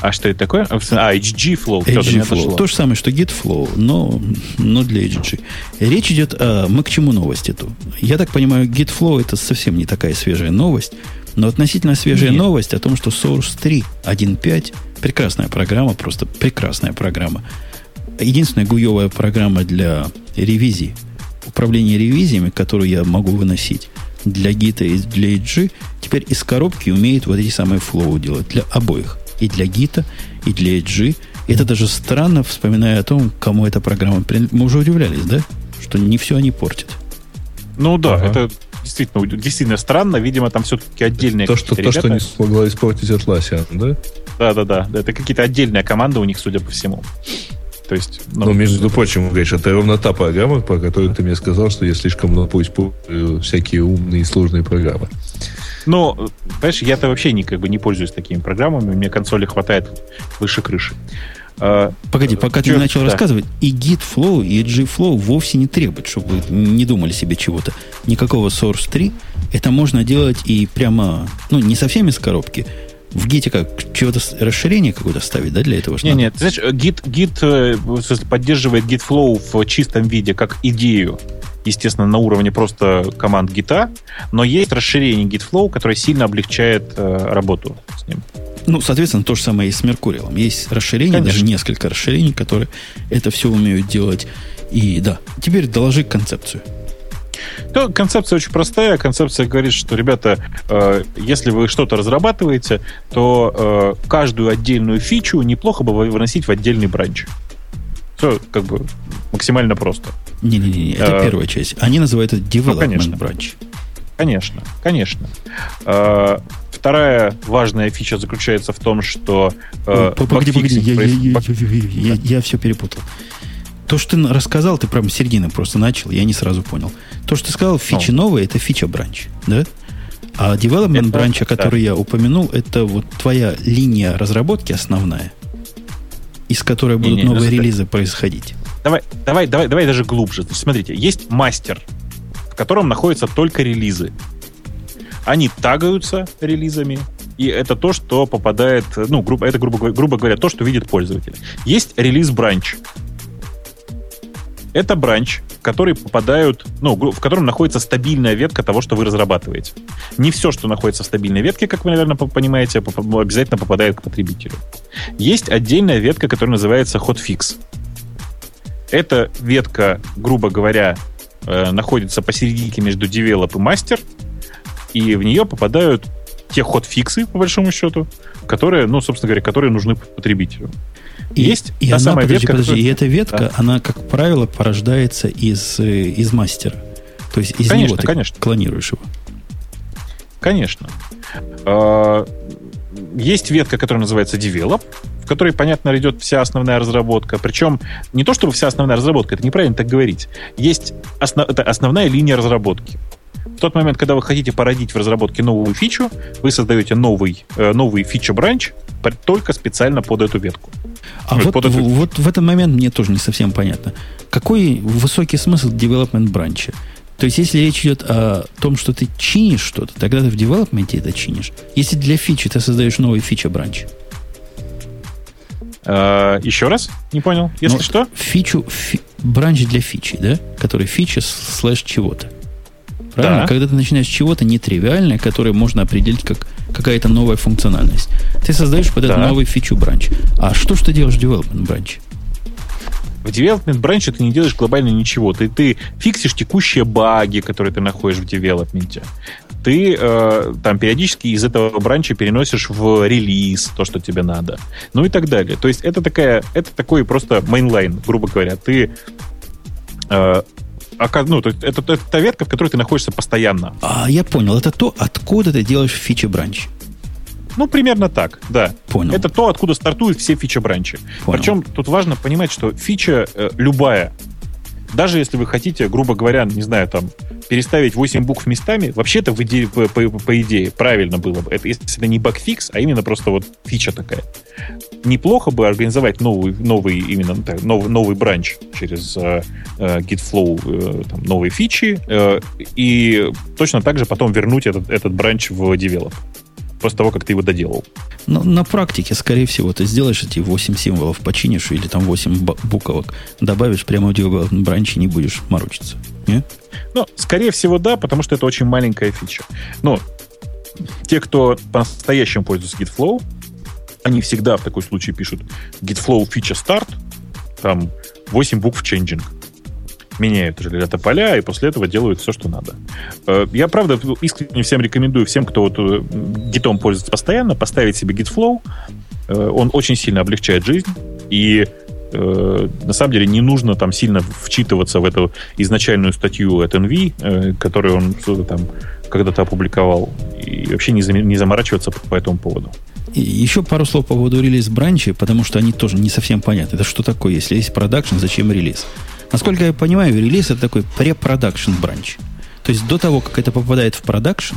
А что это такое? А, HG Flow. Всё, до меня HG Flow. дошло. То же самое, что GitFlow, но, но для HG. Речь идет о... Мы к чему новости тут? Я так понимаю, GitFlow это совсем не такая свежая новость, но относительно свежая Нет. новость о том, что Source 3 1.5 прекрасная программа, просто прекрасная программа. Единственная гуевая программа для ревизии, управления ревизиями, которую я могу выносить для гита и для HG, теперь из коробки умеет вот эти самые флоу делать для обоих. И для гита, и для HG. И это даже странно, вспоминая о том, кому эта программа принадлежит. Мы уже удивлялись, да? Что не все они портят. Ну да, Ага. это действительно, действительно странно. Видимо, там все-таки отдельные То, что, то, какие-то что ребята. не смогла испортить Atlassian, да? Да, да, да, да. Это какие-то отдельная команда у них, судя по всему. То есть, ну, Но, между прочим, говоришь, это ровно та программа, про которую ты мне сказал, что я слишком много использую всякие умные и сложные программы. ну, понимаешь, я-то вообще не, как бы, не пользуюсь такими программами, мне консоли хватает выше крыши. А, Погоди, пока ты не начал Да. рассказывать, и Git Flow, и HG Flow вовсе не требуют, чтобы вы не думали себе чего-то. Никакого Source 3. Это можно делать и прямо, ну, не совсем из коробки. В Git как, чего-то, расширение какое-то ставить, да, для этого? ж Не, надо? нет, ты знаешь, Git, Git э, поддерживает Git Flow в чистом виде как идею, естественно, на уровне просто команд гита, но есть расширение Git Flow, которое сильно облегчает э, работу с ним. Ну, соответственно, то же самое и с Меркуриалом. Есть расширения, Конечно. даже несколько расширений, которые это все умеют делать. И да, теперь доложи концепцию. То концепция очень простая. Концепция говорит, что, ребята, э, если вы что-то разрабатываете, то э, каждую отдельную фичу неплохо бы выносить в отдельный бранч. Все как бы максимально просто. Не-не-не, это Э, первая часть. Они называют это Development конечно. Branch. Конечно, конечно. Э, Вторая важная фича заключается в том, что э, Погоди, погоди, я, я, проис- я, баг- я, я- я все перепутал. То, что ты рассказал, ты прям середины просто начал, я не сразу понял. То, что ты сказал, фичи новые, это фича бранч, да? А development branch, о да. я упомянул, это вот твоя линия разработки основная, из которой будут Не-не, ну, новые смотри. релизы происходить. Давай, давай, давай, давай даже глубже. Значит, смотрите, есть мастер, в котором находятся только релизы. Они тагаются релизами, и это то, что попадает, ну, грубо, это, грубо, грубо говоря, то, что видит пользователь. Есть релиз бранч. Это бранч, в который попадают, ну, в котором находится стабильная ветка того, что вы разрабатываете. Не все, что находится в стабильной ветке, как вы, наверное, по- понимаете, обязательно попадает к потребителю. Есть отдельная ветка, которая называется hotfix. Эта ветка, грубо говоря, э, находится посередине между девелоп и мастер, и в нее попадают те ход-фиксы, по большому счету, которые, ну, собственно говоря, которые нужны потребителю. И, Есть и та она, самая подожди, ветка, подожди, которая- и эта ветка, Да. она, как правило, порождается из, э, из мастера. То есть из Конечно, него ты конечно. клонируешь его. Конечно. А, Есть ветка, которая называется Develop, в которой, понятно, идет вся основная разработка. Причем не то, чтобы вся основная разработка, это неправильно так говорить. Есть осно- это основная линия разработки. В тот момент, когда вы хотите породить в разработке новую фичу, вы создаете новый, э, новый feature branch только специально под эту ветку. А Ну, вот, под эту- в- вот в этот момент мне тоже не совсем понятно. Какой высокий смысл development branch а? То есть, если речь идет о том, что ты чинишь что-то, тогда ты в development е это чинишь. Если для фичи ты создаешь новый feature branch, Э, Еще раз? Не понял. Если Ну, что? фичу, фи- branch для фичи, да? Который feature slash чего-то. Правильно? Да. Когда ты начинаешь с чего-то нетривиальное, которое можно определить как какая-то новая функциональность. Ты создаешь это Да. новый фичу branch. А что ж ты делаешь в development branch е? В development branch е ты не делаешь глобально ничего. Ты, ты фиксишь текущие баги, которые ты находишь в development е. Ты э, там периодически из этого branch а переносишь в релиз то, что тебе надо. Ну и так далее. То есть это такая, это такой просто mainline, грубо говоря. Ты э, ну, то есть это, это та ветка, в которой ты находишься постоянно. А, я понял. Это то, откуда ты делаешь фича бранч. Ну, примерно так, да. Понял. Это то, откуда стартуют все фича-бранчи. Понял. Причем тут важно понимать, что фича э, любая, даже если вы хотите, грубо говоря, не знаю, там, переставить 8 букв местами, вообще-то в иде- по, по- по идее правильно было бы. Это если это не багфикс, а именно просто вот фича такая. Неплохо бы организовать новый, новый именно ну, так, новый, новый бранч через э, э, Gitflow, э, там, новые фичи, э, и точно так же потом вернуть этот, этот бранч в девелоп. После того, как ты его доделал. Но на практике, скорее всего, ты сделаешь эти 8 символов, починишь или там 8 б- буквок, добавишь прямо в development бранч и не будешь морочиться. Не? Ну, скорее всего, да, потому что это очень маленькая фича. Но те, кто по-настоящему пользуется GitFlow, они всегда в такой случай пишут GitFlow фича старт, там 8 букв changing. Меняют это поля, и после этого делают все, что надо. Э, Я, правда, искренне всем рекомендую, всем, кто вот э, гитом пользуется постоянно, поставить себе GitFlow. Э, Он очень сильно облегчает жизнь, и э, на самом деле не нужно там сильно вчитываться в эту изначальную статью от NV, э, которую он там когда-то опубликовал, и вообще не, не заморачиваться по этому поводу. И еще пару слов по поводу релиз branch и, потому что они тоже не совсем понятны. Это что такое? Если есть production, зачем релиз? Насколько я понимаю, релиз это такой preproduction branch. То есть до того, как это попадает в production,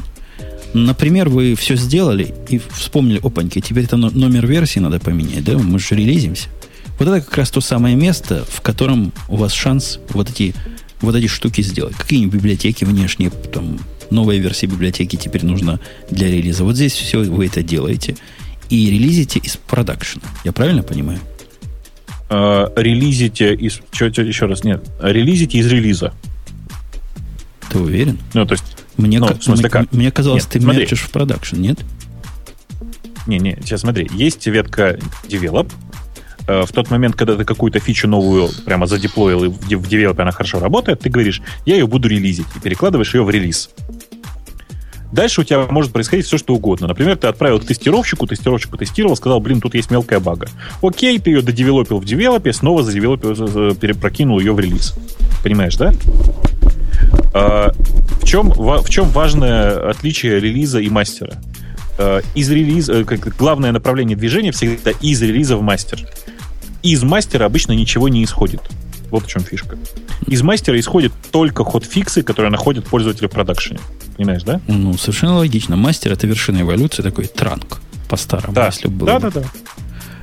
например, вы все сделали и вспомнили, опаньки, теперь это но- номер версии надо поменять, да? Мы же релизимся. Вот это как раз то самое место, в котором у вас шанс вот эти, вот эти штуки сделать. Какие-нибудь библиотеки внешние, там, новая версия библиотеки теперь нужна для релиза. Вот здесь все вы это делаете и релизите из продакшена. Я правильно понимаю? Э, релизите из... Чё, чё, еще раз, нет. Релизите из релиза. Ты уверен? Ну, то есть... Мне, Ну, в смысле, как? мне казалось, Нет, ты смотри. мерчишь в продакшн, нет? Не, не, сейчас смотри. Есть ветка develop. Э, В тот момент, когда ты какую-то фичу новую прямо задеплоил, и в де- в девелопе она хорошо работает, ты говоришь, я ее буду релизить, и перекладываешь ее в релиз. Дальше у тебя может происходить все, что угодно. Например, ты отправил к тестировщику, тестировщик потестировал, сказал, блин, тут есть мелкая бага. Окей, ты ее додевелопил в девелопе, снова задевелопил, за- за- перепрокинул ее в релиз. Понимаешь, да? А, в, чем, в чем важное отличие релиза и мастера? А, из релиза, э, как главное направление движения всегда из релиза в мастер. Из мастера обычно ничего не исходит. Вот в чем фишка. Из мастера исходят только ход-фиксы, которые находят пользователи в продакшене. Понимаешь, да? Ну, совершенно логично. Мастер это вершина эволюции, такой транк по-старому, Да, если бы было. да, да, да.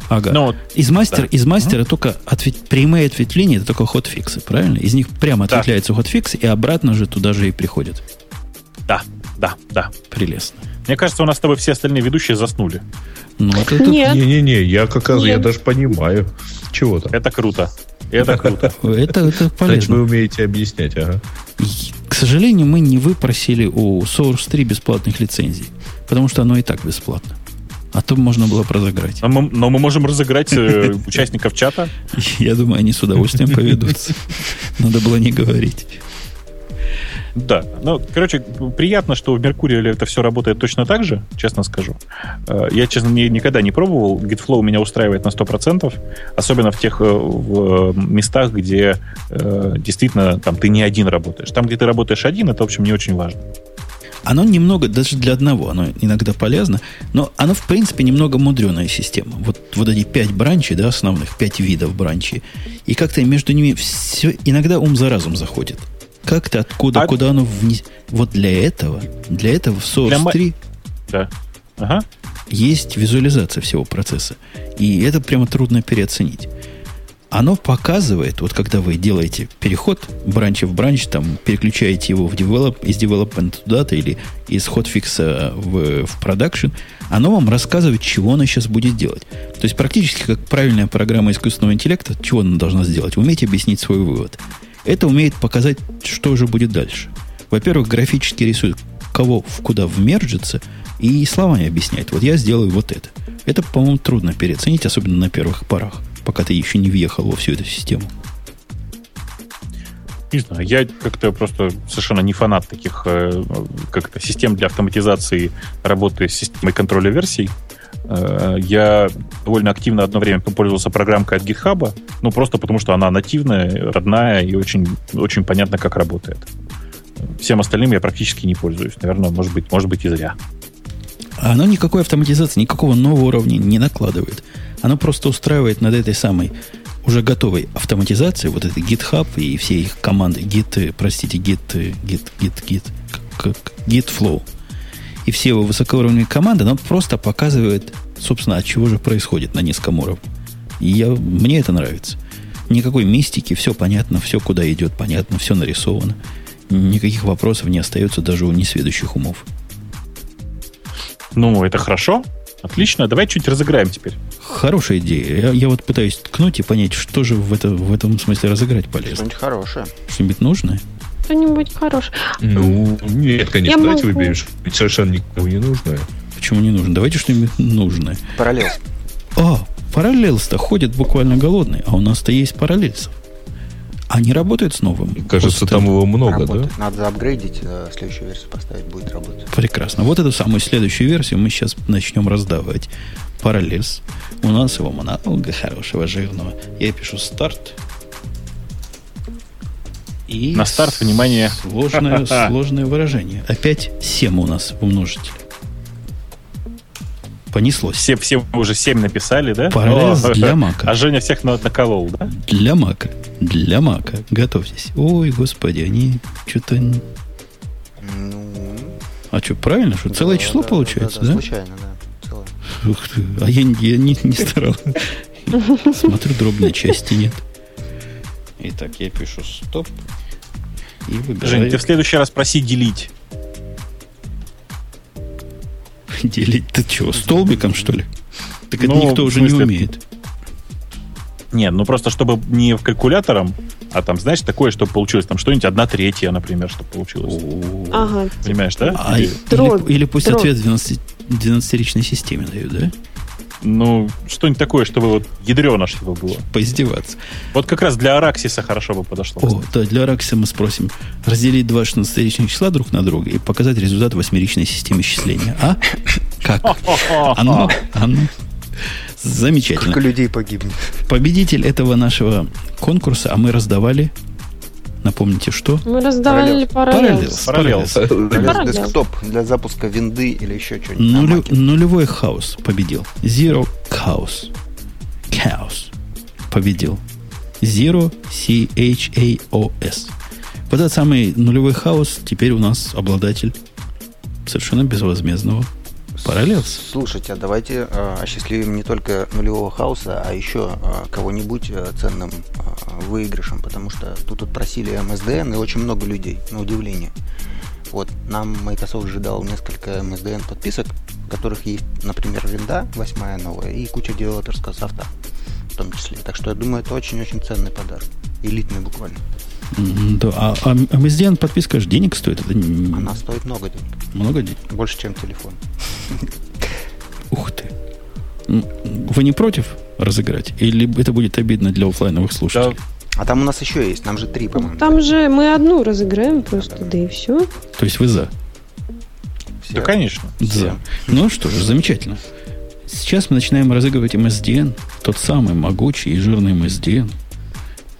Ага. Вот, Из мастера, Да. из мастера только ответ- прямые ответвления это только ход-фиксы, правильно? Из них прямо Да. ответвляются ход-фиксы, и обратно же туда же и приходят. да, да, да. Прелестно. Мне кажется, у нас с тобой все остальные ведущие заснули. Ну, это, это- Нет. Не-не-не, я как раз, я Нет. даже понимаю. Чего там? Это круто. Это круто. это, это Значит, полезно. вы умеете объяснять, ага. К сожалению, мы не выпросили у Source 3 бесплатных лицензий, потому что оно и так бесплатно. А то можно было бы разыграть. Но мы, но мы можем разыграть э, участников чата. Я думаю, они с удовольствием поведутся. Надо было не говорить. Да, ну, короче, приятно, что в Меркурии это все работает точно так же, честно скажу. Э, Я, честно, ни- никогда не пробовал. GitFlow меня устраивает на 100%, особенно в тех э, в, э, местах, где действительно там ты не один работаешь. Там, где ты работаешь один, это, в общем, не очень важно. Оно немного, даже для одного, оно иногда полезно, но оно, в принципе, немного мудреная система. Вот, вот эти пять бранчей, да, основных, пять видов бранчей. И как-то между ними все, иногда ум за разум заходит. Как-то откуда, А- куда оно вниз. Вот для этого, для этого в Source Для ма- 3 Да. Ага. есть визуализация всего процесса. И это прямо трудно переоценить. Оно показывает, вот когда вы делаете переход бранча в бранч, там переключаете его в develop, из development туда-то или из хотфикса в, в production, оно вам рассказывает, чего оно сейчас будет делать. То есть практически как правильная программа искусственного интеллекта, чего она должна сделать? Уметь объяснить свой вывод. Это умеет показать, что же будет дальше. Во-первых, графически рисует, кого в куда вмержится, и словами объясняет. Вот я сделаю вот это. Это, по-моему, трудно переоценить, особенно на первых порах, пока ты еще не въехал во всю эту систему. Не знаю, я как-то просто совершенно не фанат таких э, как-то систем для автоматизации работы с системой контроля версий. Э, Я довольно активно одно время пользовался программкой от GitHub, ну просто потому что она нативная, родная и очень, очень понятно, как работает. Всем остальным я практически не пользуюсь. Наверное, может быть, может быть и зря. Оно никакой автоматизации, никакого нового уровня не накладывает. Оно просто устраивает над этой самой уже готовой автоматизацией, вот этой GitHub и все их команды, Git, простите, Git, Git, Git, Git, как Gitflow. И все его высокоуровневые команды, оно просто показывает, собственно, от чего же происходит на низком уровне. И я, мне это нравится. Никакой мистики, все понятно, все куда идет, понятно, все нарисовано. Никаких вопросов не остается даже у несведущих умов. Ну, это хорошо. Отлично. Давай чуть разыграем теперь. Хорошая идея. Я, я вот пытаюсь ткнуть и понять, что же в, это, в этом смысле разыграть полезно. Что-нибудь хорошее. Что-нибудь нужное? Что-нибудь хорошее. Ну, нет, конечно, Я давайте могу. выберем что-нибудь совершенно никому не нужное. Почему не нужно? Давайте что-нибудь нужное. Параллел. А, параллелс-то ходят буквально голодные, а у нас-то есть параллельсов. Они работают с новым. Кажется, хостом? там его много, Работает. да? Надо заапгрейдить, э, следующую версию поставить, будет работать. Прекрасно. Вот эту самую следующую версию мы сейчас начнем раздавать. Параллельс. У нас его много хорошего, жирного. Я пишу старт. И На старт, внимание. Сложное, сложное выражение. Опять 7 у нас в умножителе. Понеслось. Все, все уже 7 написали, да? Параллельс О, для мака. А Женя всех на- наколол, да? Для мака. Для мака. Готовьтесь. Ой, господи, они что-то... Ну, А что, правильно? Что, целое да, число да, получается, да? да? Случайно, да. Целое. Ух ты. А я, я не, не старал. Смотрю, дробной части нет. Итак, я пишу стоп. И выбираю. Жень, ты в следующий раз проси делить. Делить ты что, столбиком, что ли? Так это Ну, никто в уже не смысле, умеет. Нет, ну просто чтобы не калькулятором, а там, знаешь, такое, чтобы получилось там что-нибудь одна третья, например, чтобы получилось. Ага. Понимаешь, да? А, Или- или, или пусть дробь. ответ в 12 12-ричной системе дают, да? Ну, что-нибудь такое, чтобы вот ядрено, чтобы было. Поиздеваться. Вот как раз для Араксиса хорошо бы подошло. О, да, для Аракса мы спросим разделить два 16-ричных числа друг на друга и показать результат восьмеричной системы исчисления. А? Как? А ну, а ну. Замечательно. Сколько людей погибнет? Победитель этого нашего конкурса, а мы раздавали, напомните, что? Мы раздавали Параллелс. параллелс. Десктоп, для запуска винды или еще что-нибудь. нулевой хаос победил. Zero Chaos. Chaos победил. Zero C-H-A-O-S. Вот этот самый нулевой хаос теперь у нас обладатель совершенно безвозмездного параллелс. Слушайте, а давайте э, осчастливим не только нулевого хаоса, а еще э, кого-нибудь э, ценным э, выигрышем, потому что тут просили MSDN и очень много людей, на удивление. Вот, нам Microsoft же дал несколько MSDN подписок, в которых есть, например, винда, восьмая новая, и куча девелоперского софта в том числе. Так что я думаю, это очень-очень ценный подарок. Элитный буквально. Да, а, а MSDN подписка же денег стоит. Это Она стоит много денег. много денег. Больше, чем телефон. Ух ты. Вы не против разыграть? Или это будет обидно для оффлайновых Да, слушателей? А там у нас еще есть, нам же три, по-моему. Там же мы одну разыграем просто, да и все. То есть вы за? Все. да, конечно. За. Ну что ж, замечательно. Сейчас мы начинаем разыгрывать MSDN, тот самый могучий и жирный MSDN.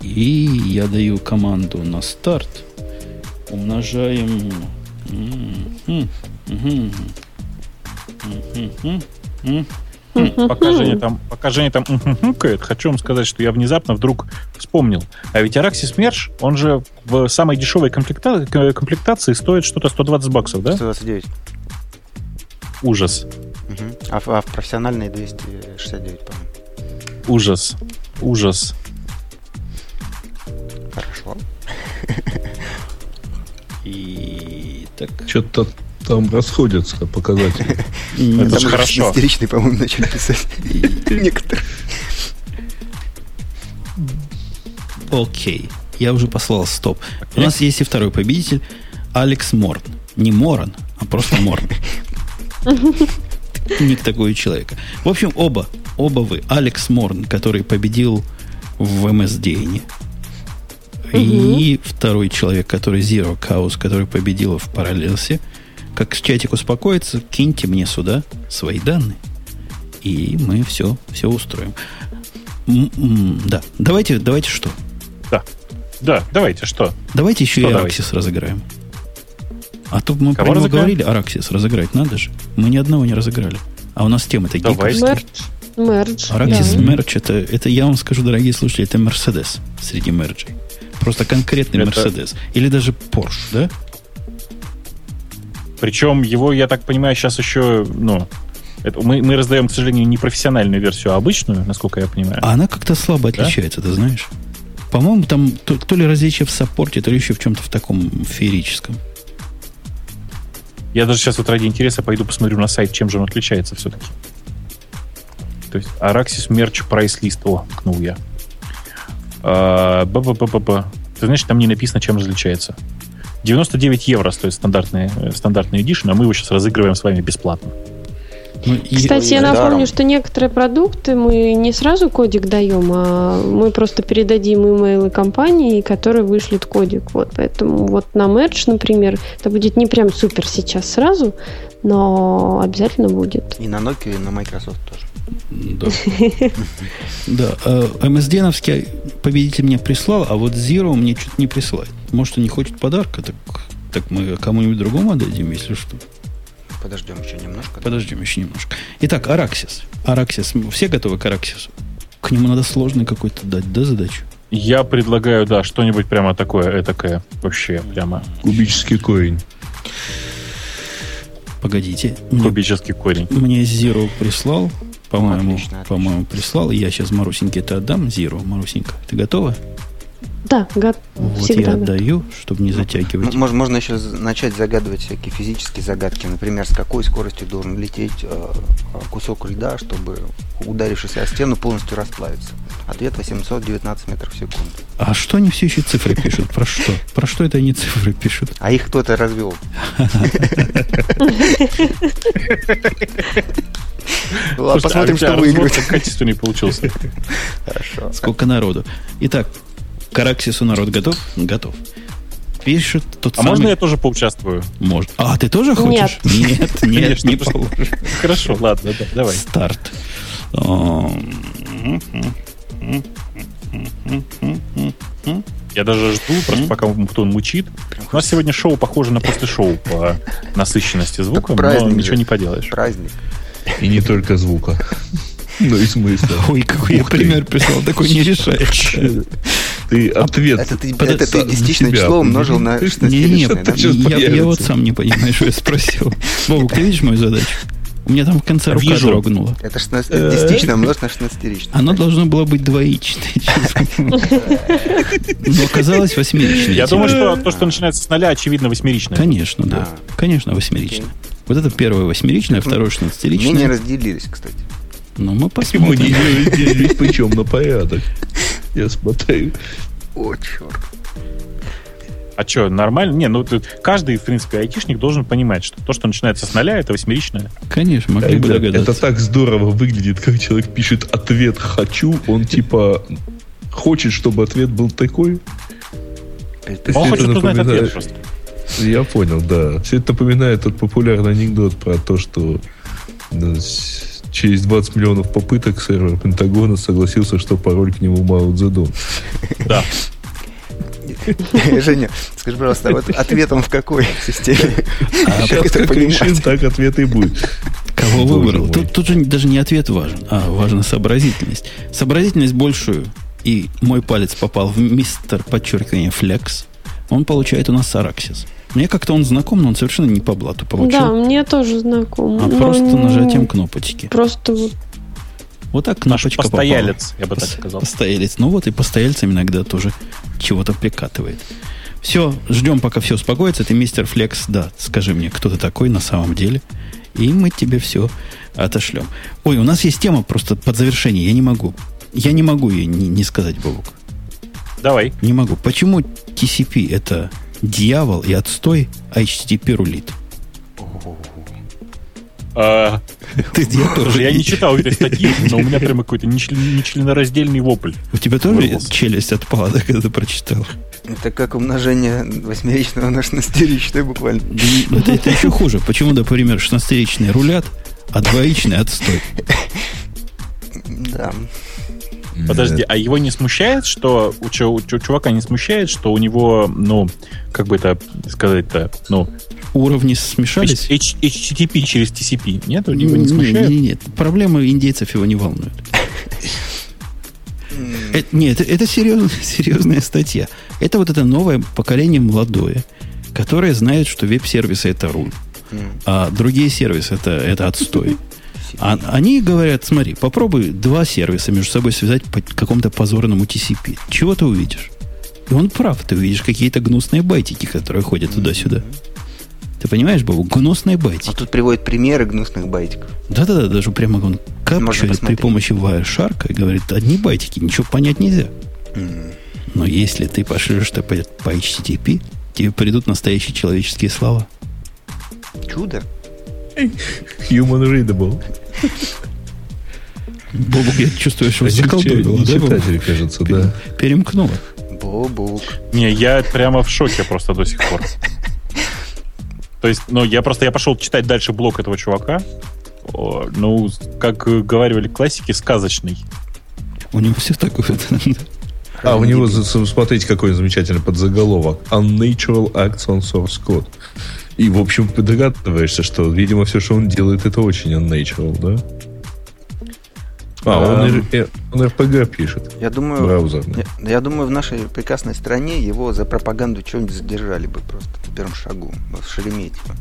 И я даю команду на старт. Умножаем... Пока Женя там, пока Женя там хмкает, хочу вам сказать, что я внезапно вдруг вспомнил. А ведь Araxis Merge, он же в самой дешевой комплекта- к- комплектации стоит что-то 120 баксов, да? 129. Ужас. Мгм. А, в- а в профессиональной 269, по-моему. Ужас. Ужас. Хорошо. И так. Что-то там расходятся показатели. Это Там же хорошо. истеричный, по-моему, начали писать. Некоторые. Окей. Я уже послал стоп. У нас есть и второй победитель. Алекс Морн. Не Моран, а просто Морн. Ник такой у человека. В общем, оба, оба вы. Алекс Морн, который победил в MSDN. И второй человек, который Zero Chaos, который победил в Параллелсе. Как чатик успокоится, киньте мне сюда свои данные. И мы все, все устроим. М, м, Да, давайте, давайте что? Да. Да, давайте, что? Давайте еще Что и давайте? Араксис разыграем. А то мы Кого про него говорили, Араксис разыграть надо же. Мы ни одного не разыграли. А у нас тема-то Давайте. гиковская. Мердж. Мердж. Араксис да. мерч, это, это, я вам скажу, дорогие слушатели, это Мерседес среди мерджей. Просто конкретный Это-. Или даже Порш, да? Причем его, я так понимаю, сейчас еще, ну, это, мы, мы раздаем, к сожалению, не профессиональную версию, а обычную, насколько я понимаю. А она как-то слабо Да? отличается, ты знаешь? По-моему, там то, то ли различие в саппорте, то ли еще в чем-то в таком феерическом. Я даже сейчас вот ради интереса пойду посмотрю на сайт, чем же он отличается все-таки. То есть Araxis Merch Price List. О, ткнул я. А, ба-ба-ба-ба-ба. Ты знаешь, там не написано, чем различается. 99 евро стоит стандартный, э, стандартный эдишн, а мы его сейчас разыгрываем с вами бесплатно. Ну, Кстати, я Даром. напомню, что некоторые продукты мы не сразу кодик даем, а мы просто передадим имейлы компании, которые вышлют кодик. Вот, поэтому вот на Merge, например, это будет не прям супер сейчас сразу, но обязательно будет. И на Nokia, и на Microsoft тоже. Да. Да. э, MSDN-овский победитель мне прислал, а вот Zero мне что-то не присылает. Может, он не хочет подарка, так, так мы кому-нибудь другому отдадим, если что. Подождем еще немножко. Подождем еще немножко. Итак, Араксис. Араксис. Все готовы к Араксису? К нему надо сложный какой-то дать, да, задачу? Я предлагаю, да, что-нибудь прямо такое, этакое, вообще прямо Кубический корень. Погодите. Мне, кубический корень. мне Zero прислал, по-моему, по-моему, прислал. Я сейчас Марусеньке это отдам. Zero, Марусенька, ты готова? Да, го- Вот всегда. я да. отдаю, чтобы не затягивать. М- Можно, можно еще начать загадывать всякие физические загадки. Например, с какой скоростью должен лететь э, кусок льда, чтобы, ударившись о стену, полностью расплавиться. Ответ 819 метров в секунду. А что они все еще цифры пишут? Про что? Про что это они цифры пишут? А их кто-то развел. Посмотрим, а что разбор выиграет. так качественный получился. Хорошо. Сколько народу? Итак, к Араксису народ готов? Готов. Пишет тот А самый... можно я тоже поучаствую? Может. А, ты тоже хочешь? Нет, нет, Конечно, не получишь. Хорошо, ладно, да, давай. Старт. Я даже жду, просто пока он мучит. У нас сегодня шоу похоже на после шоу по насыщенности звука, но ничего не поделаешь. Праздник. И не только звука. Ну и смысла. Ой, какой я пример прислал, такой не решается. Ты ответ. Это ты, Под- это ты десятичное число умножил на Ты ж 16 Не-не, Что-то да? сейчас я, я вот сам не понимаю, что я спросил. Вовк, ты видишь мою задачу? У меня там в конце рука Вижу. дрогнула. Это 16 десятичное умножить на 16 Оно должно было быть двоичное число. Но оказалось восьмеричное. Я думаю, число. что то, что начинается с ноля, очевидно, восьмеричное. Конечно, да. Конечно, восьмеричное. Вот это первое восьмеричное, второе Мы не шестнадцатеричное. разделились, кстати. Ну, мы Почему не посмотрим. делить причем на порядок? Я смотрю. О, черт. А что, нормально? Не, ну тут каждый, в принципе, айтишник должен понимать, что то, что начинается с нуля, это восьмеричное. Конечно, могли бы Ребят, догадаться. это так здорово выглядит, как человек пишет ответ «хочу», он типа хочет, чтобы ответ был такой. Он Это хочет узнать ответ просто. Я понял, да. Все это напоминает тот популярный анекдот про то, что ну, через 20 миллионов попыток сервер Пентагона согласился, что пароль к нему Мао Цзэдун. Да. Женя, скажи, пожалуйста, а вот ответом в какой системе? Как Сейчас как решим, так ответ и будет. Кого выбрал? Тут, тут же даже не ответ важен, а важна сообразительность. Сообразительность большую, и мой палец попал в мистер, подчеркивание, флекс, он получает у нас Араксис. Мне как-то он знаком, но он совершенно не по блату получил, Да, мне тоже знаком. а Но просто не- нажатием кнопочки. Просто вот Вот так Наш кнопочка постоялец, попала. я бы так сказал. Постоялец. Ну вот и постояльцам иногда тоже чего-то прикатывает. Все, ждем, пока все успокоится. Ты мистер Флекс, да, скажи мне, кто ты такой на самом деле. И мы тебе все отошлем. Ой, у нас есть тема просто под завершение. Я не могу. Я не могу ее не, не сказать, Бобук. Давай. Не могу. Почему TCP это дьявол и отстой, а HTTP рулит? А, Ты, я тоже. Я не читал этой статьи, но у меня прямо какой-то нечлен- нечленораздельный вопль. У тебя тоже Вырвался. челюсть отпала, да, когда ты прочитал? Это как умножение восьмеричного на шестнадцатеричное буквально. Это, это еще хуже. Почему, например, 16-ричные рулят, а двоичные отстой? Да. Подожди, а его не смущает, что у, у чу- чувака не смущает, что у него, ну, как бы это сказать-то, ну, Уровни смешались? H- HTTP через TCP, нет? Его не Не- смущает? не- Нет, проблемы индейцев его не волнуют. Э, Нет, это, это серьезная, серьезная статья. Это вот это новое поколение молодое, которое знает, что веб-сервисы это руль, а другие сервисы это, это отстой. А, они говорят, смотри, попробуй два сервиса между собой связать по какому-то позорному TCP. Чего ты увидишь? И он прав, ты увидишь какие-то гнусные байтики, которые ходят туда-сюда. Ты понимаешь, Бабу? Гнусные А байтики. тут приводит примеры гнусных байтиков. Да-да-да, даже прямо он капчурит при помощи Wireshark и говорит, одни байтики, ничего понять нельзя. Но если ты пошлешь это по, по HTTP, тебе придут настоящие человеческие слова. Чудо. Human readable. Бобук, я чувствую, что Не заколдовало, да, Бобук? читатель, кажется, да. Перемкнуло. Бобук. Не, я прямо в шоке просто до сих пор. То есть, ну, я просто я пошел читать дальше блог этого чувака. О, ну, как говорили классики, сказочный. У него все такое. А у него, смотрите, какой замечательный подзаголовок. Unnatural Acts on Source Code. И, в общем, ты догадываешься, что, видимо, все, что он делает, это очень unnatural, да? А, он, э, он RPG пишет. Я думаю, Браузерный. я, я думаю, в нашей прекрасной стране его за пропаганду что-нибудь задержали бы просто на первом шагу. В Шереметьево.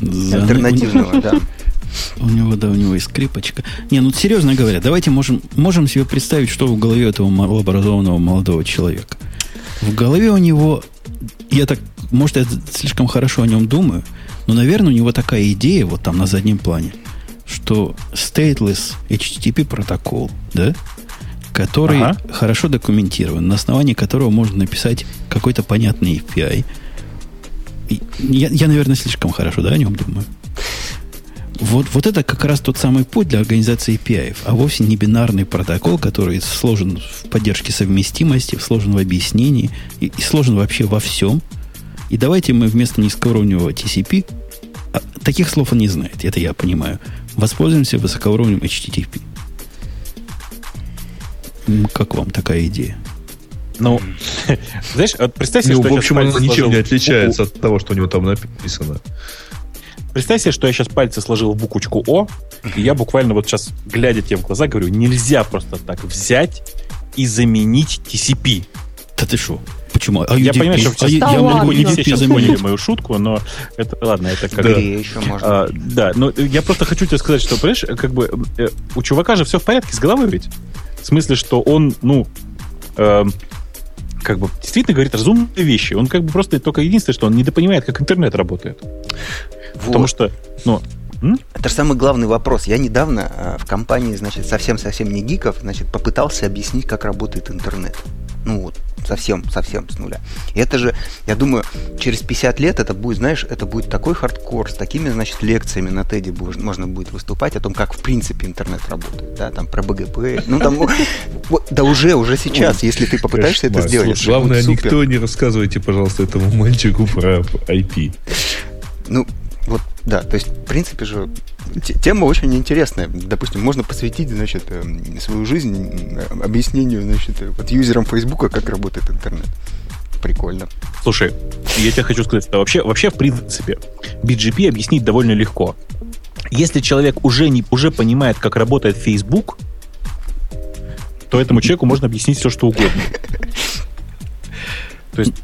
За- Альтернативного, да. У него, да, у него и скрипочка. Не, ну серьезно говоря, давайте можем, можем себе представить, что в голове этого малообразованного молодого человека. В голове у него, я так, может, я слишком хорошо о нем думаю, но, наверное, у него такая идея вот там на заднем плане, что stateless HTTP протокол, да, который Ага. хорошо документирован, на основании которого можно написать какой-то понятный API. И Я, я, наверное, слишком хорошо да, о нем думаю. Вот, вот это как раз тот самый путь для организации API, а вовсе не бинарный протокол, который сложен в поддержке совместимости, сложен в объяснении и, и сложен вообще во всем. И давайте мы вместо низкоуровневого TCP, а таких слов он не знает, это я понимаю, воспользуемся высокоуровневым HTTP. Как вам такая идея? Ну, знаешь, вот представь себе, Ну, что в общем, он пальцы ничем сложил не отличается букву- от того, что у него там написано. Представь себе, что я сейчас пальцы сложил в буквочку О, и я буквально вот сейчас, глядя тебе в глаза, говорю, нельзя просто так взять и заменить TCP. Да ты что? Почему? А Я UDP? понимаю, что А Да я ладно. могу не все сейчас поняли мою шутку, но это ладно, это как Да. Еще можно. А, да, но я просто хочу тебе сказать, что, понимаешь, как бы э, у чувака же все в порядке с головой ведь. В смысле, что он, ну, эм, как бы действительно говорит разумные вещи. Он как бы просто только единственное, что он недопонимает, как интернет работает. Вот. Потому что, ну? Это же самый главный вопрос. Я недавно э, в компании, значит, совсем-совсем не гиков, значит, попытался объяснить, как работает интернет. Ну вот, совсем, совсем с нуля. И это же, я думаю, через 50 лет это будет, знаешь, это будет такой хардкор, с такими, значит, лекциями на TED е можно будет выступать о том, как в принципе интернет работает, да, там про BGP, ну там, да уже, уже сейчас, если ты попытаешься это сделать. Главное, никто не рассказывайте, пожалуйста, этому мальчику про IP. Ну, да, то есть, в принципе же, тема очень интересная. Допустим, можно посвятить, значит, эм, свою жизнь э, объяснению, значит, э, вот юзерам Фейсбука, как работает интернет. Прикольно. Слушай, я тебе хочу сказать, что вообще, вообще, в принципе, BGP объяснить довольно легко. Если человек уже, не, уже понимает, как работает Facebook, то этому человеку можно объяснить все, что угодно. То есть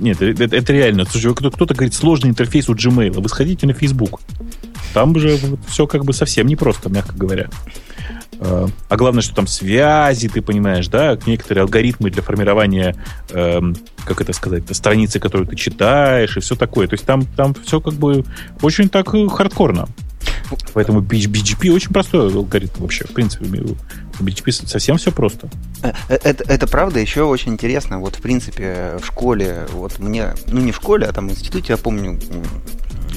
нет, это, это реально. Кто-то говорит, сложный интерфейс у Gmail. Вы сходите на Facebook. Там же все как бы совсем непросто, мягко говоря. А, а главное, что там связи, ты понимаешь, да, некоторые алгоритмы для формирования, эм, как это сказать, страницы, которую ты читаешь, и все такое. То есть там, там все как бы очень так э, хардкорно. Поэтому BGP очень простой алгоритм вообще, в принципе. У BGP совсем все просто. Э, э, это, это правда еще очень интересно. Вот, в принципе, в школе, вот мне, ну не в школе, а там в институте, я помню,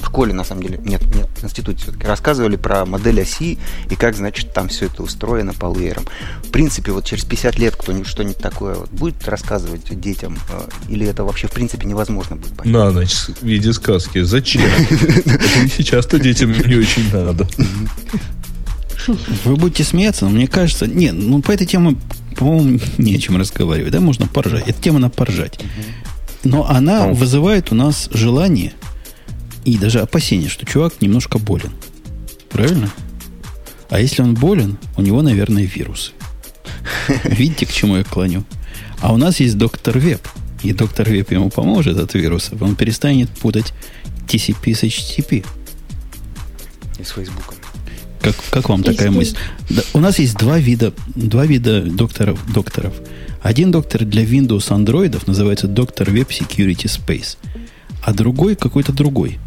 в школе, на самом деле, нет, нет, в институте все-таки рассказывали про модель оси и как, значит, там все это устроено по лейерам. В принципе, вот через 50 лет кто-нибудь что-нибудь такое вот будет рассказывать детям, э, или это вообще, в принципе, невозможно будет понять? На ночь в виде сказки. Зачем? Сейчас-то детям не очень надо. Вы будете смеяться, но мне кажется... Нет, ну по этой теме, по-моему, не о чем разговаривать. Да, можно поржать. Эта тема на поржать. Но она вызывает у нас желание и даже опасение, что чувак немножко болен. Правильно? А если он болен, у него, наверное, вирусы. Видите, к чему я клоню? А у нас есть доктор Веб. И доктор Веб ему поможет от вирусов. Он перестанет путать TCP с HTTP. И с Фейсбуком. Как, как вам такая мысль? Да, у нас есть два вида, два вида докторов, докторов. Один доктор для Windows андроидов называется доктор Web Security Space, а другой какой-то другой.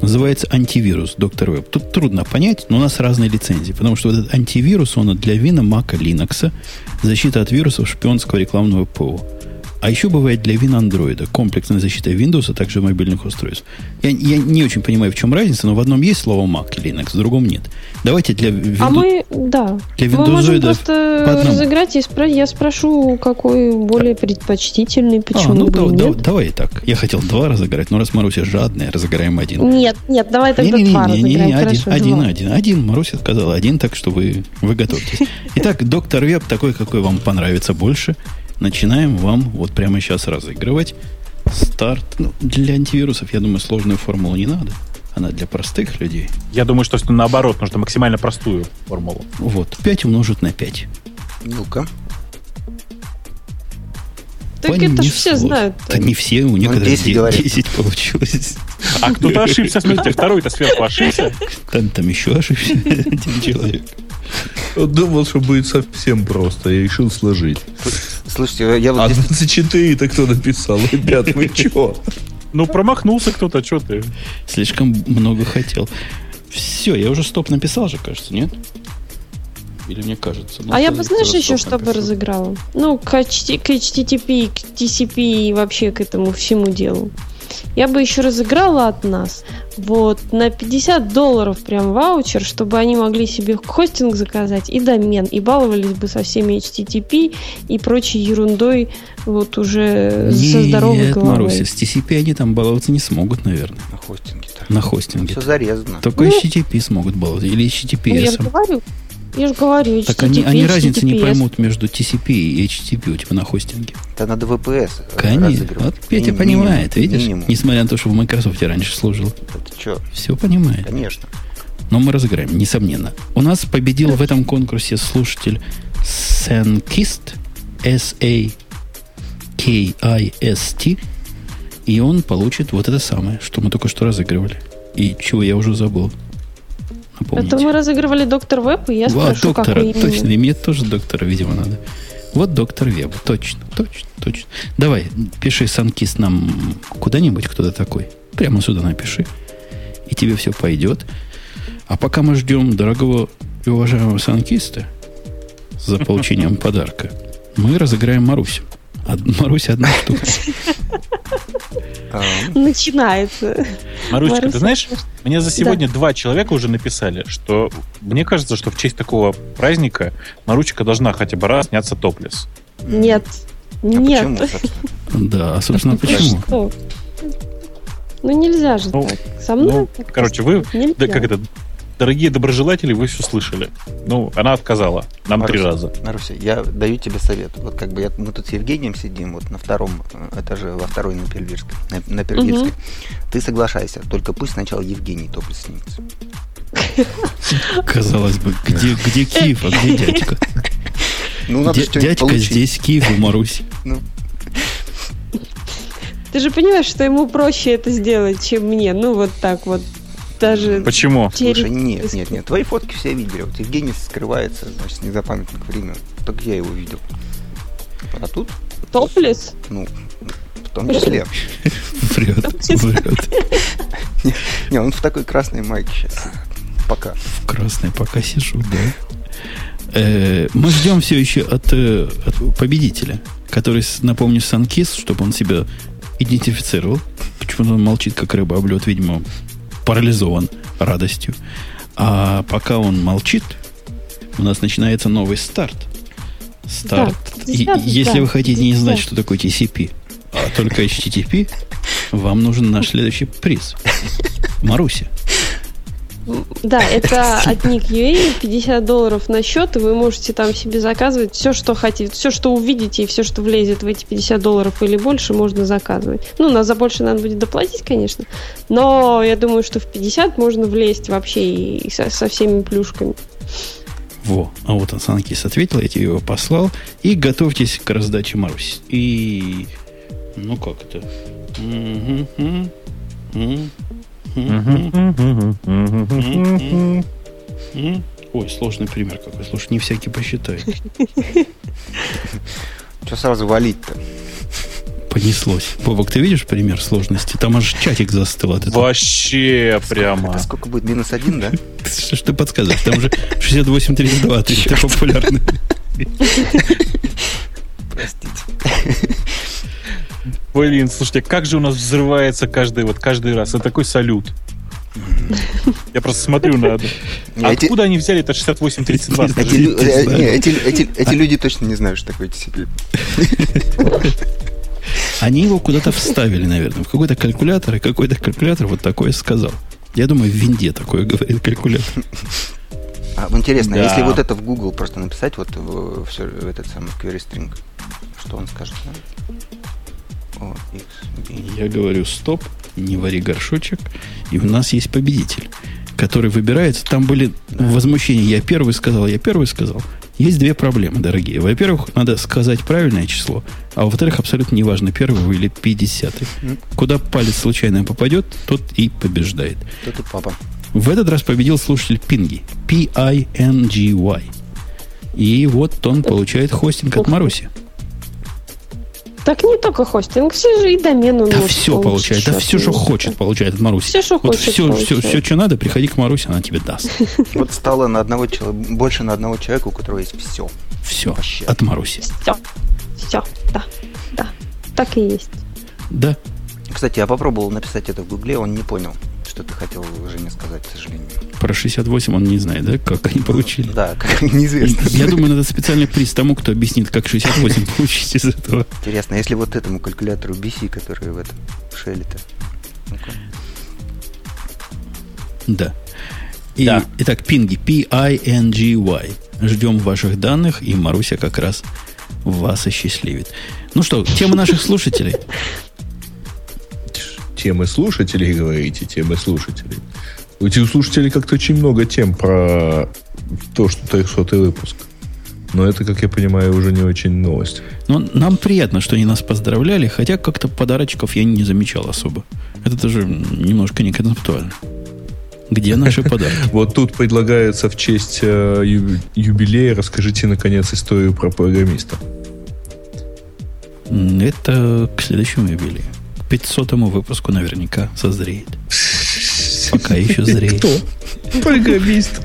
Называется антивирус доктор Веб. Тут трудно понять, но у нас разные лицензии. Потому что вот этот антивирус, он для Вина, Мака, Linux, защита от вирусов шпионского рекламного ПО. А еще бывает для Win Android комплексная защита Windows, а также мобильных устройств. Я, я не очень понимаю, в чем разница, но в одном есть слово Mac или Linux, в другом нет. Давайте для Windows... А мы, да. Для Windows мы можем просто разыграть, и спро... я спрошу, какой более предпочтительный, почему а, ну, да, да, давай так. Я хотел два разыграть, но раз Маруся жадная, разыграем один. Нет, нет, давай тогда не, не, два не, не, не, не, один, один, один, один. Маруся сказала один, так что вы, вы готовьтесь. Итак, доктор Веб такой, какой вам понравится больше – начинаем вам вот прямо сейчас разыгрывать старт. Ну, для антивирусов, я думаю, сложную формулу не надо. Она для простых людей. Я думаю, что наоборот, нужно максимально простую формулу. Вот, 5 умножить на 5. Ну-ка. Так Понесло. это же все знают. Да не все, у некоторых 10, 10 получилось. А кто-то ошибся, смотрите, второй-то сверху ошибся. Там, там еще ошибся один человек. Думал, что будет совсем просто. Я решил сложить. Слушайте, я вот... А 24-то кто написал? Ребят, вы чего? Ну, промахнулся кто-то, что ты? Слишком много хотел. Все, я уже стоп написал же, кажется, нет? Или мне кажется? Ну, а я бы, знаешь, еще что бы разыграла? Ну, к, HT, к HTTP, к TCP и вообще к этому всему делу я бы еще разыграла от нас вот на 50 долларов прям ваучер, чтобы они могли себе хостинг заказать и домен, и баловались бы со всеми HTTP и прочей ерундой вот уже Нет, со здоровой головой. Маруся, с TCP они там баловаться не смогут, наверное. На хостинге-то. На хостинге. Все зарезано. Только ну, HTTP смогут баловаться. Или HTTPS. Ну, я говорю, я же говорю, HTTP, Так они, они разницы не поймут между TCP и HTTP у тебя на хостинге. Это надо VPS Конечно. Вот Петя минимум, понимает, видишь? Минимум. Несмотря на то, что в Microsoft раньше служил. Это что? Все понимает. Конечно. Но мы разыграем, несомненно. У нас победил в этом конкурсе слушатель Sankist, S-A-K-I-S-T, и он получит вот это самое, что мы только что разыгрывали. И чего я уже забыл. Напомните. Это мы разыгрывали доктор Веб, и я вот, спрошу, доктора, какой точно, и мне тоже доктора, видимо, надо. Вот доктор Веб, точно, точно, точно. Давай, пиши санкист нам куда-нибудь, кто то такой. Прямо сюда напиши. И тебе все пойдет. А пока мы ждем дорогого и уважаемого санкиста за получением подарка, мы разыграем Марусю. А Маруся одна штука. А, Начинается. Марусечка, Маруся. ты знаешь, мне за сегодня два человека уже написали, что мне кажется, что в честь такого праздника Марусечка должна хотя бы раз сняться топлес. Нет. а Нет. почему? Да, а собственно почему? Что? Ну нельзя же Ну, так. Со мной Ну, короче, вы, нельзя. да, как это, дорогие доброжелатели, вы все слышали. Ну, она отказала. Нам три Маруся, раза. Маруся, я даю тебе совет. Вот как бы я, мы тут с Евгением сидим, вот на втором этаже, во второй на Пельвирской. На, на Пельвирской. Ты соглашайся, только пусть сначала Евгений топлес снимется. Казалось бы, где, где Киев, а где дядька? Ну, надо Дя- дядька получить. здесь, Киев у Маруси. Ну, Ты же понимаешь, что ему проще это сделать, чем мне. Ну, вот так вот. Даже Почему? через- слушай, нет, нет, нет. Твои фотки все видели. Вот Евгений скрывается, значит, с незапамятных времен. Только я его видел. А тут, топлес. ну, в том числе. Врет, врет. Не, он в такой красной майке сейчас. Пока. В красной пока сижу, да. Э, мы ждем все еще от, э, от победителя, который, напомню, Санкис, чтобы он себя идентифицировал. Почему-то он молчит, как рыба об лед, видимо, парализован радостью. А пока он молчит, у нас начинается новый старт. Старт. Да, И- да, если да, вы хотите не знать, да. что такое TCP, а только HTTP, вам нужен наш следующий приз. Маруся. Да, это от Nick.ua, 50 долларов на счет, и вы можете там себе заказывать все, что хотите. Все, что увидите, и все, что влезет в эти 50 долларов или больше, можно заказывать. Ну, на за больше надо будет доплатить, конечно, но я думаю, что в 50 можно влезть вообще и со, со всеми плюшками. Во, а вот он Санкис ответил, я тебе его послал. И готовьтесь к раздаче Маруси. И... Ну как это? М, м, м. Ой, сложный пример какой. Слушай, не всякий посчитает. Что сразу валить-то? Понеслось. Бобок, ты видишь пример сложности? Там аж чатик застыл от этого. Вообще прямо. Это сколько будет? Минус один, да? Что ж ты подсказываешь? Там уже 6832, ты, ты популярный. Простите. Блин, слушайте, как же у нас взрывается каждый, вот каждый раз. Это такой салют. Я просто смотрю на... Эти- Откуда они взяли это 6832? Не Эти, скажи? лю- э, эти, люди точно не знают, что такое TCP. Они его куда-то вставили, наверное, в какой-то калькулятор, и какой-то калькулятор вот такое сказал. Я думаю, в винде такое говорит калькулятор. А, интересно, Да. если вот это в Google просто написать, вот в, все, в этот самый query string, что он скажет? да? Я говорю, стоп, не вари горшочек. И у нас есть победитель, который выбирается. Там были возмущения. Я первый сказал, я первый сказал. Есть две проблемы, дорогие. Во-первых, надо сказать правильное число, а во-вторых, абсолютно неважно, первый вы или пятидесятый. Мгм. Куда палец случайно попадет, тот и побеждает. Кто тут папа? В этот раз победил слушатель Пинги. P-I-N-G-Y. И вот он получает хостинг от Маруси. Так не только хостинг, все же и домен он Да все получает, да все, что хочет, получает от Маруси. Все, что Вот хочет, все, все, все, что надо, приходи к Марусе, она тебе даст. Вот стало на одного человека, больше на одного человека, у которого есть все. Все Вообще. от Маруси. Все, все, да, да, так и есть. Да. Кстати, я попробовал написать это в Гугле, он не понял, что ты хотел Жене сказать, к сожалению. Про 68 он не знает, да, как они получили. Да, как неизвестно. Я думаю, надо специальный приз тому, кто объяснит, как 68 получить из этого. Интересно, если вот этому калькулятору BC, который в этом шеле-то. Да. И, Да. Итак, пинги. P-I-N-G-Y. Ждем ваших данных, и Маруся как раз вас осчастливит. Ну что, тема наших слушателей. Темы слушателей, говорите, темы слушателей. У этих слушателей как-то очень много тем про то, что 300 выпуск. Но это, как я понимаю, уже не очень новость. Но нам приятно, что они нас поздравляли, хотя как-то подарочков я не замечал особо. Это тоже немножко не концептуально. Где наши подарки? Вот тут предлагается в честь э, юбилея расскажите, наконец, историю про программиста. Это к следующему юбилею. К 500 выпуску наверняка созреет. Пока еще зреет. Программист.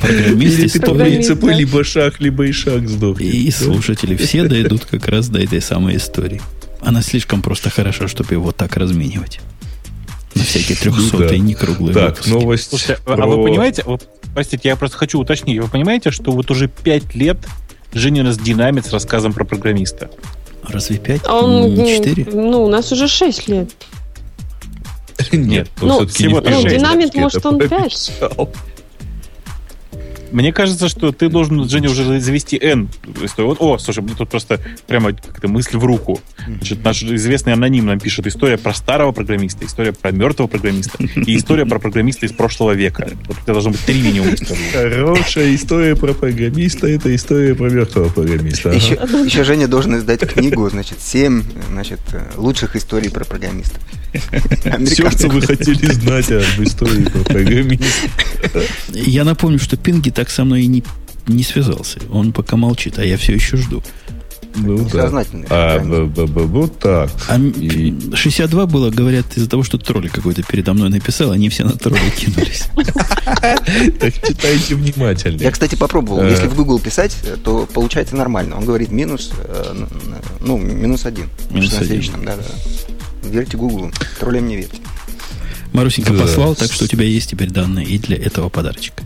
Программисты Или ты по Программист, принципу да. либо шаг, либо и шаг сдохнет. И слушатели все дойдут как раз до этой самой истории. Она слишком просто хороша, чтобы его так разменивать. На всякие трехсотые, Ну да. не круглые Так, выпуски. новость Слушайте, а про- вы понимаете, вы- простите, я просто хочу уточнить, вы понимаете, что вот уже пять лет Женя нас динамит с рассказом про программиста? Разве пять? А он, Не четыре? ну, у нас уже 6 лет. Нет, Ну, все-таки не всего-то в шесть. Динамит, это может, он прописал. Мне кажется, что ты должен, Женя, уже завести N историю. Вот, о, слушай, мне тут просто прямо как-то мысль в руку. Значит, наш известный аноним нам пишет история про старого программиста, история про мертвого программиста и история про программиста из прошлого века. Вот это должно быть три минимум истории. Хорошая история про программиста, это история про мертвого программиста. Ага. Еще, еще Женя должен издать книгу, значит, 7 значит, лучших историй про программистов. Все, что вы хотели знать об истории про программиста. Я напомню, что Пинги так со мной и не, не связался. Он пока молчит, а я все еще жду. Ну да. А, б- б- б- вот так. А И- 62 было, говорят, из-за того, что тролль какой-то передо мной написал, они все на тролля кинулись. Так читайте внимательно. Я, кстати, попробовал. Э. Если в Google писать, э, то получается нормально. Он говорит минус, э, ну, минус один. Минус один. да, да. Верьте Google. Троллям не верьте. Марусенька послал, так что у тебя есть теперь данные и для этого подарочка.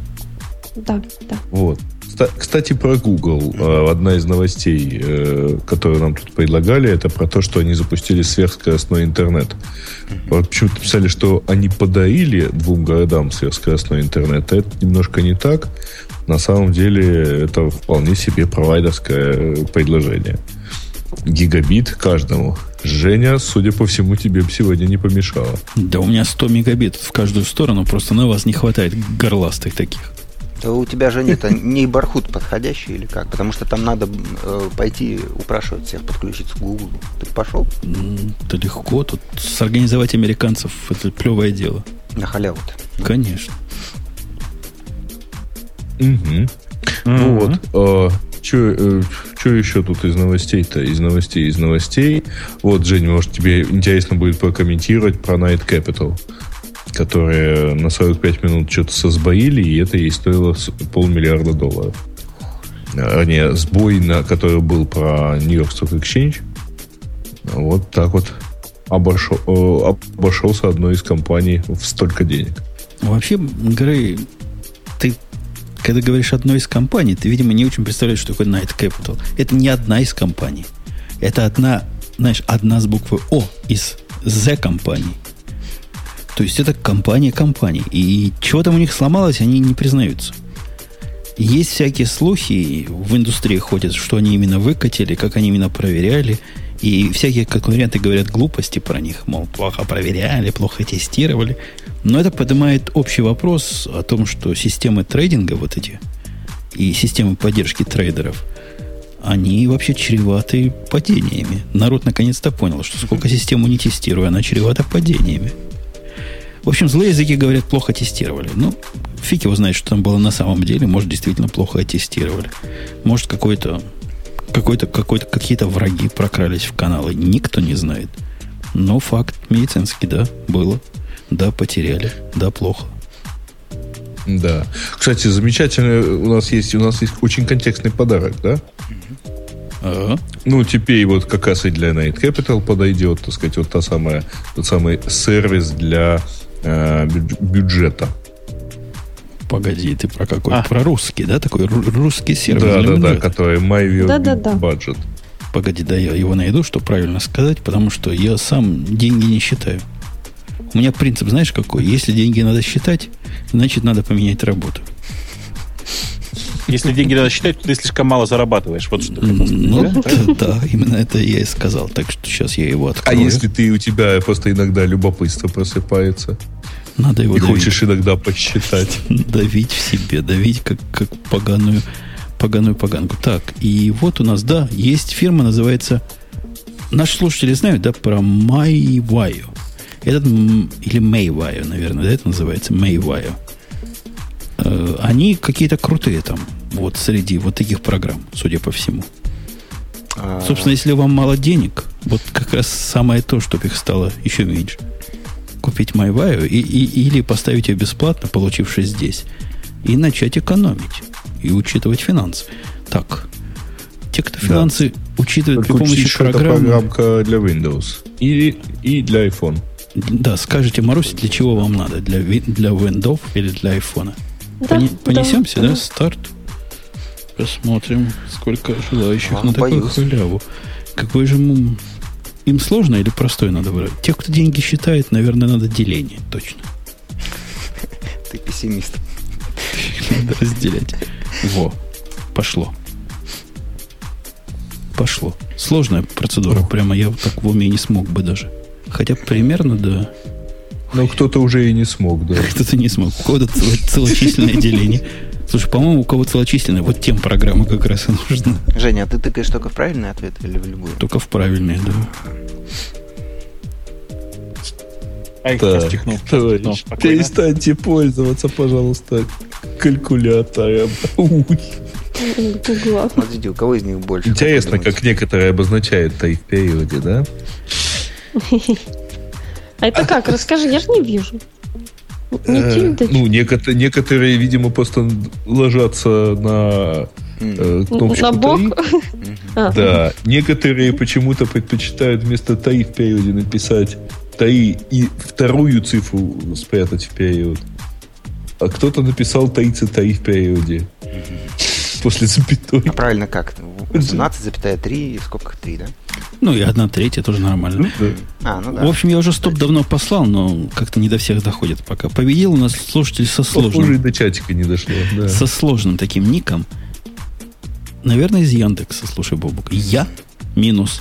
Да, да. Вот. Ста- Кстати, про Google. Э, Одна из новостей, э, которую нам тут предлагали, это про то, что они запустили сверхскоростной интернет. Вот Почему-то писали, что они подарили двум городам сверхскоростной интернет. Это немножко не так. На самом деле это вполне себе провайдерское предложение. Гигабит каждому. Женя, судя по всему, тебе бы сегодня не помешало. Да у меня 100 мегабит в каждую сторону, просто на вас не хватает горластых таких. Да у тебя же нет, а не бархут подходящий или как? Потому что там надо э, пойти упрашивать всех подключиться к Google. Ты пошел Это легко, тут сорганизовать американцев это плевое дело. на халяву-то? Конечно. Мгм. Ну вот. Что еще тут из новостей-то? Из новостей, из новостей. Вот, Жень, может, тебе интересно будет прокомментировать про Night Capital, которые на 45 минут что-то сосбоили, и это ей стоило полмиллиарда долларов. А, не, сбой, на, который был про New York Stock Exchange, вот так вот обошел, э, обошелся одной из компаний в столько денег. Вообще, Грей, ты, когда говоришь одной из компаний, ты, видимо, не очень представляешь, что такое Night Capital. Это не одна из компаний. Это одна, знаешь, одна с буквы О из Z компаний. То есть это компания компаний. И чего там у них сломалось, они не признаются. Есть всякие слухи, в индустрии ходят, что они именно выкатили, как они именно проверяли. И всякие конкуренты говорят глупости про них, мол, плохо проверяли, плохо тестировали. Но это поднимает общий вопрос о том, что системы трейдинга вот эти и системы поддержки трейдеров, они вообще чреваты падениями. Народ наконец-то понял, что сколько систему не тестирую, она чревата падениями. В общем, злые языки говорят, плохо тестировали. Ну, фиг его знает, что там было на самом деле. Может, действительно плохо тестировали. Может, какой-то, какой-то, какой-то, какие-то враги прокрались в каналы. Никто не знает. Но факт медицинский, да, было. Да, потеряли. Да, плохо. Да. Кстати, замечательно, у нас есть, у нас есть очень контекстный подарок, да? Ага. Ну, теперь вот как раз и для Night Capital подойдет, так сказать, вот та самая, тот самый сервис для э, бюдж- бюджета. Погоди, ты про какой? А. Про русский, да? Такой ру- русский сервис. Да, да, да, который My Real Да-да-да. Budget. Погоди, да, я его найду, что правильно сказать, потому что я сам деньги не считаю. У меня принцип, знаешь, какой? Если деньги надо считать, значит, надо поменять работу. Если деньги надо считать, то ты слишком мало зарабатываешь. Вот что ты хотел сказать, Ну, да? да, именно это я и сказал. Так что сейчас я его А открою. если ты у тебя просто иногда любопытство просыпается Надо его и давить. хочешь иногда посчитать. давить в себе, давить как, как поганую, поганую поганку. Так, и вот у нас, да, есть фирма, называется... Наши слушатели знают, да, про MyWire. Этот, или Maywire, наверное, да, это называется Maywire. Э, Они какие-то крутые там, вот среди вот таких программ, судя по всему. А, Собственно, если вам мало денег, вот как раз самое то, чтобы их стало еще меньше. Купить MyWire и, и- или поставить ее бесплатно, получившись здесь. и начать экономить и учитывать финансы. Так, те, кто финансы учитывает при Только помощи учти, что это программы... программка для Windows. И, и для iPhone. Да, скажите, Маруся, для чего вам надо? Для, для Windows или для iPhone? Да, Пони- понесемся, да, да. Старт. Посмотрим, сколько желающих А, на такую боюсь. халяву. Какой же. Им сложно или простой надо брать? Те, кто деньги считает, наверное, надо деление. Точно. Ты пессимист. Надо разделять. Во. Пошло. Пошло. Сложная процедура. Прямо я вот так в уме не смог бы даже. Хотя примерно, да. Но кто-то уже и не смог, да. Кто-то не смог. У кого-то цело- целочисленное деление. Слушай, по-моему, у кого целочисленное, вот тем программа как раз и нужна. Женя, а ты тыкаешь только в правильный ответ или в любую? Только в правильное, да. А Так, товарищ, Ну, перестаньте пользоваться, пожалуйста, калькулятором. Подожди, у кого из них больше? Интересно, Как некоторые обозначают в периоде, да? А это как? Расскажи, я же не вижу. Не Э? Ну, некотор- некоторые, видимо, просто ложатся на э, кнопочку На. А, Да. Некоторые почему-то предпочитают вместо таи в периоде написать таи и вторую цифру спрятать в период. А кто-то написал таицы таи в периоде. После запятой. А правильно как? 18,3 и в скобках 3, да? Ну и одна третья тоже нормально. Да. А, ну В да. общем, я уже стоп давно послал, но как-то не до всех доходит пока. Победил у нас слушатель со Похоже, и сложным, до чатика не дошло. да. со сложным таким ником. Наверное, из Яндекса, слушай, Бобук. Я минус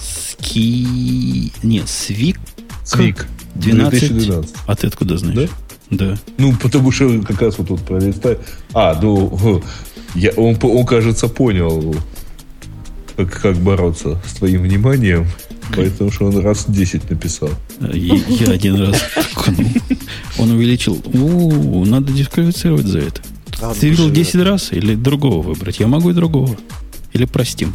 ски... Не, свик Свик. 12. 2012. А ты откуда знаешь? Да. Ну, потому что как раз вот тут пролистать. А, ну, я, он, он, кажется, понял, как, как бороться с твоим вниманием. Поэтому что он раз 10 написал. Я, я один раз. Он увеличил. У, надо дисквалифицировать за это. Да Ты видел живет. 10 раз или другого выбрать? Я могу и другого. Или простим.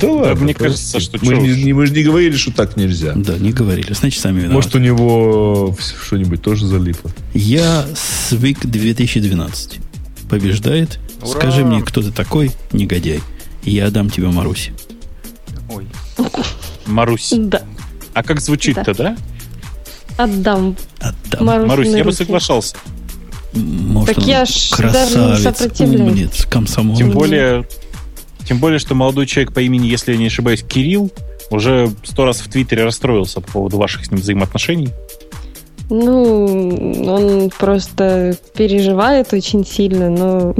Да ладно. мне просто. кажется, что мы, не, мы же не говорили, что так нельзя. Да, не говорили. Значит, сами виноваты. Может, у него что-нибудь тоже залипло. Я Свик 2012. Побеждает. Ура! Скажи мне, кто ты такой, негодяй. И я отдам тебе Маруси. Ой. Марусь. Да, А как звучит-то, да? отдам. Отдам. Марусь Марусь, я бы соглашался. Может, Так он я ж даже не красавец, умниц, комсомол. Тем более, тем более, что молодой человек по имени, если я не ошибаюсь, Кирилл, уже сто раз в Твиттере расстроился по поводу ваших с ним взаимоотношений. Ну, он просто переживает очень сильно, но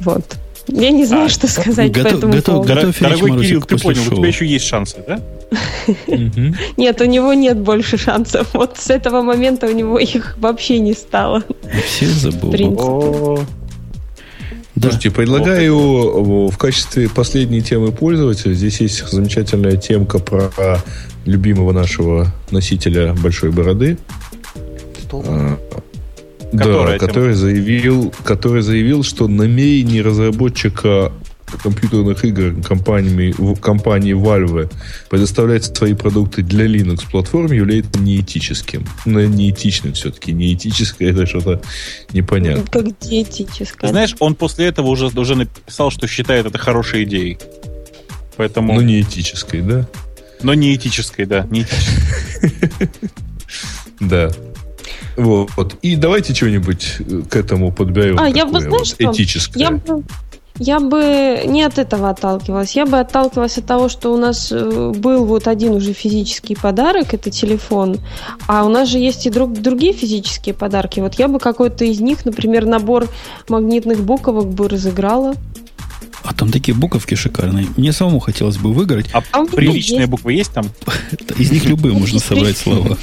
вот. Я не знаю, А, что сказать по готов- этому готов- поводу. готов. Дорогой Марусик, Кирилл, ты понял, у шоу. тебя еще есть шансы, да? Нет, у него нет больше шансов. Вот с этого момента у него их вообще не стало. Все забыл. Да. Слушайте, предлагаю в качестве последней темы пользователя. Здесь есть замечательная темка про любимого нашего носителя большой бороды. Стол. Которая да, который заявил, который заявил, что намерение разработчика компьютерных игр компаниями, компании Valve предоставлять свои продукты для Linux платформ является неэтическим. Ну, неэтичным все-таки. Неэтическое это что-то непонятно. Как диетическое. Знаешь, он после этого уже, уже написал, что считает это хорошей идеей. Поэтому... Ну, неэтической, да? но не этической, да. Да. Вот. вот. И давайте что-нибудь э, к этому подберем. А, я бы, такое знаешь вот что? Этическое. Я бы, я бы не от этого отталкивалась. Я бы отталкивалась от того, что у нас э, был вот один уже физический подарок, это телефон, а у нас же есть и друг, другие физические подарки. Вот я бы какой-то из них, например, набор магнитных буковок бы разыграла. А там такие буковки шикарные. Мне самому хотелось бы выиграть. А А приличные есть. буквы есть там? Из них любые можно собрать слова.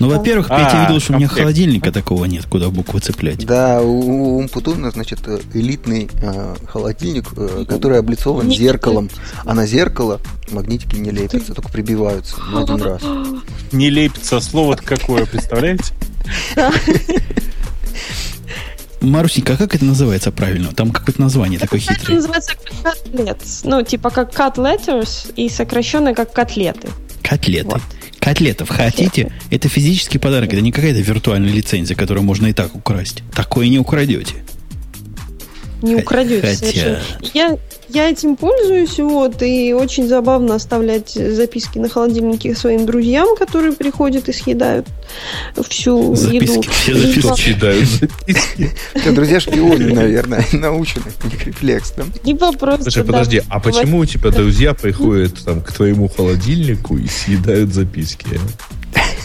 Ну, во-первых, А, Петя видел, что у меня холодильника такого нет, куда буквы цеплять. Да, у Умпутуна, значит, э, элитный э, холодильник, э, который облицован Не- зеркалом. А на зеркало магнитики не лепятся, только прибиваются на один раз. Не лепится слово какое, представляете? Марусенька, а как это называется правильно? Там какое-то название такое Это хитрое. называется котлет. Ну, типа как cut letters и сокращенно как котлеты. Котлеты. Вот. Котлетов хотите? Это физический подарок, это не какая-то виртуальная лицензия, которую можно и так украсть. Такое не украдете. Не украдете Хотя- совершенно. Я, я этим пользуюсь, вот, и очень забавно оставлять записки на холодильнике своим друзьям, которые приходят и съедают всю Записки, еду. все записки. Читают. Все, друзья шпионы, наверное, научены. У них рефлекс там. Либо просто, Слушай, подожди, а почему у тебя друзья приходят там к твоему холодильнику и съедают записки?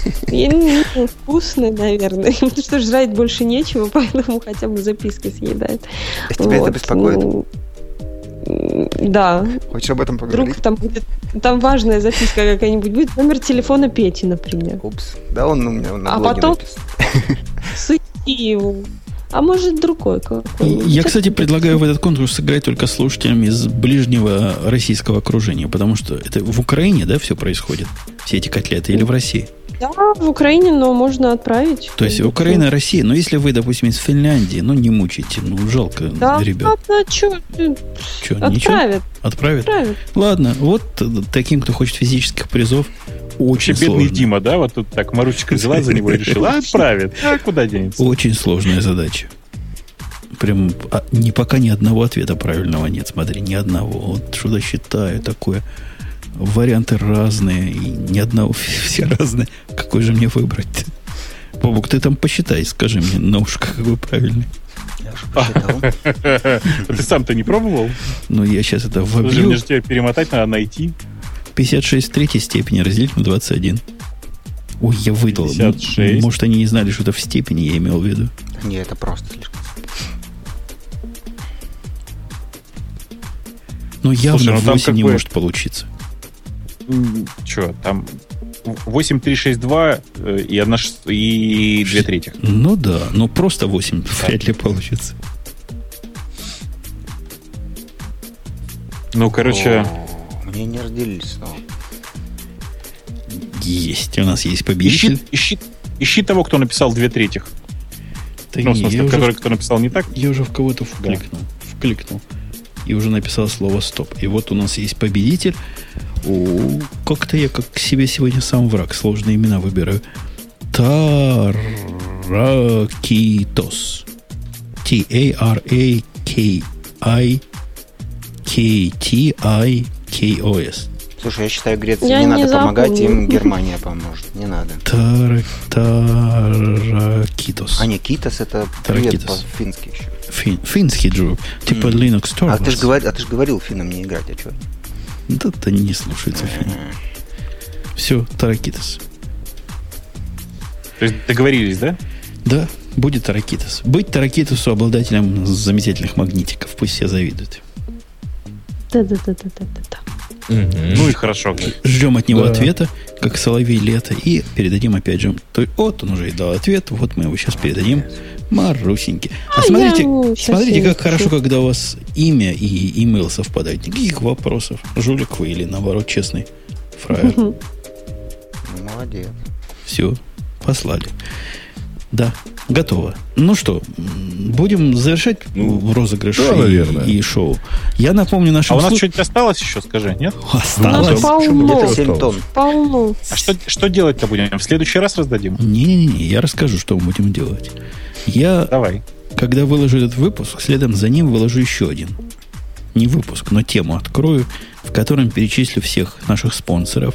Я не знаю, вкусный, наверное. Потому что жрать больше нечего, поэтому хотя бы записки съедают. А тебя это беспокоит? ну, Да, Хочешь об этом вдруг поговорить? там будет, там важная записка какая-нибудь будет, номер телефона Пети, например. Упс. Да он у меня на А потом-. Сыти его. А может другой какой-нибудь. Я, кстати, предлагаю в этот конкурс сыграть только слушателям из ближнего российского окружения, потому что это в Украине, да, все происходит? Все эти котлеты или в России? Да, в Украине, но можно отправить. То есть Украина Россия. Но если вы, допустим, из Финляндии, ну не мучайте, ну жалко Да, ребят. да, что, Что, ничего? отправят, Отправят? отправят. Ладно, вот таким, кто хочет физических призов, Вообще очень бедный сложно. Дима, да, вот тут так Марусечка взяла за него и решила, а, отправит. А куда денется? Очень сложная задача. Прям а, ни пока ни одного ответа правильного нет. Смотри, ни одного. Вот что-то считаю такое. Варианты разные, и ни одного, все разные. Какой же мне выбрать? Бобук, ты там посчитай, скажи мне на ушко, какой правильный. Я уж посчитал. А Ты сам-то не пробовал? Ну, я сейчас это Слушай, вобью. мне же тебе перемотать надо найти. 56 в третьей степени разделить на 21. Ой, я выдал. 56. Может, они не знали, что это в степени, я имел в виду. Не, это просто слишком. Но явно Слушай, ну там 8 как не может получиться. Че, там 8362 э, и, одна, ш- и две трети. Ну да, но просто 8 вряд ли получится. Ну, короче, О, Мне не разделились снова. Есть. У нас есть ищи, победитель. ищи, ищи того, кто написал две третьих. Да Ну, в не, смысле, я, уже, который кто написал не так. я уже в кого-то вкликнул. Вкликнул. И уже написал слово стоп. И вот у нас есть победитель. О, как-то я как себе сегодня сам враг. Сложные имена выбираю. Таракитос. T-A-R-A-K-I-K-T-I-K-O-S. Слушай, я считаю, Греции Я не, не надо помогать, запомню. им Германия поможет. Не надо. Тар- Таракитос. А не, Китас это привет по-фински еще. Фин, финский джу. Типа М. Linux Torvalds. А ты же говор- а говорил финнам не играть, а что? Да, да не слушается фин. Все, Таракитос. То есть договорились, да? Да, будет Таракитос. Быть Таракитосу обладателем замечательных магнитиков. Пусть все завидуют. Да-да-да-да-да-да. Ну и хорошо. Ждем от него Да. ответа, как соловей лето, и передадим опять же. То, вот он уже и дал ответ, вот мы его сейчас передадим Марусеньке. А, А смотрите, смотрите, как хорошо, когда у вас имя и имейл совпадают. Никаких вопросов. Жулик вы или наоборот честный фраер. Молодец. Все, послали. Да, готово. Ну что, будем завершать Ну, розыгрыш да, и, наверное. и шоу. Я напомню А нашим у нас слуш- что-нибудь осталось еще, скажи, нет? Осталось. полно, Где-то 7 тонн. полно. А что, что делать-то будем? В следующий раз раздадим? Не-не-не, я расскажу, что мы будем делать. Я, Давай. когда выложу этот выпуск, следом за ним выложу еще один. Не выпуск, но тему открою, в котором перечислю всех наших спонсоров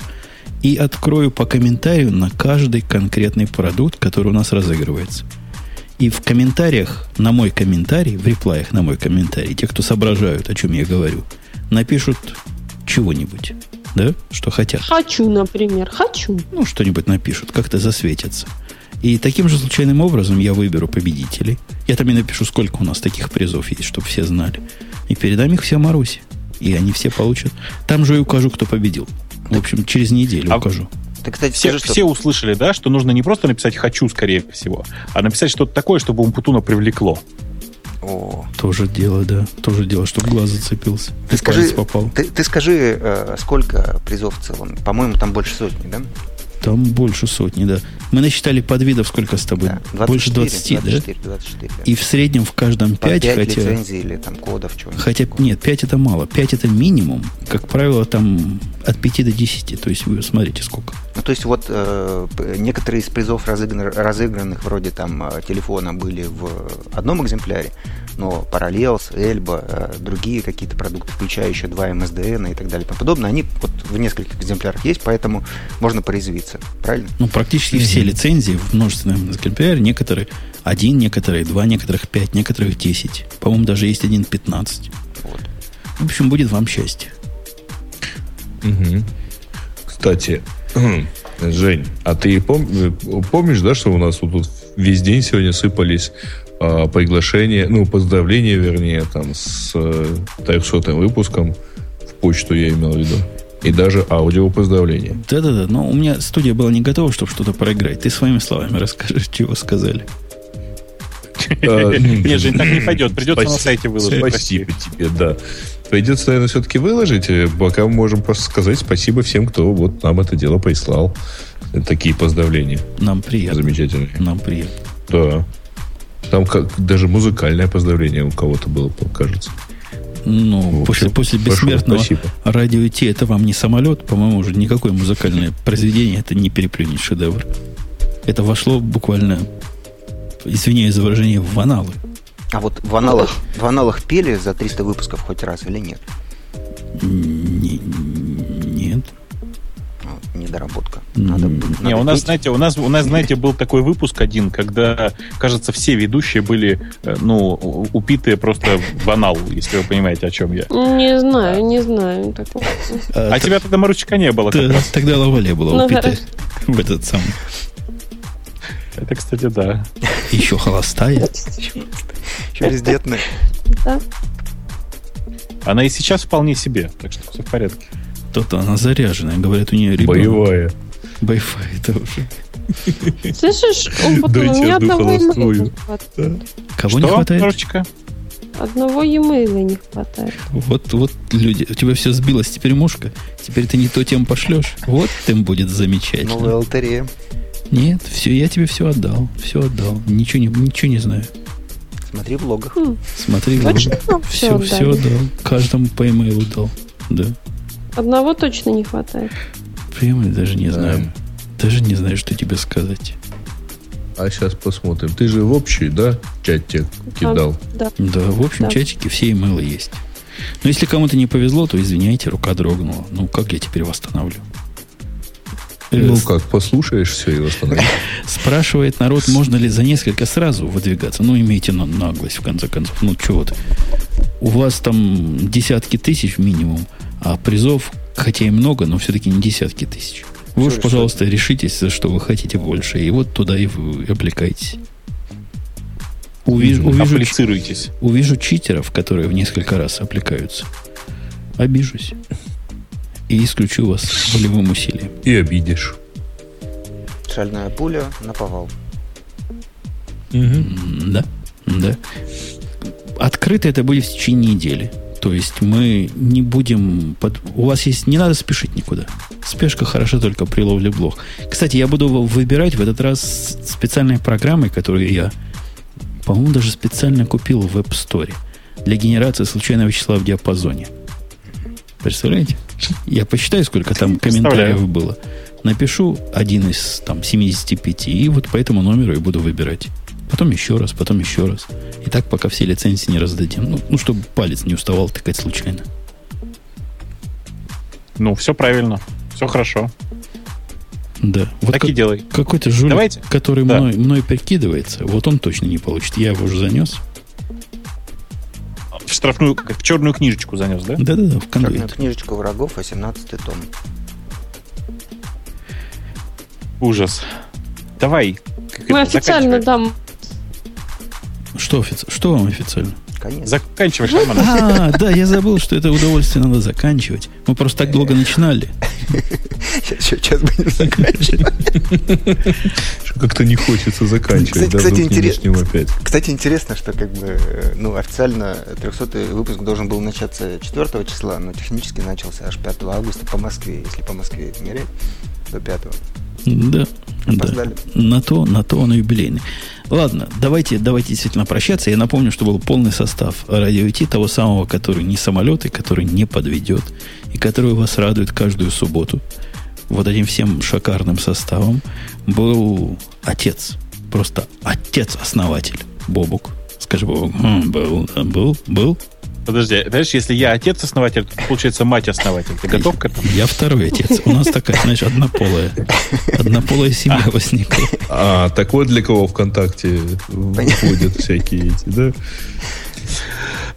и открою по комментарию на каждый конкретный продукт, который у нас разыгрывается. И в комментариях на мой комментарий, в реплаях на мой комментарий, те, кто соображают, о чем я говорю, напишут чего-нибудь, да, что хотят. Хочу, например, хочу. Ну, что-нибудь напишут, как-то засветятся. И таким же случайным образом я выберу победителей. Я там и напишу, сколько у нас таких призов есть, чтобы все знали. И передам их всем Марусе. И они все получат. Там же и укажу, кто победил. В общем, через неделю А- укажу. Ты, кстати, Все, скажи, что... все услышали, да, что нужно не просто написать «хочу», скорее всего, а написать что-то такое, чтобы Умпутуна привлекло. О, Тоже дело, да. Тоже дело, чтобы глаз зацепился. Ты скажи, попал. ты, ты скажи, э, сколько призов в целом? По-моему, там больше сотни, да? Там больше сотни, да. Мы насчитали подвидов сколько с тобой? Да, 24, Больше 20, 24, да? 24, да. И в среднем в каждом По 5, 5 хотя... лицензий или там кодов, чего-нибудь. Хотя, нет, 5 это мало. 5 это минимум. Как правило, там от 5 до 10. То есть вы смотрите сколько. Ну, то есть вот э, некоторые из призов разыгран- разыгранных вроде там э, телефона были в одном экземпляре, но Parallels, Эльба, э, другие какие-то продукты, включая еще 2 MSDN и так далее и тому подобное, они вот в нескольких экземплярах есть, поэтому можно порезвиться. Правильно? Ну, практически все лицензии в множественном экземпляре. Некоторые один, некоторые два, некоторых 5, некоторых 10. По-моему, даже есть один 15. Вот. В общем, будет вам счастье. Мгм. Кстати, Жень, а ты пом- э, помнишь, да, что у нас вот тут весь день сегодня сыпались а, приглашения, ну, поздравления, вернее, там, с э, 300 выпуском в почту я имел в виду. И даже аудио поздравления. Да-да-да, но у меня студия была не готова, чтобы что-то проиграть. Ты своими словами расскажешь, чего сказали. Нет, Жень, так не пойдет. Придется на сайте выложить. Спасибо тебе, да. Придется, наверное, все-таки выложить, э, пока мы можем просто сказать спасибо всем, кто вот нам это дело прислал. Э, Такие поздравления. Нам приятно. Замечательные. Нам приятно. Да. Там как, даже музыкальное поздравление у кого-то было, кажется. Ну, Вот, после, после бессмертного спасибо. радио Ти это вам не самолет, по-моему, уже никакое музыкальное произведение это не переплюнет шедевр. Это вошло буквально, извиняюсь за выражение, в аналы. А вот в аналах, в аналах пели за 300 выпусков хоть раз или нет? Не- нет. Недоработка. М, Надо, не, надо Не, у нас, петь. знаете, у нас, у нас, знаете, был такой выпуск один, когда, кажется, все ведущие были, э, ну, упитые просто в анал, если вы понимаете, о чем я. Не знаю, не знаю такого. А тебя тогда Маручка не было Т-. Тогда лавале была Ну, упитая в этот самый. Это, кстати, да. Еще холостая. Еще бездетный. Да. Она и сейчас вполне себе, так что все в порядке. То-то она заряженная. Говорят, у нее ребенок. Боевая. Байфай это уже. Слышишь, он у меня одну одного имейла не хватает. Кого не хватает? Одного e-mail не хватает. Вот, вот люди, у тебя все сбилось, теперь мушка. Теперь ты не то тем пошлешь. Вот тем будет замечательно. Новая лотерея. Нет, все, я тебе все отдал. Все отдал. Ничего не, ничего не знаю. Смотри в логах. Смотри, Точно все, все все отдал. Каждому по имейлу дал. Да. Одного точно не хватает. Прямо даже не Да. знаю. Даже не знаю, что тебе сказать. А сейчас посмотрим. Ты же в общий, да, чат тебе кидал? Да. Да, в общем, Да. чатике все имейлы есть. Но если кому-то не повезло, то извиняйте, рука дрогнула. Ну, как я теперь восстановлю? Э, Ну как, послушаешь все и восстановишь. Спрашивает народ, можно ли за несколько сразу выдвигаться. Ну, имейте на- наглость, в конце концов. Ну, что вот. У вас там десятки тысяч минимум, а призов, хотя и много, но все-таки не десятки тысяч. Вы уж, пожалуйста, решитесь, за что вы хотите больше. И вот туда и вы облекайтесь. Увижу, увижу, Аплицируйтесь. увижу читеров, которые в несколько раз облекаются. Обижусь. И исключу вас волевым усилием. И обидишь. Шальная пуля на повал. М, Да, да. Открыто это будет в течение недели. То есть мы не будем... Под... У вас есть... Не надо спешить никуда. Спешка хороша только при ловле блох. Кстати, я буду выбирать в этот раз специальной программой, которую я, по-моему, даже специально купил в App Store для генерации случайного числа в диапазоне. Представляете? Я посчитаю, сколько там комментариев было. Напишу один из там 75, и вот по этому номеру и буду выбирать. Потом еще раз, потом еще раз. И так, пока все лицензии не раздадим. Ну, ну чтобы палец не уставал тыкать случайно. Ну, все правильно. Все хорошо. Да. Вот так как- и делай. какой-то жулик, Давайте. который Да. мной, мной перекидывается, вот он точно не получит. Я его уже занес. В штрафную, как в черную книжечку занес, да? Да-да-да, в Черная конвейер. книжечка врагов, 18 том. Ужас. Давай. Мы официально заканчивай. Что, офици- что вам официально? Конечно. Заканчивай. А, да, я забыл, что это удовольствие надо заканчивать. Мы просто так долго начинали. Сейчас будем заканчивать. Как-то не хочется заканчивать. Кстати, да, кстати, интересно, что как бы, ну, официально 300 выпуск должен был начаться 4 числа, но технически начался аж 5 августа по Москве, если по Москве измерять, до 5. Да, да. На то, на то он юбилейный. Ладно, давайте, давайте действительно прощаться. Я напомню, что был полный состав радио IT, того самого, который не самолет и который не подведет, и который вас радует каждую субботу. Вот этим всем шикарным составом был отец. Просто отец-основатель. Бобук. Скажи, Бобук. «М, Был, был, был. Подожди, знаешь, если я отец-основатель, то получается мать-основатель. Ты готов к этому? Я второй отец. У нас такая, знаешь, однополая. Однополая семья возникла. А, так вот для кого ВКонтакте входят всякие эти, да?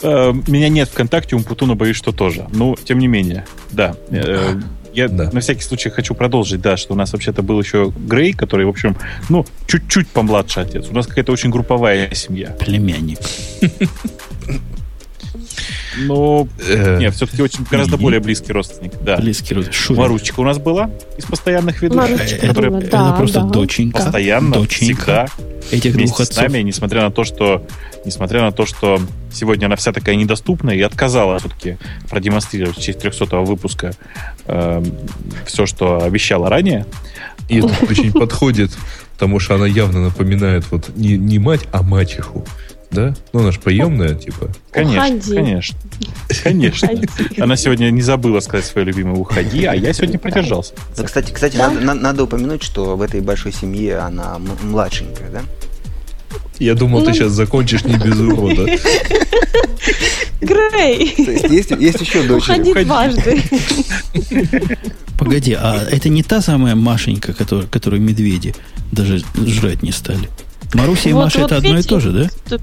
Э, Меня нет ВКонтакте, у Путуна боюсь, что тоже. Ну, тем не менее, да. Э, Я Да. на всякий случай хочу продолжить, да, что у нас вообще-то был еще Грей, который, в общем, ну, чуть-чуть помладше отец. У нас какая-то очень групповая семья. Племянник. Но, Э, нет, все-таки очень гораздо более близкий родственник, да. Близкий род. Шурин. Марусечка у нас была из постоянных ведущих, Марусечка которая была, да, просто да. доченька. постоянно, Доченька. всегда Этих двух вместе с отцов. нами, несмотря на то, что несмотря на то, что сегодня она вся такая недоступная и отказала все-таки продемонстрировать в честь 300 выпуска все, что обещала ранее. И это очень подходит, потому что она явно напоминает вот не, не мать, а мачеху. Да? Ну, она же поемная, типа. Конечно, Уходи. конечно. Конечно. Уходи. Она сегодня не забыла сказать свое любимое «уходи», а я сегодня продержался. Ну, Кстати, кстати Да. надо, на- надо упомянуть, что в этой большой семье она м- младшенькая, да? Я думал, ты Ну. сейчас закончишь не без урода. Грей! Есть есть, еще дочери. Уходи уходи. дважды. Погоди, а это не та самая Машенька, которая, которую медведи даже жрать не стали? Маруся и Вот- Маша вот это одно и видите, то же, да?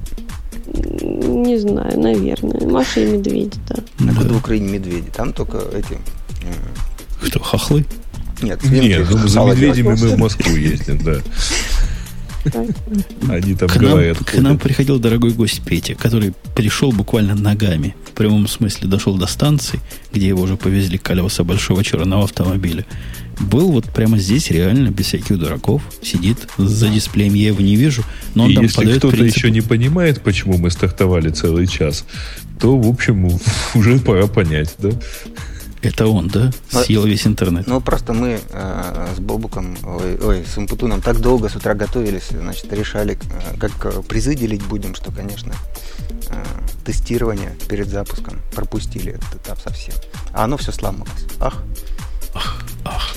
Не знаю, наверное. Маша и медведь, да. В Да. Украине медведи? Там только эти... м, Кто, хохлы? Нет, Нет, ну, за медведями мы в Москву ездим, да. Они там К нам, говорят. к нам приходил дорогой гость Петя, который пришел буквально ногами. В прямом смысле дошел до станции, где его уже повезли колеса большого черного автомобиля. Был вот прямо здесь, реально, без всяких дураков. Сидит за дисплеем, я его не вижу, но он И там если подает кто-то принцип- еще не понимает, почему мы стартовали целый час, то, в общем, уже пора понять, да? Это он, да? Ну, Съел весь интернет. Ну, просто мы э, с Бобуком, ой, ой, с Умпутуном так долго с утра готовились, значит, решали, э, как э, призы делить будем, что, конечно, э, тестирование перед запуском пропустили этот этап совсем. А оно все сломалось. Ах, Ах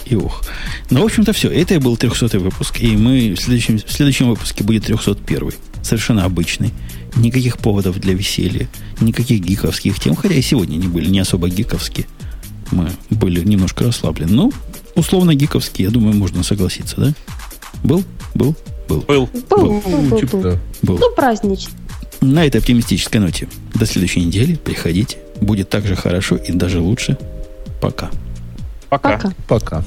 и ох. Ну, в общем-то, все. Это и был 300 выпуск. И мы в следующем, в следующем выпуске будет 301 Совершенно обычный. Никаких поводов для веселья. Никаких гиковских тем. Хотя и сегодня не были не особо гиковские. Мы были немножко расслаблены. Ну, условно гиковские, я думаю, можно согласиться, да? Был? Был? Был. Был. Был, был, был, Типа, был. да. Был. Ну, праздничный. На этой оптимистической ноте. До следующей недели. Приходите. Будет так же хорошо и даже лучше. Пока. Пока. Пока. Пока.